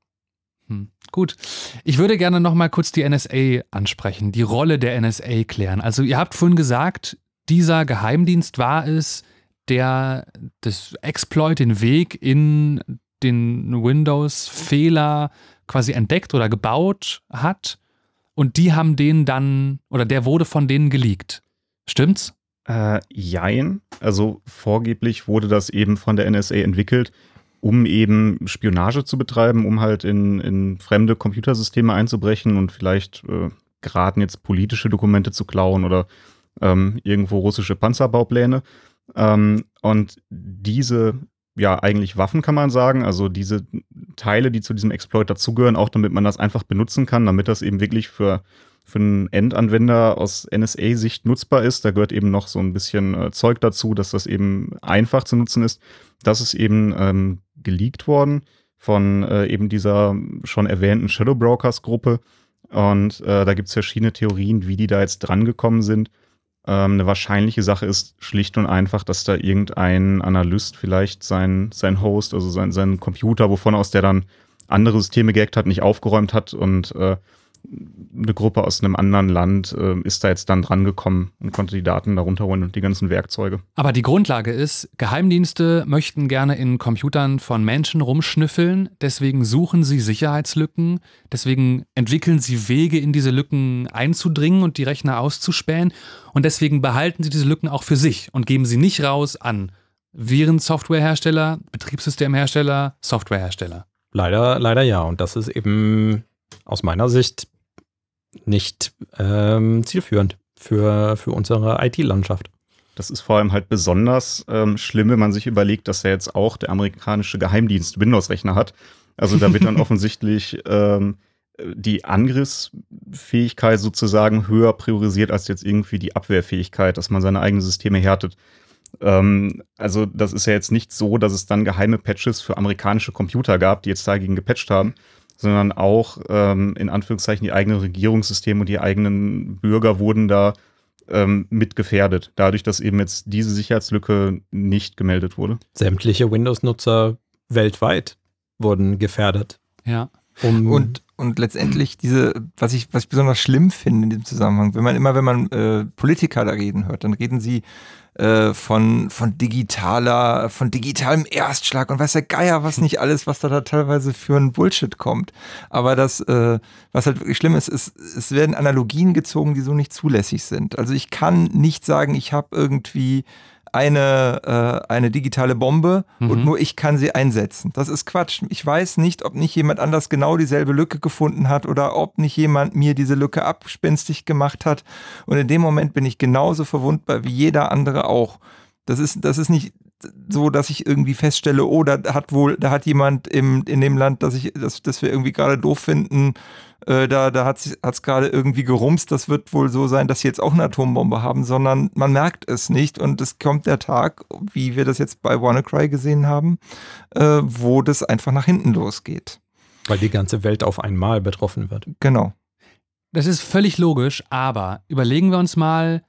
Hm. Gut. Ich würde gerne noch mal kurz die NSA ansprechen, die Rolle der NSA klären. Also ihr habt vorhin gesagt, dieser Geheimdienst war es, der das Exploit, den Weg in den Windows-Fehler quasi entdeckt oder gebaut hat und die haben den dann, oder der wurde von denen geleakt. Stimmt's? Äh, jein. Also vorgeblich wurde das eben von der NSA entwickelt, um eben Spionage zu betreiben, um halt in, in fremde Computersysteme einzubrechen und vielleicht äh, geraten jetzt politische Dokumente zu klauen oder ähm, irgendwo russische Panzerbaupläne. Ähm, und diese ja eigentlich Waffen, kann man sagen. Also diese Teile, die zu diesem Exploit dazugehören, auch damit man das einfach benutzen kann, damit das eben wirklich für, für einen Endanwender aus NSA-Sicht nutzbar ist. Da gehört eben noch so ein bisschen äh, Zeug dazu, dass das eben einfach zu nutzen ist. Das ist eben ähm, geleakt worden von äh, eben dieser schon erwähnten Shadow Brokers Gruppe. Und äh, da gibt es verschiedene Theorien, wie die da jetzt drangekommen sind. Ähm, eine wahrscheinliche Sache ist schlicht und einfach, dass da irgendein Analyst vielleicht sein, sein Host, also sein, sein Computer, wovon aus der dann andere Systeme gehackt hat, nicht aufgeräumt hat und äh, eine Gruppe aus einem anderen Land äh, ist da jetzt dann drangekommen und konnte die Daten darunter holen und die ganzen Werkzeuge. Aber die Grundlage ist, Geheimdienste möchten gerne in Computern von Menschen rumschnüffeln, deswegen suchen sie Sicherheitslücken, deswegen entwickeln sie Wege, in diese Lücken einzudringen und die Rechner auszuspähen und deswegen behalten sie diese Lücken auch für sich und geben sie nicht raus an Virensoftwarehersteller, Betriebssystemhersteller, Softwarehersteller. Leider, leider ja. Und das ist eben aus meiner Sicht nicht ähm, zielführend für, für unsere IT-Landschaft. Das ist vor allem halt besonders ähm, schlimm, wenn man sich überlegt, dass er jetzt auch der amerikanische Geheimdienst Windows-Rechner hat. Also da wird dann offensichtlich ähm, die Angriffsfähigkeit sozusagen höher priorisiert als jetzt irgendwie die Abwehrfähigkeit, dass man seine eigenen Systeme härtet. Ähm, also das ist ja jetzt nicht so, dass es dann geheime Patches für amerikanische Computer gab, die jetzt dagegen gepatcht haben, sondern auch ähm, in Anführungszeichen die eigenen Regierungssysteme und die eigenen Bürger wurden da ähm, mit gefährdet, dadurch, dass eben jetzt diese Sicherheitslücke nicht gemeldet wurde. Sämtliche Windows-Nutzer weltweit wurden gefährdet. Ja. Um und, und letztendlich diese, was ich, was ich besonders schlimm finde in diesem Zusammenhang, wenn man immer, wenn man äh, Politiker da reden hört, dann reden sie äh, von, von digitaler, von digitalem Erstschlag und weiß der Geier, was nicht alles, was da, da teilweise für ein Bullshit kommt. Aber das, äh, was halt wirklich schlimm ist, ist, es werden Analogien gezogen, die so nicht zulässig sind. Also ich kann nicht sagen, ich habe irgendwie eine, äh, eine digitale Bombe mhm. und nur ich kann sie einsetzen. Das ist Quatsch. Ich weiß nicht, ob nicht jemand anders genau dieselbe Lücke gefunden hat oder ob nicht jemand mir diese Lücke abspenstig gemacht hat. Und in dem Moment bin ich genauso verwundbar wie jeder andere auch. Das ist, das ist nicht so, dass ich irgendwie feststelle, oh, da hat wohl, da hat jemand im, in dem Land, das ich, das, das wir irgendwie gerade doof finden, äh, da, da hat es gerade irgendwie gerumst, das wird wohl so sein, dass sie jetzt auch eine Atombombe haben, sondern man merkt es nicht und es kommt der Tag, wie wir das jetzt bei WannaCry gesehen haben, äh, wo das einfach nach hinten losgeht. Weil die ganze Welt auf einmal betroffen wird. Genau. Das ist völlig logisch, aber überlegen wir uns mal,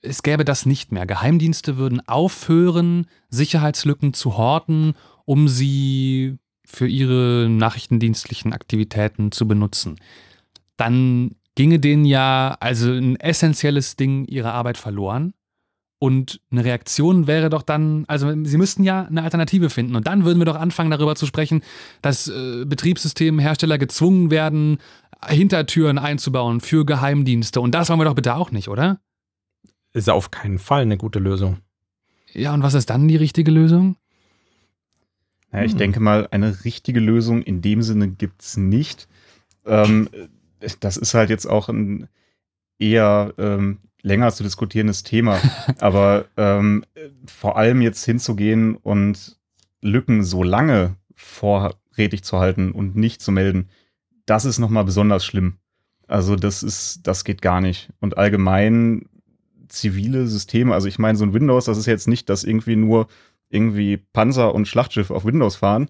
es gäbe das nicht mehr. Geheimdienste würden aufhören, Sicherheitslücken zu horten, um sie für ihre nachrichtendienstlichen Aktivitäten zu benutzen. Dann ginge denen ja also ein essentielles Ding ihrer Arbeit verloren. Und eine Reaktion wäre doch dann, also sie müssten ja eine Alternative finden. Und dann würden wir doch anfangen, darüber zu sprechen, dass äh, Betriebssystemhersteller gezwungen werden, Hintertüren einzubauen für Geheimdienste. Und das wollen wir doch bitte auch nicht, oder? Ist auf keinen Fall eine gute Lösung. Ja, und was ist dann die richtige Lösung? Ja, ich hm. denke mal, eine richtige Lösung in dem Sinne gibt es nicht. Ähm, das ist halt jetzt auch ein eher ähm, länger zu diskutierendes Thema. Aber ähm, vor allem jetzt hinzugehen und Lücken so lange vorrätig zu halten und nicht zu melden, das ist nochmal besonders schlimm. Also das ist, das geht gar nicht. Und allgemein zivile Systeme, also ich meine, so ein Windows, das ist jetzt nicht, dass irgendwie nur irgendwie Panzer und Schlachtschiff auf Windows fahren,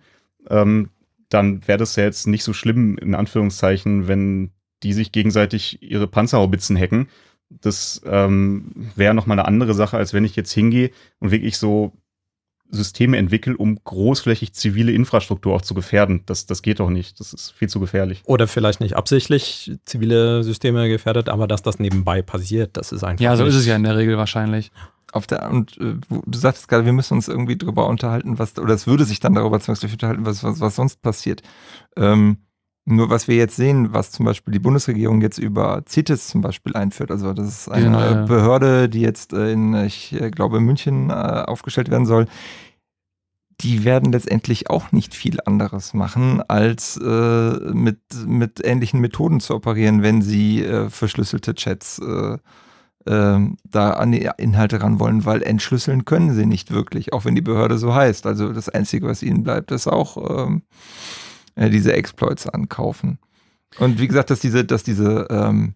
ähm, dann wäre das ja jetzt nicht so schlimm, in Anführungszeichen, wenn die sich gegenseitig ihre Panzerhaubitzen hacken. Das ähm, wäre nochmal eine andere Sache, als wenn ich jetzt hingehe und wirklich so Systeme entwickle, um großflächig zivile Infrastruktur auch zu gefährden. Das, das geht doch nicht. Das ist viel zu gefährlich. Oder vielleicht nicht absichtlich zivile Systeme gefährdet, aber dass das nebenbei passiert, das ist einfach. Ja, so ist es ja in der Regel wahrscheinlich. Auf der, und äh, du sagtest gerade, wir müssen uns irgendwie darüber unterhalten, was, oder es würde sich dann darüber zwangsläufig unterhalten, was, was, was sonst passiert. Ähm, nur was wir jetzt sehen, was zum Beispiel die Bundesregierung jetzt über CITES zum Beispiel einführt, also das ist eine genau, Behörde, die jetzt in, ich äh, glaube, München äh, aufgestellt werden soll, die werden letztendlich auch nicht viel anderes machen, als äh, mit, mit ähnlichen Methoden zu operieren, wenn sie äh, verschlüsselte Chats äh, ähm, da an die Inhalte ran wollen, weil entschlüsseln können sie nicht wirklich, auch wenn die Behörde so heißt. Also das Einzige, was ihnen bleibt, ist auch ähm, äh, diese Exploits ankaufen. Und wie gesagt, dass diese, dass diese, ähm,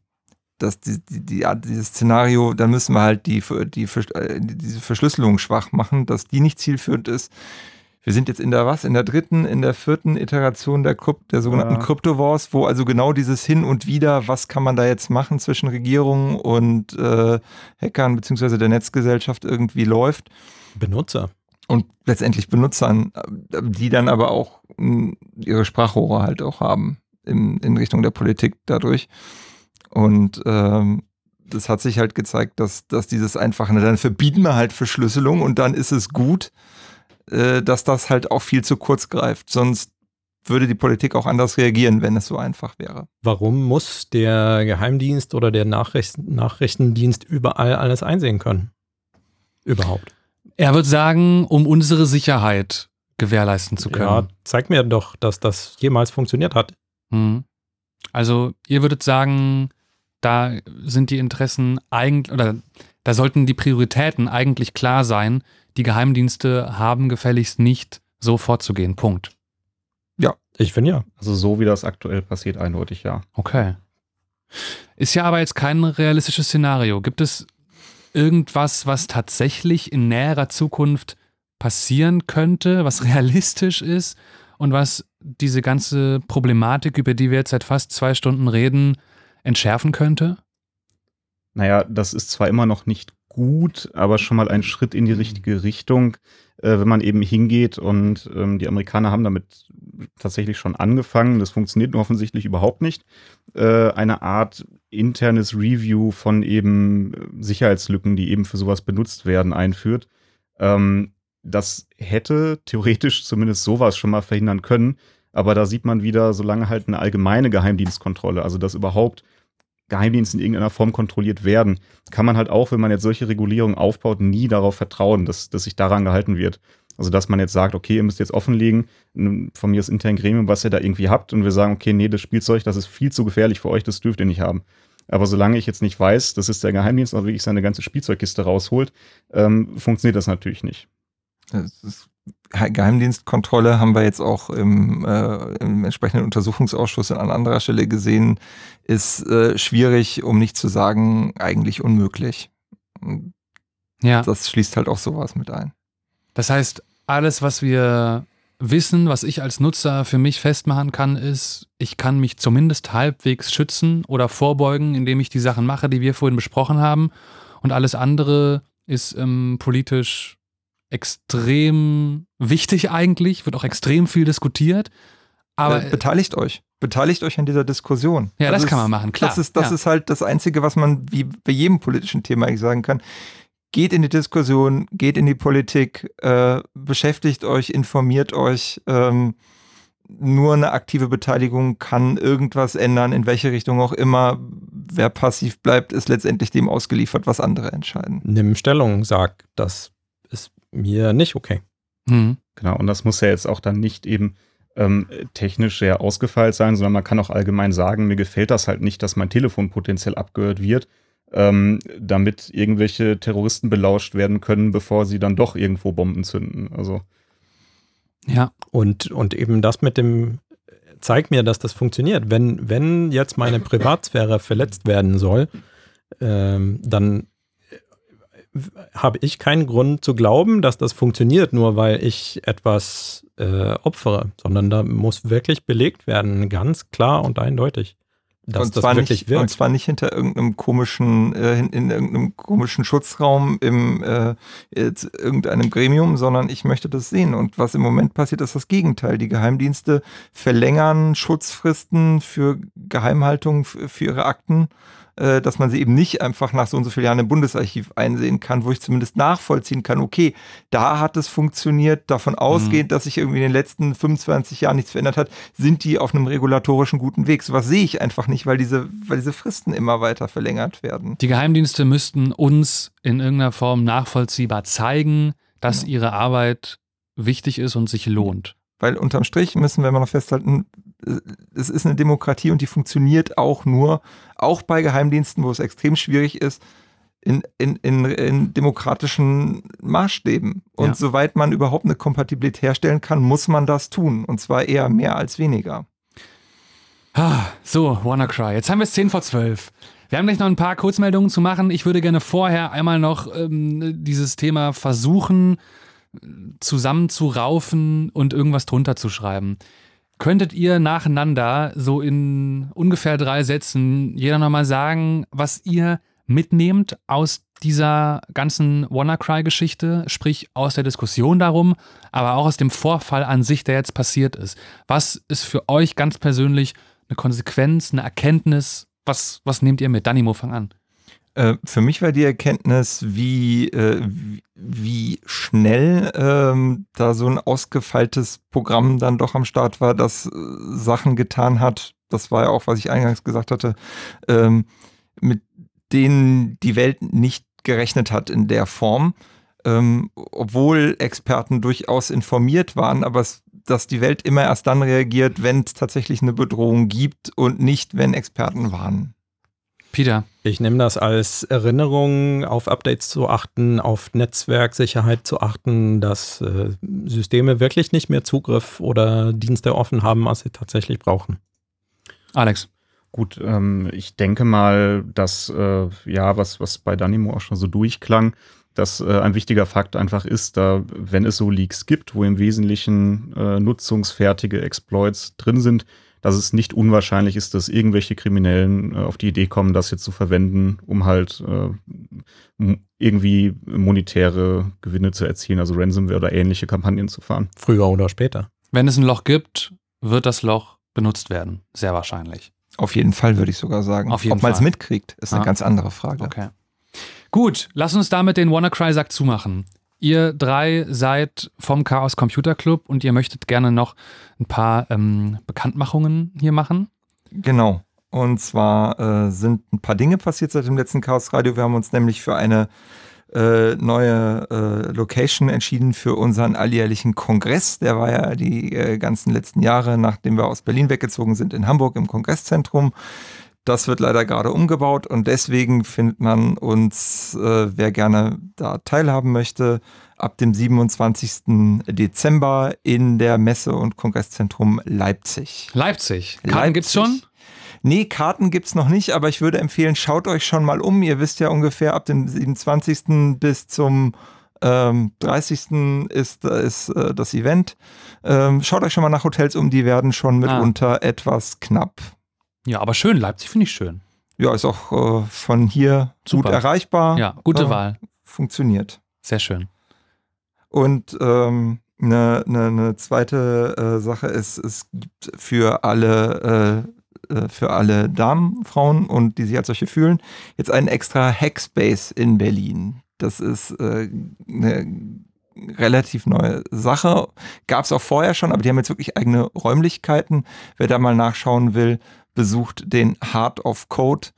dass die, die, die, dieses Szenario, dann müssen wir halt die, die, die, diese Verschlüsselung schwach machen, dass die nicht zielführend ist. Wir sind jetzt in der was? In der dritten, in der vierten Iteration der, Krypt, der sogenannten ja. Crypto Wars, wo also genau dieses Hin und Wieder, was kann man da jetzt machen zwischen Regierungen und äh, Hackern beziehungsweise der Netzgesellschaft irgendwie läuft. Benutzer und letztendlich Benutzern, die dann aber auch hm, ihre Sprachrohre halt auch haben in, in Richtung der Politik dadurch. Und ähm, das hat sich halt gezeigt, dass, dass dieses Einfache, dann verbieten wir halt Verschlüsselung und dann ist es gut, äh, dass das halt auch viel zu kurz greift. Sonst würde die Politik auch anders reagieren, wenn es so einfach wäre. Warum muss der Geheimdienst oder der Nachricht Nachrichtendienst überall alles einsehen können? Überhaupt. Er wird sagen, um unsere Sicherheit gewährleisten zu können. Ja, zeig mir doch, dass das jemals funktioniert hat. Hm. Also, ihr würdet sagen, da sind die Interessen eigentlich, oder da sollten die Prioritäten eigentlich klar sein. Die Geheimdienste haben gefälligst nicht so vorzugehen. Punkt. Ja, ich finde ja. Also so wie das aktuell passiert, eindeutig ja. Okay. Ist ja aber jetzt kein realistisches Szenario. Gibt es irgendwas, was tatsächlich in näherer Zukunft passieren könnte, was realistisch ist und was diese ganze Problematik, über die wir jetzt seit fast zwei Stunden reden, entschärfen könnte? Naja, das ist zwar immer noch nicht gut, aber schon mal ein Schritt in die richtige Richtung, äh, wenn man eben hingeht und ähm, die Amerikaner haben damit tatsächlich schon angefangen. Das funktioniert nur offensichtlich überhaupt nicht. Äh, eine Art internes Review von eben Sicherheitslücken, die eben für sowas benutzt werden, einführt. Ähm, das hätte theoretisch zumindest sowas schon mal verhindern können. Aber da sieht man wieder, solange halt eine allgemeine Geheimdienstkontrolle, also dass überhaupt Geheimdienste in irgendeiner Form kontrolliert werden, kann man halt auch, wenn man jetzt solche Regulierungen aufbaut, nie darauf vertrauen, dass, dass sich daran gehalten wird. Also, dass man jetzt sagt, okay, ihr müsst jetzt offenlegen, von mir das interne Gremium, was ihr da irgendwie habt, und wir sagen, okay, nee, das Spielzeug, das ist viel zu gefährlich für euch, das dürft ihr nicht haben. Aber solange ich jetzt nicht weiß, dass es der Geheimdienst auch wirklich seine ganze Spielzeugkiste rausholt, ähm, funktioniert das natürlich nicht. Das ist Geheimdienstkontrolle haben wir jetzt auch im, äh, im, entsprechenden Untersuchungsausschuss an anderer Stelle gesehen, ist äh, schwierig, um nicht zu sagen, eigentlich unmöglich. Ja. Das schließt halt auch sowas mit ein. Das heißt, alles, was wir wissen, was ich als Nutzer für mich festmachen kann, ist, ich kann mich zumindest halbwegs schützen oder vorbeugen, indem ich die Sachen mache, die wir vorhin besprochen haben. Und alles andere ist ähm, politisch extrem wichtig eigentlich, wird auch extrem viel diskutiert. Aber äh, beteiligt euch. Beteiligt euch an dieser Diskussion. Ja, das, das kann man machen, klar. Das ist, das ja. ist halt das Einzige, was man wie bei jedem politischen Thema eigentlich sagen kann. Geht in die Diskussion, geht in die Politik, äh, beschäftigt euch, informiert euch. Ähm, nur eine aktive Beteiligung kann irgendwas ändern, in welche Richtung auch immer. Wer passiv bleibt, ist letztendlich dem ausgeliefert, was andere entscheiden. Nimm Stellung, sag, das mir nicht okay. Mhm. Genau, und das muss ja jetzt auch dann nicht eben ähm, technisch sehr ausgefeilt sein, sondern man kann auch allgemein sagen, mir gefällt das halt nicht, dass mein Telefon potenziell abgehört wird, ähm, damit irgendwelche Terroristen belauscht werden können, bevor sie dann doch irgendwo Bomben zünden. Also Ja. Und, und eben das mit dem, zeigt mir, dass das funktioniert. Wenn, wenn jetzt meine Privatsphäre verletzt werden soll, ähm, dann habe ich keinen Grund zu glauben, dass das funktioniert, nur weil ich etwas äh, opfere, sondern da muss wirklich belegt werden, ganz klar und eindeutig. Dass und, das zwar wirklich nicht, wirkt. und zwar nicht hinter irgendeinem komischen, äh, in, in, irgendeinem komischen Schutzraum im äh, irgendeinem Gremium, sondern ich möchte das sehen. Und was im Moment passiert, ist das Gegenteil. Die Geheimdienste verlängern Schutzfristen für Geheimhaltung für ihre Akten äh, dass man sie eben nicht einfach nach so und so vielen Jahren im Bundesarchiv einsehen kann, wo ich zumindest nachvollziehen kann, okay, da hat es funktioniert, davon ausgehend, mhm. dass sich irgendwie in den letzten 25 Jahren nichts verändert hat, sind die auf einem regulatorischen guten Weg. Sowas sehe ich einfach nicht, weil diese, weil diese Fristen immer weiter verlängert werden. Die Geheimdienste müssten uns in irgendeiner Form nachvollziehbar zeigen, dass genau. ihre Arbeit wichtig ist und sich lohnt. Weil unterm Strich müssen wir immer noch festhalten, es ist eine Demokratie und die funktioniert auch nur, auch bei Geheimdiensten, wo es extrem schwierig ist, in, in, in, in demokratischen Maßstäben. Und ja. soweit man überhaupt eine Kompatibilität herstellen kann, muss man das tun. Und zwar eher mehr als weniger. Ah, so, WannaCry. Jetzt haben wir es 10 vor 12. Wir haben gleich noch ein paar Kurzmeldungen zu machen. Ich würde gerne vorher einmal noch ähm, dieses Thema versuchen zusammenzuraufen und irgendwas drunter zu schreiben. Könntet ihr nacheinander so in ungefähr drei Sätzen jeder nochmal sagen, was ihr mitnehmt aus dieser ganzen WannaCry-Geschichte, sprich aus der Diskussion darum, aber auch aus dem Vorfall an sich, der jetzt passiert ist. Was ist für euch ganz persönlich eine Konsequenz, eine Erkenntnis? Was, was nehmt ihr mit? Danimo, fang an. Äh, für mich war die Erkenntnis, wie, äh, wie schnell ähm, da so ein ausgefeiltes Programm dann doch am Start war, das äh, Sachen getan hat. Das war ja auch, was ich eingangs gesagt hatte, ähm, mit denen die Welt nicht gerechnet hat in der Form. Ähm, obwohl Experten durchaus informiert waren, aber es, dass die Welt immer erst dann reagiert, wenn es tatsächlich eine Bedrohung gibt und nicht, wenn Experten warnen. Peter. Ich nehme das als Erinnerung, auf Updates zu achten, auf Netzwerksicherheit zu achten, dass äh, Systeme wirklich nicht mehr Zugriff oder Dienste offen haben, als sie tatsächlich brauchen. Alex. Gut, ähm, ich denke mal, dass äh, ja, was, was bei Danimo auch schon so durchklang, dass äh, ein wichtiger Fakt einfach ist, da, wenn es so Leaks gibt, wo im Wesentlichen äh, nutzungsfertige Exploits drin sind, dass es nicht unwahrscheinlich ist, dass irgendwelche Kriminellen äh, auf die Idee kommen, das jetzt zu verwenden, um halt äh, irgendwie monetäre Gewinne zu erzielen, also Ransomware oder ähnliche Kampagnen zu fahren. Früher oder später. Wenn es ein Loch gibt, wird das Loch benutzt werden, sehr wahrscheinlich. Auf jeden Fall würde ich sogar sagen. Auf jeden Ob man es mitkriegt, ist eine ganz andere Frage. Okay. Gut, lass uns damit den WannaCry-Sack zumachen. Ihr drei seid vom Chaos Computer Club und ihr möchtet gerne noch ein paar ähm, Bekanntmachungen hier machen. Genau. Und zwar äh, sind ein paar Dinge passiert seit dem letzten Chaos Radio. Wir haben uns nämlich für eine äh, neue äh, Location entschieden für unseren alljährlichen Kongress. Der war ja die äh, ganzen letzten Jahre, nachdem wir aus Berlin weggezogen sind, in Hamburg im Kongresszentrum. Das wird leider gerade umgebaut und deswegen findet man uns, äh, wer gerne da teilhaben möchte, ab dem 27. Dezember in der Messe- und Kongresszentrum Leipzig. Leipzig. Karten Leipzig. gibt's schon? Nee, Karten gibt's noch nicht, aber ich würde empfehlen, schaut euch schon mal um. Ihr wisst ja ungefähr ab dem 27. bis zum ähm, 30. ist, ist äh, das Event. Ähm, schaut euch schon mal nach Hotels um, die werden schon mitunter ah. etwas knapp. Ja, aber schön, Leipzig finde ich schön. Ja, ist auch äh, von hier Super. gut erreichbar. Ja, gute äh, Wahl. Funktioniert. Sehr schön. Und ähm, eine, eine, eine zweite äh, Sache ist, es gibt für alle, äh, äh, für alle Damen, Frauen und die sich als solche fühlen, jetzt einen extra Hackspace in Berlin. Das ist äh, eine relativ neue Sache. Gab es auch vorher schon, aber die haben jetzt wirklich eigene Räumlichkeiten. Wer da mal nachschauen will, besucht den Heart of Code.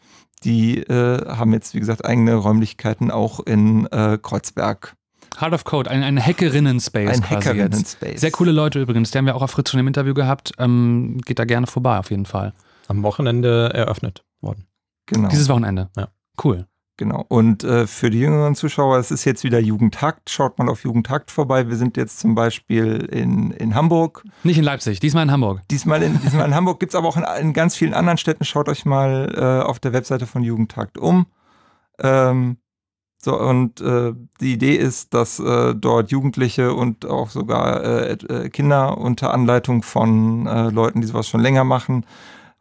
Die äh, haben jetzt, wie gesagt, eigene Räumlichkeiten auch in äh, Kreuzberg. Heart of Code, ein, ein Hackerinnen-Space. Ein Hackerinnen-Space. Sehr coole Leute übrigens, die haben wir auch auf Fritz schon im Interview gehabt. Ähm, geht da gerne vorbei, auf jeden Fall. Am Wochenende eröffnet worden. Genau. Dieses Wochenende. Ja. Cool. Genau. Und äh, für die jüngeren Zuschauer, es ist jetzt wieder Jugendhakt. Schaut mal auf Jugendhakt vorbei. Wir sind jetzt zum Beispiel in, in Hamburg. Nicht in Leipzig, diesmal in Hamburg. Diesmal in, diesmal in Hamburg. Gibt es aber auch in, in, ganz vielen anderen Städten. Schaut euch mal äh, auf der Webseite von Jugendhakt um. Ähm, so, und äh, die Idee ist, dass äh, dort Jugendliche und auch sogar äh, äh Kinder unter Anleitung von Leuten, die sowas schon länger machen,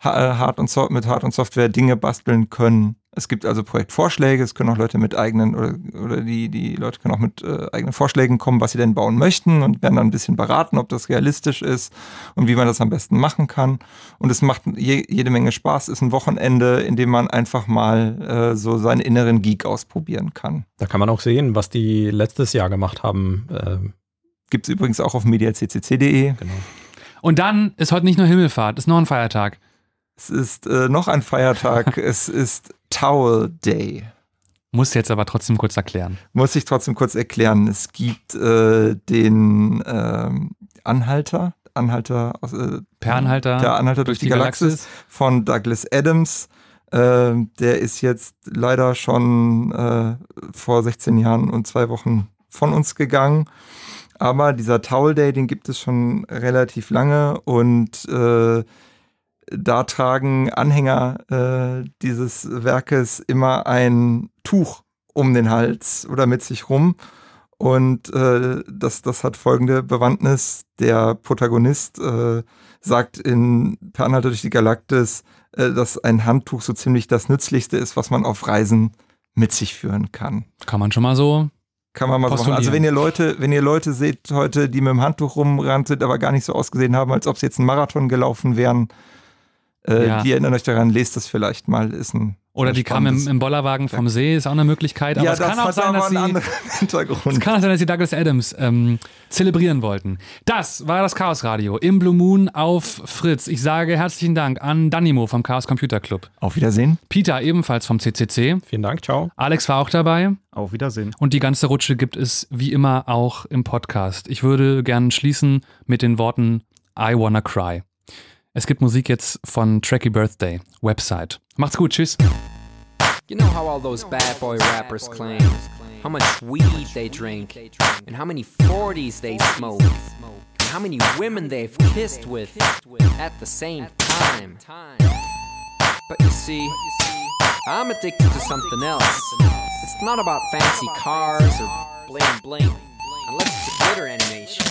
äh, hard und so mit Hard- und Software Dinge basteln können. Es gibt also Projektvorschläge, es können auch Leute mit eigenen oder, oder die, die Leute können auch mit äh, eigenen Vorschlägen kommen, was sie denn bauen möchten und werden dann ein bisschen beraten, ob das realistisch ist und wie man das am besten machen kann. Und es macht je, jede Menge Spaß, ist ein Wochenende, in dem man einfach mal äh, so seinen inneren Geek ausprobieren kann. Da kann man auch sehen, was die letztes Jahr gemacht haben. Ähm Gibt es übrigens auch auf mediaccc.de. Genau. Und dann ist heute nicht nur Himmelfahrt, ist noch ein Feiertag. Es ist äh, noch ein Feiertag. es ist Towel Day. Muss jetzt aber trotzdem kurz erklären. Muss ich trotzdem kurz erklären. Es gibt äh, den äh, Anhalter, Anhalter äh, per Anhalter, der Anhalter durch, durch die, die Galaxis, Galaxis, von Douglas Adams. Ähm, der ist jetzt leider schon äh, vor 16 Jahren und zwei Wochen von uns gegangen. Aber dieser Towel Day, den gibt es schon relativ lange und äh, da tragen Anhänger äh, dieses Werkes immer ein Tuch um den Hals oder mit sich rum. Und äh, das, das hat folgende Bewandtnis. Der Protagonist äh, sagt in Per Anhalter durch die Galaktis, äh, dass ein Handtuch so ziemlich das Nützlichste ist, was man auf Reisen mit sich führen kann. Kann man schon mal so kann man mal so machen. Also wenn ihr Leute, wenn ihr Leute seht heute, die mit dem Handtuch rumrannt sind, aber gar nicht so ausgesehen haben, als ob sie jetzt einen Marathon gelaufen wären, äh, ja. Die erinnern euch daran, lest das vielleicht mal, ist ein oder die kam im, im, Bollerwagen vom See, ist auch eine Möglichkeit. Aber ja, es kann auch sein, dass sie, Es kann auch sein, dass sie Douglas Adams ähm, zelebrieren wollten. Das war das Chaos Radio im Blue Moon auf Fritz. Ich sage herzlichen Dank an Danimo vom Chaos Computer Club. Auf Wiedersehen. Peter ebenfalls vom CCC. Vielen Dank, ciao. Alex war auch dabei. Auf Wiedersehen. Und die ganze Rutsche gibt es wie immer auch im Podcast. Ich würde gerne schließen mit den Worten I wanna cry. Es gibt Musik jetzt von Tracky Birthday, Website. Macht's gut, tschüss. You know how all those bad boy rappers claim how much weed they drink and how many 40s they smoke and how many women they've kissed with at the same time. But you see, I'm addicted to something else. It's not about fancy cars or bling bling, unless it's a glitter animation.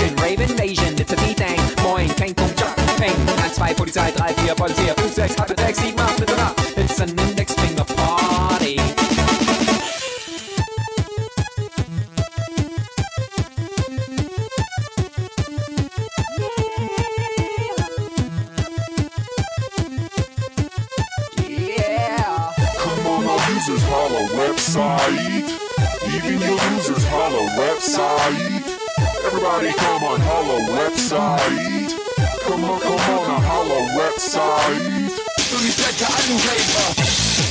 Rave invasion, it's a B-Thing. Moin, kein Punkt, Job, Peng. 1, 2, Polizei, 3, 4, Polizei, 5, 6, 8, 6, 7, 8, 9, It's an index finger party. Yeah. Come on, holla website. Even your users holla website. Everybody come on holla website. Come on, come on, a holla website. Don't